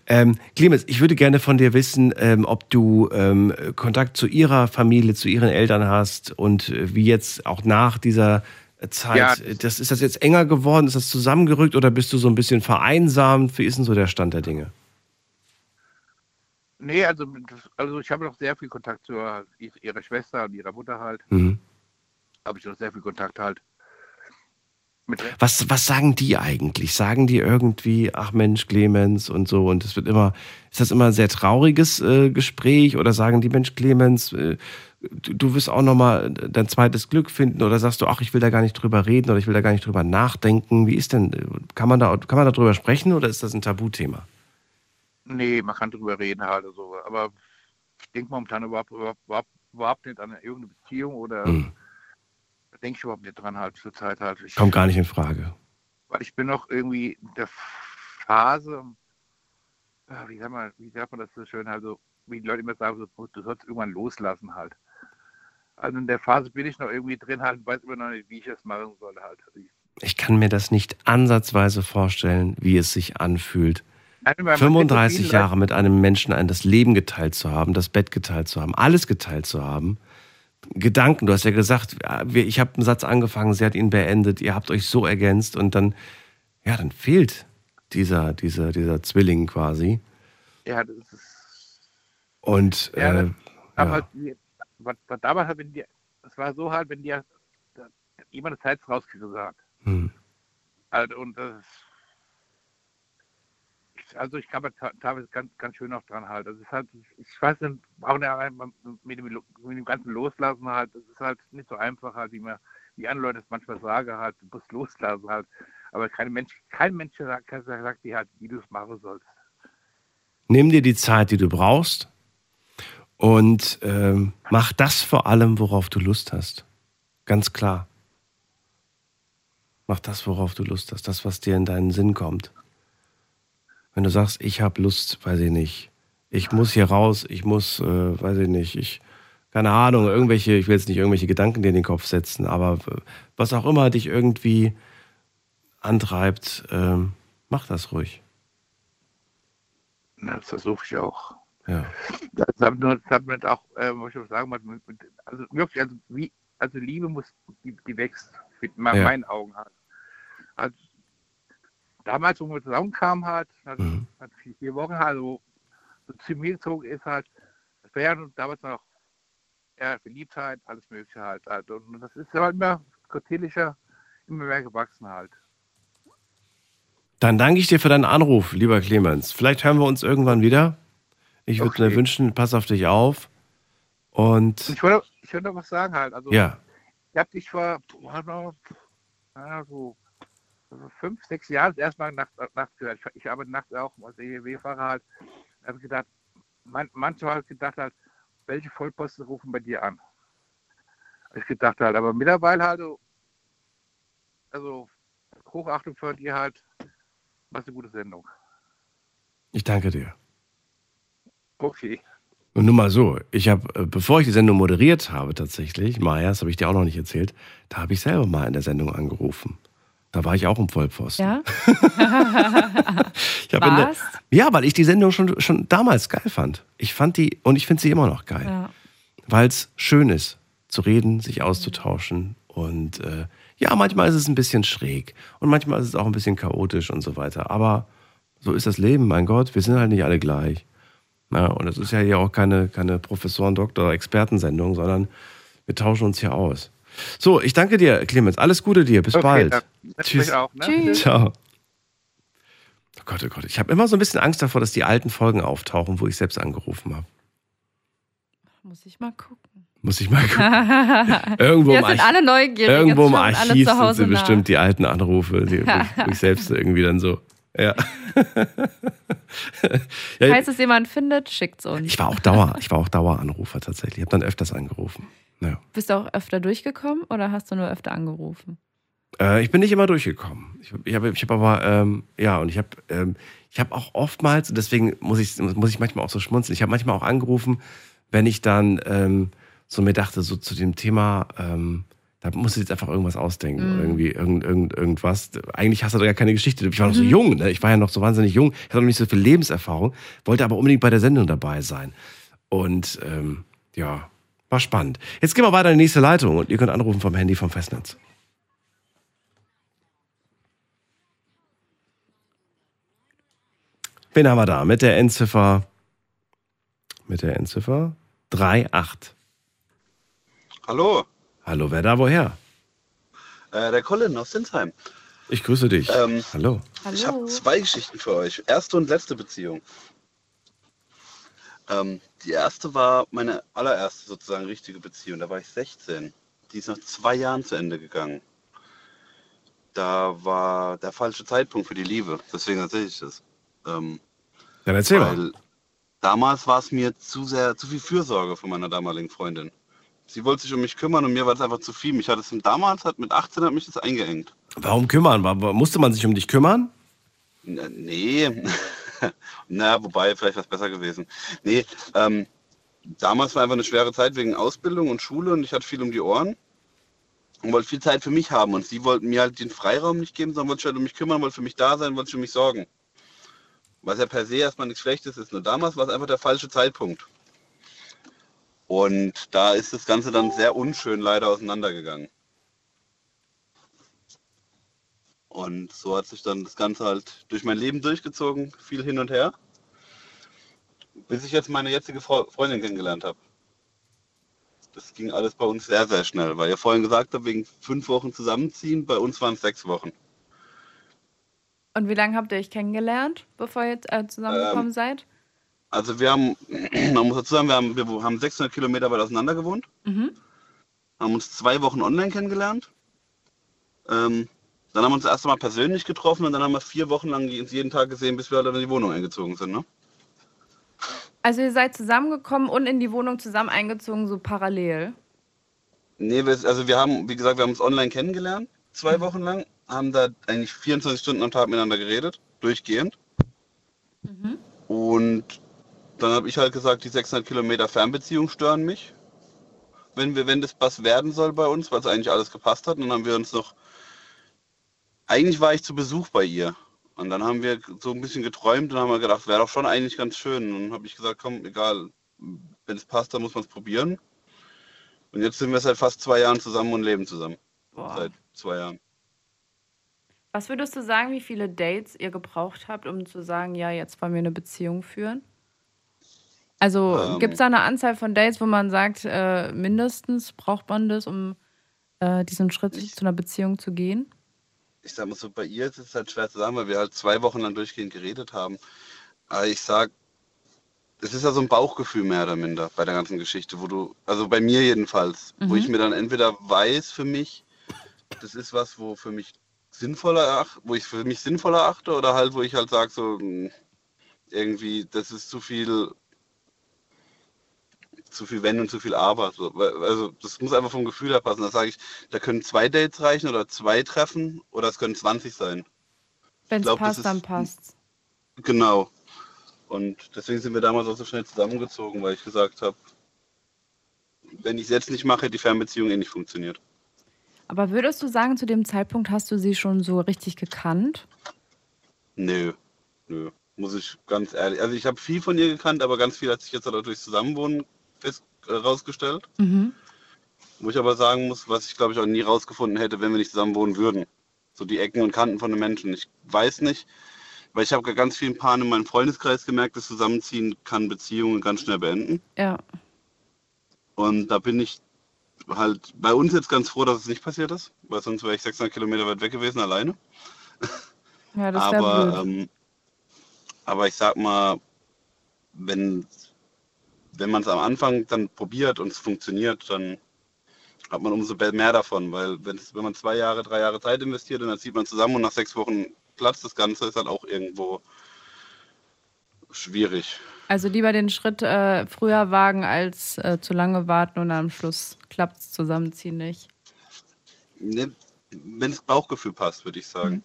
Ähm, Clemens, ich würde gerne von dir wissen, ähm, ob du ähm, Kontakt zu ihrer Familie, zu ihren Eltern hast und äh, wie jetzt auch nach dieser Zeit, Ja. äh, das, ist das jetzt enger geworden? Ist das zusammengerückt oder bist du so ein bisschen vereinsamt? Wie ist denn so der Stand der Dinge? Nee, also, also ich habe noch sehr viel Kontakt zu ihrer- ihrer Schwester und ihrer Mutter halt. Mhm. Habe ich noch sehr viel Kontakt halt. Was, was sagen die eigentlich? Sagen die irgendwie, ach Mensch, Clemens und so? Und es wird immer, ist das immer ein sehr trauriges äh, Gespräch oder sagen die, Mensch, Clemens, äh, du, du wirst auch nochmal dein zweites Glück finden oder sagst du, ach, ich will da gar nicht drüber reden oder ich will da gar nicht drüber nachdenken? Wie ist denn, kann man da, kann man da drüber sprechen oder ist das ein Tabuthema? Nee, man kann drüber reden halt. Also, aber ich denke momentan überhaupt, überhaupt, überhaupt nicht an irgendeine Beziehung oder Hm. Denke ich überhaupt nicht dran halt zur Zeit halt. Ich, Kommt gar nicht in Frage. Weil ich bin noch irgendwie in der Phase, ah, wie sagt man, wie sagt man das so schön, also wie die Leute immer sagen, so, du sollst irgendwann loslassen halt. Also in der Phase bin ich noch irgendwie drin halt, weiß immer noch nicht, wie ich das machen soll halt. Also ich, Ich kann mir das nicht ansatzweise vorstellen, wie es sich anfühlt. Nein, weil man 35 kennt so viele Jahre mit einem Menschen ein das Leben geteilt zu haben, das Bett geteilt zu haben, alles geteilt zu haben. Gedanken, du hast ja gesagt, ich habe einen Satz angefangen, sie hat ihn beendet, ihr habt euch so ergänzt und dann, ja, dann fehlt dieser, dieser, dieser Zwilling quasi. Ja, das ist Und Ja, äh, aber ja. halt, was, was damals halt, wenn die, das war so halt, wenn dir jemand das Herz rausgerissen hat. Hm. Halt, und das ich, also ich kann mir teilweise ganz, ganz schön noch dran halt. Das ist halt, ich weiß nicht, auch mit dem, mit dem ganzen Loslassen halt, das ist halt nicht so einfach halt, wie man, wie andere Leute es manchmal sagen halt, du musst loslassen halt. Aber kein Mensch, kein Mensch sagt, sagt dir halt, wie du es machen sollst. Nimm dir die Zeit, die du brauchst und ähm, mach das vor allem, worauf du Lust hast. Ganz klar. Mach das, worauf du Lust hast, das, was dir in deinen Sinn kommt. Wenn du sagst, ich habe Lust, weiß ich nicht, ich muss hier raus, ich muss, äh, weiß ich nicht, ich, keine Ahnung, irgendwelche, ich will jetzt nicht irgendwelche Gedanken dir in den Kopf setzen, aber äh, was auch immer dich irgendwie antreibt, ähm, mach das ruhig. Ja, Das versuche ich auch. Ja. Das hat das hat mir auch, äh, muss ich auch sagen, mit- also wirklich, also wie, also Liebe muss, die, die wächst, mit Ja. meinen Augen halt. Also, damals, wo wir zusammenkamen halt, hat, Mhm. hat vier, Wochen halt, so, zu mir gezogen ist halt, das wäre ja damals noch ja, Verliebtheit, alles mögliche halt. halt. Und das ist aber immer kontinuierlicher, immer mehr gewachsen halt. Dann danke ich dir für deinen Anruf, lieber Clemens. Vielleicht hören wir uns irgendwann wieder. Ich würde mir Okay. wünschen, pass auf dich auf. Und ich wollte, ich wollte noch was sagen halt. Also, ja, Ich habe dich vor boah, noch, ja, so, so fünf, sechs Jahren das erste Mal nachts, nachts gehört. Ich, ich arbeite nachts auch als EW-Fahrer halt. Da habe ich gedacht, man, manchmal habe ich gedacht halt, welche Vollposten rufen bei dir an? Ich gedacht halt, aber mittlerweile halt, so, also Hochachtung für dir halt, was eine gute Sendung. ich danke dir. Okay. Und nur mal so, ich habe, äh, bevor ich die Sendung moderiert habe tatsächlich, Maja, das habe ich dir auch noch nicht erzählt, da habe ich selber mal in der Sendung angerufen. Da war ich auch im Vollpfosten. Ja? *laughs* Ich der, ja, weil ich die Sendung schon, schon damals geil fand. Ich fand die und ich finde sie immer noch geil. Ja. weil es schön ist, zu reden, sich auszutauschen. Und äh, ja, manchmal ist es ein bisschen schräg und manchmal ist es auch ein bisschen chaotisch und so weiter. Aber so ist das Leben, mein Gott, wir sind halt nicht alle gleich. Na, und es ist ja hier auch keine, keine Professoren-, Doktor-, Expertensendung, sondern wir tauschen uns hier aus. So, ich danke dir, Clemens. Alles Gute dir. Bis Okay, bald. dann- Tschüss. Auch, ne? Tschüss. Ciao. Oh Gott, oh Gott. Ich habe immer so ein bisschen Angst davor, dass die alten Folgen auftauchen, wo ich selbst angerufen habe. Muss ich mal gucken. Muss ich mal gucken. *laughs* Irgendwo im sind Arch- alle neugierig. Irgendwo im Archiv sind sie nach. bestimmt die alten Anrufe, die, wo, ich, wo ich selbst *laughs* irgendwie dann so. Ja. *laughs* ja Falls es jemand findet, schickt's uns. ich war auch Dauer, ich war auch Daueranrufer tatsächlich. Ich habe dann öfters angerufen. Ja. Bist du auch öfter durchgekommen oder hast du nur öfter angerufen? Äh, ich bin nicht immer durchgekommen. Ich, ich habe ich hab aber, ähm, ja, und ich habe ähm, ich hab auch oftmals, und deswegen muss ich, muss ich manchmal auch so schmunzeln, ich habe manchmal auch angerufen, wenn ich dann ähm, so mir dachte, so zu dem Thema, ähm, da musst du jetzt einfach irgendwas ausdenken. Mhm. Irgendwie irgend, irgend, irgendwas. Eigentlich hast du da gar keine Geschichte. Ich war noch so Mhm. jung, ne? ich war ja noch so wahnsinnig jung, ich hatte noch nicht so viel Lebenserfahrung, wollte aber unbedingt bei der Sendung dabei sein. Und ähm, ja, war spannend. Jetzt gehen wir weiter in die nächste Leitung und ihr könnt anrufen vom Handy vom Festnetz. Wen haben wir da? Mit der Endziffer. Mit der Endziffer 38. Hallo, Hallo, wer da woher? äh, der Colin aus Sinsheim. Ich grüße dich. Ähm, Hallo. Ich habe zwei Geschichten für euch. Erste und letzte Beziehung. Ähm, die erste war meine allererste sozusagen richtige Beziehung. Da war ich 16. Die ist nach zwei Jahren zu Ende gegangen. Da war der falsche Zeitpunkt für die Liebe. Deswegen erzähle ich das. Ähm, Dann erzähl mal. damals war es mir zu sehr, zu viel Fürsorge von meiner damaligen Freundin. Sie wollte sich um mich kümmern und mir war es einfach zu viel. Mich hat es damals, hat mit 18 hat mich das eingeengt. Warum kümmern? Musste man sich um dich kümmern? N- Nee. *laughs* *laughs* Na, wobei, vielleicht es besser gewesen. Nee, ähm, damals war einfach eine schwere Zeit wegen Ausbildung und Schule und ich hatte viel um die Ohren und wollte viel Zeit für mich haben. Und sie wollten mir halt den Freiraum nicht geben, sondern wollte sich halt um mich kümmern, wollte für mich da sein, wollte sich um mich sorgen. Was ja per se erstmal nichts Schlechtes ist. Nur damals war es einfach der falsche Zeitpunkt. Und da ist das Ganze dann sehr unschön leider auseinandergegangen. Und so hat sich dann das Ganze halt durch mein Leben durchgezogen, viel hin und her, bis ich jetzt meine jetzige Fre- Freundin kennengelernt habe. Das ging alles bei uns sehr, sehr schnell, weil ihr vorhin gesagt habt, wegen fünf Wochen zusammenziehen, bei uns waren es sechs Wochen. Und wie lange habt ihr euch kennengelernt, bevor ihr äh, zusammengekommen Ähm, seid? Also wir haben, *clears throat* man muss dazu sagen, wir haben, wir haben 600 Kilometer weit auseinander gewohnt, Mhm. haben uns zwei Wochen online kennengelernt. Ähm, dann haben wir uns das erste Mal persönlich getroffen und dann haben wir vier Wochen lang uns jeden Tag gesehen, bis wir halt in die Wohnung eingezogen sind. Ne? Also ihr seid zusammengekommen und in die Wohnung zusammen eingezogen, so parallel. Nee, also wir haben, wie gesagt, wir haben uns online kennengelernt, zwei Wochen lang, haben da eigentlich 24 Stunden am Tag miteinander geredet, durchgehend. Und dann habe ich halt gesagt, die 600 Kilometer Fernbeziehung stören mich, wenn, wir, wenn das was werden soll bei uns, weil es eigentlich alles gepasst hat. Und dann haben wir uns noch, eigentlich war ich zu Besuch bei ihr. Und dann haben wir so ein bisschen geträumt und haben wir gedacht, wäre doch schon eigentlich ganz schön. Und dann habe ich gesagt, komm, egal, wenn es passt, dann muss man es probieren. Und jetzt sind wir seit fast zwei Jahren zusammen und leben zusammen. Boah. Seit zwei Jahren. Was würdest du sagen, wie viele Dates ihr gebraucht habt, um zu sagen, ja, jetzt wollen wir eine Beziehung führen? Also Ähm. gibt es da eine Anzahl von Dates, wo man sagt, äh, mindestens braucht man das, um äh, diesen Schritt zu einer Beziehung zu gehen? Ich sag mal so, bei ihr ist es halt schwer zu sagen, weil wir halt zwei Wochen lang durchgehend geredet haben. Aber ich sag, es ist ja so ein Bauchgefühl mehr oder minder bei der ganzen Geschichte, wo du, also bei mir jedenfalls, wo Mhm. ich mir dann entweder weiß für mich, das ist was, wo für mich sinnvoller erach- wo ich für mich sinnvoller achte, oder halt, wo ich halt sage, so mh, irgendwie, das ist zu viel, zu viel Wenn und zu viel Aber. So. Also das muss einfach vom Gefühl her passen. Da sage ich, da können zwei Dates reichen oder zwei Treffen oder es können 20 sein. Wenn es passt, dann passt. Genau. Und deswegen sind wir damals auch so schnell zusammengezogen, weil ich gesagt habe, wenn ich es jetzt nicht mache, die Fernbeziehung eh nicht funktioniert. Aber würdest du sagen, zu dem Zeitpunkt hast du sie schon so richtig gekannt? Nö, nö. Muss ich ganz ehrlich. Also ich habe viel von ihr gekannt, aber ganz viel hat sich jetzt auch durch Zusammenwohnen rausgestellt. Mhm. Wo ich aber sagen muss, was ich glaube ich auch nie rausgefunden hätte, wenn wir nicht zusammen wohnen würden. So die Ecken und Kanten von den Menschen. Ich weiß nicht, weil ich habe ganz vielen Paaren in meinem Freundeskreis gemerkt, das Zusammenziehen kann Beziehungen ganz schnell beenden. Ja. Und da bin ich halt bei uns jetzt ganz froh, dass es nicht passiert ist, weil sonst wäre ich 600 Kilometer weit weg gewesen alleine. Ja, das aber, ähm, aber ich sag mal, wenn, wenn man es am Anfang dann probiert und es funktioniert, dann hat man umso mehr davon, weil wenn, man zwei Jahre, drei Jahre Zeit investiert und dann zieht man zusammen und nach sechs Wochen platzt das Ganze, ist halt auch irgendwo schwierig. Also lieber den Schritt äh, früher wagen, als äh, zu lange warten und am Schluss klappt es zusammenziehen nicht. Ne, wenn das Bauchgefühl passt, würde ich sagen.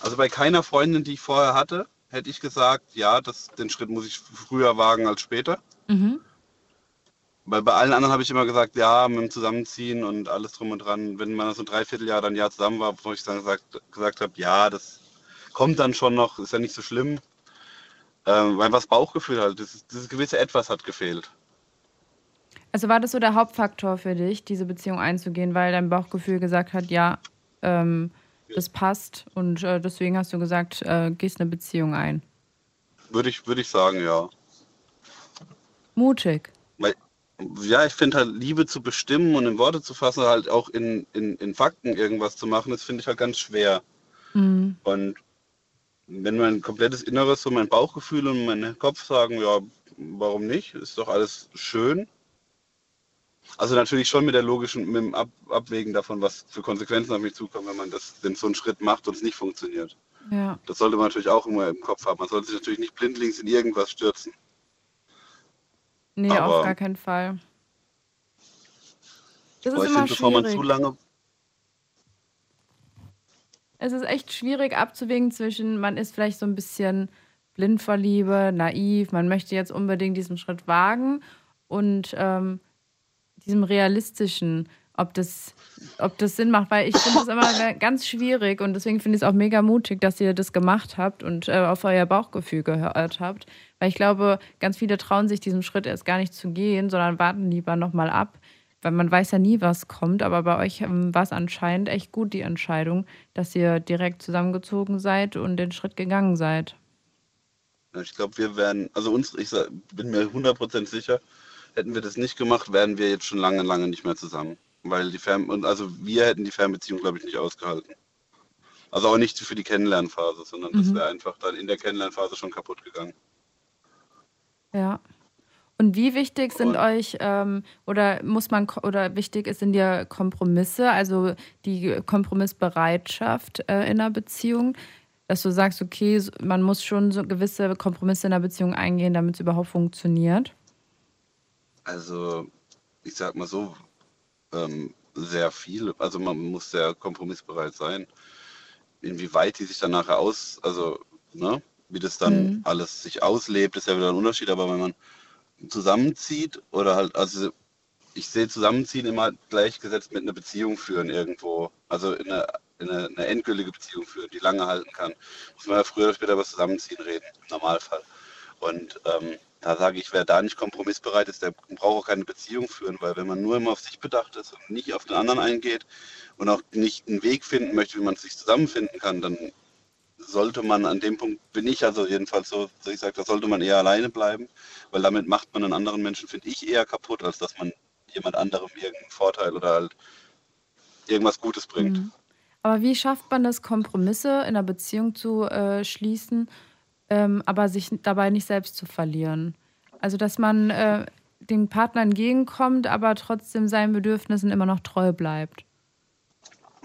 Also bei keiner Freundin, die ich vorher hatte, hätte ich gesagt, ja, das, den Schritt muss ich früher wagen als später. Mhm. Weil bei allen anderen habe ich immer gesagt, ja, mit dem Zusammenziehen und alles drum und dran. Wenn man so ein Dreivierteljahr dann ein Jahr zusammen war, wo ich dann gesagt, gesagt habe, ja, das kommt dann schon noch, ist ja nicht so schlimm. Ähm, weil was Bauchgefühl halt, dieses, dieses gewisse Etwas hat gefehlt. Also war das so der Hauptfaktor für dich, diese Beziehung einzugehen, weil dein Bauchgefühl gesagt hat, ja, ähm, das passt und äh, deswegen hast du gesagt, äh, gehst eine Beziehung ein. Würde ich, würde ich sagen, ja. Mutig. Ja, ich finde halt, Liebe zu bestimmen und in Worte zu fassen, halt auch in, in, in Fakten irgendwas zu machen, das finde ich halt ganz schwer. Mhm. Und wenn mein komplettes Inneres, so mein Bauchgefühl und mein Kopf sagen, ja, warum nicht? Ist doch alles schön. Also natürlich schon mit der logischen, mit dem Ab Abwägen davon, was für Konsequenzen auf mich zukommen, wenn man das, wenn so einen Schritt macht und es nicht funktioniert. Ja. Das sollte man natürlich auch immer im Kopf haben. Man sollte sich natürlich nicht blindlings in irgendwas stürzen. Nee, Aber- auf gar keinen Fall. Das ist immer schwierig. zu lange Es ist echt schwierig abzuwägen zwischen, man ist vielleicht so ein bisschen blind vor Liebe, naiv, man möchte jetzt unbedingt diesen Schritt wagen und ähm, diesem realistischen, ob das, ob das Sinn macht, weil ich finde das immer *laughs* ganz schwierig und deswegen finde ich es auch mega mutig, dass ihr das gemacht habt und äh, auf euer Bauchgefühl gehört habt, weil ich glaube, ganz viele trauen sich diesen Schritt erst gar nicht zu gehen, sondern warten lieber nochmal ab, weil man weiß ja nie, was kommt, aber bei euch ähm, war es anscheinend echt gut, die Entscheidung, dass ihr direkt zusammengezogen seid und den Schritt gegangen seid. Ich glaube, wir wären, also uns, ich bin mir 100% sicher, hätten wir das nicht gemacht, wären wir jetzt schon lange, lange nicht mehr zusammen. Weil die Fern, und also wir hätten die Fernbeziehung, glaube ich, nicht ausgehalten. Also auch nicht für die Kennenlernphase, sondern das Mhm. wäre einfach dann in der Kennenlernphase schon kaputt gegangen. Ja. Und wie wichtig sind euch ähm, oder muss man oder wichtig ist in dir Kompromisse, also die Kompromissbereitschaft äh, in einer Beziehung, dass du sagst, okay, man muss schon so gewisse Kompromisse in einer Beziehung eingehen, damit es überhaupt funktioniert. Also, ich sag mal so, ähm, sehr viel. Also man muss sehr kompromissbereit sein. Inwieweit die sich dann nachher aus, also, ne, wie das dann Mhm. alles sich auslebt, ist ja wieder ein Unterschied. Aber wenn man zusammenzieht oder halt, also ich sehe Zusammenziehen immer gleichgesetzt mit einer Beziehung führen irgendwo. Also in eine, in eine, eine endgültige Beziehung führen, die lange halten kann. Muss man ja früher oder später über das Zusammenziehen reden, im Normalfall. Und ähm, da sage ich, wer da nicht kompromissbereit ist, der braucht auch keine Beziehung führen, weil wenn man nur immer auf sich bedacht ist und nicht auf den anderen eingeht und auch nicht einen Weg finden möchte, wie man sich zusammenfinden kann, dann sollte man an dem Punkt, bin ich also jedenfalls so, ich sage, da sollte man eher alleine bleiben, weil damit macht man einen anderen Menschen, finde ich, eher kaputt, als dass man jemand anderem irgendeinen Vorteil oder halt irgendwas Gutes bringt. Mhm. Aber wie schafft man das, Kompromisse in einer Beziehung zu äh, schließen, ähm, aber sich dabei nicht selbst zu verlieren? Also, dass man äh, dem Partner entgegenkommt, aber trotzdem seinen Bedürfnissen immer noch treu bleibt.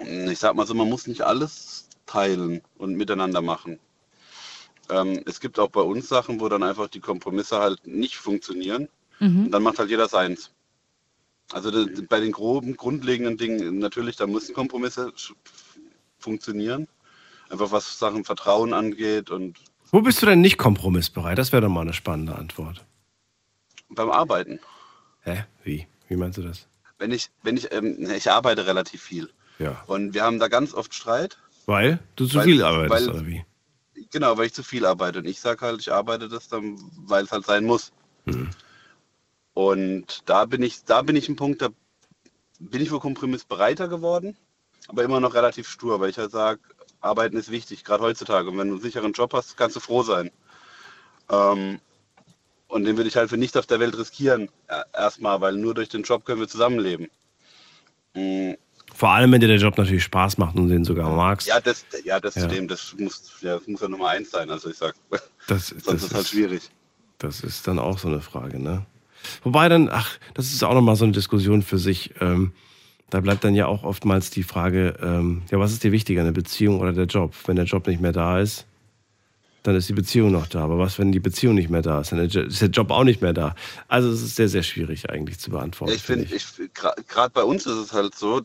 Ich sag mal so, man muss nicht alles teilen und miteinander machen. Ähm, es gibt auch bei uns Sachen, wo dann einfach die Kompromisse halt nicht funktionieren. Mhm. Und dann macht halt jeder seins. Also das, bei den groben, grundlegenden Dingen, natürlich, da müssen Kompromisse funktionieren. Einfach was Sachen Vertrauen angeht und Wo bist du denn nicht kompromissbereit? Das wäre doch mal eine spannende Antwort. beim Arbeiten. Hä? Wie? Wie meinst du das? Wenn ich, wenn ich, ähm, ich arbeite relativ viel. Ja. Und wir haben da ganz oft Streit. Weil du zu Weil- viel arbeitest, weil- oder wie? Genau, weil ich zu viel arbeite. Und ich sage halt, ich arbeite das dann, weil es halt sein muss. Hm. Und da bin ich, da bin ich ein Punkt, da bin ich wohl kompromissbereiter geworden, aber immer noch relativ stur, weil ich halt sage, Arbeiten ist wichtig, gerade heutzutage. Und wenn du einen sicheren Job hast, kannst du froh sein. Ähm, und den würde ich halt für nichts auf der Welt riskieren, äh, erstmal, weil nur durch den Job können wir zusammenleben. Mm, Vor allem, wenn dir der Job natürlich Spaß macht und den sogar magst. Ja, das, ja, das Ja. zudem, das muss, ja, das muss ja Nummer eins sein. Also ich sag, *laughs* Das, *laughs* sonst das ist halt schwierig. Das ist dann auch so eine Frage, ne? Wobei dann, ach, das ist auch nochmal so eine Diskussion für sich. Ähm, da bleibt dann ja auch oftmals die Frage, ähm, ja, was ist dir wichtiger, eine Beziehung oder der Job? Wenn der Job nicht mehr da ist, dann ist die Beziehung noch da. Aber was, wenn die Beziehung nicht mehr da ist? Dann ist der Job auch nicht mehr da. Also es ist sehr, sehr schwierig eigentlich zu beantworten. Ich finde, ich, gerade bei uns ist es halt so,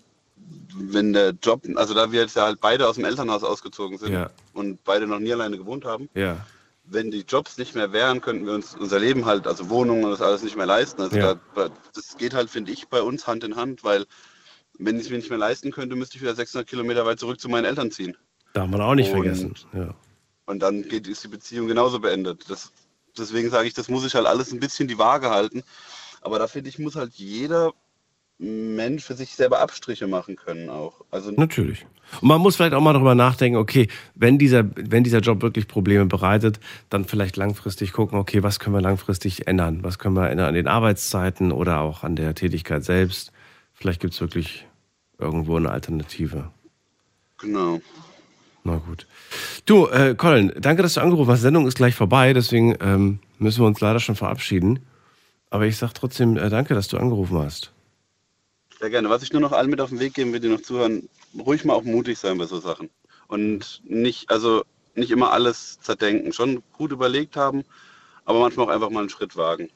wenn der Job, also da wir jetzt ja halt beide aus dem Elternhaus ausgezogen sind Ja. und beide noch nie alleine gewohnt haben, Ja. wenn die Jobs nicht mehr wären, könnten wir uns unser Leben halt, also Wohnungen und das alles nicht mehr leisten. Also Ja. da, das geht halt, finde ich, bei uns Hand in Hand, weil wenn ich es mir nicht mehr leisten könnte, müsste ich wieder 600 Kilometer weit zurück zu meinen Eltern ziehen. Darf man auch nicht Und- vergessen. Ja. Und dann geht, ist die Beziehung genauso beendet. Das, deswegen sage ich, das muss ich halt alles ein bisschen die Waage halten. Aber da finde ich, muss halt jeder Mensch für sich selber Abstriche machen können auch. Also Natürlich. Und man muss vielleicht auch mal darüber nachdenken, okay, wenn dieser, wenn dieser Job wirklich Probleme bereitet, dann vielleicht langfristig gucken, okay, was können wir langfristig ändern? Was können wir ändern an den Arbeitszeiten oder auch an der Tätigkeit selbst? Vielleicht gibt es wirklich irgendwo eine Alternative. Genau. Na gut. Du, äh, Colin, danke, dass du angerufen hast. Die Sendung ist gleich vorbei, deswegen ähm, müssen wir uns leider schon verabschieden. Aber ich sag trotzdem äh, danke, dass du angerufen hast. Sehr gerne. Was ich nur noch allen mit auf den Weg geben will, die noch zuhören, ruhig mal auch mutig sein bei so Sachen. Und nicht, also nicht immer alles zerdenken. Schon gut überlegt haben, aber manchmal auch einfach mal einen Schritt wagen.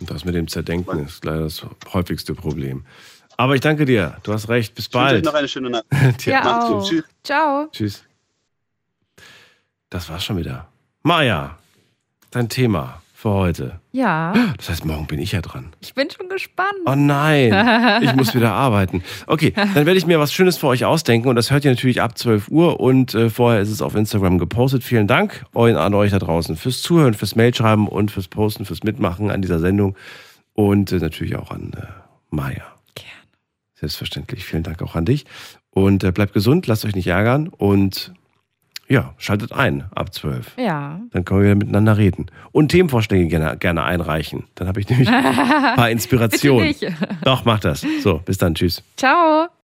Und das mit dem Zerdenken ist leider das häufigste Problem. Aber ich danke dir. Du hast recht. Bis Ich wünsche euch bald. noch eine schöne Nacht. *laughs* Dir Macht's gut. auch. Tschüss. Ciao. Tschüss. Das war's schon wieder. Maja, dein Thema für heute. Ja, Das heißt, morgen bin ich ja dran. ich bin schon gespannt. Oh nein, *laughs* ich muss wieder arbeiten. Okay, dann werde ich mir was Schönes für euch ausdenken und das hört ihr natürlich ab 12 Uhr und äh, vorher ist es auf Instagram gepostet. Vielen Dank an euch da draußen fürs Zuhören, fürs Mailschreiben und fürs Posten, fürs Mitmachen an dieser Sendung und äh, natürlich auch an äh, Maja. Gerne. Selbstverständlich. Vielen Dank auch an dich und äh, bleibt gesund, lasst euch nicht ärgern und ja, schaltet ein ab 12. Ja. Dann können wir wieder miteinander reden. Und Themenvorschläge gerne, gerne einreichen. Dann habe ich nämlich *laughs* ein paar Inspirationen. Doch, mach das. So, bis dann. Tschüss. Ciao.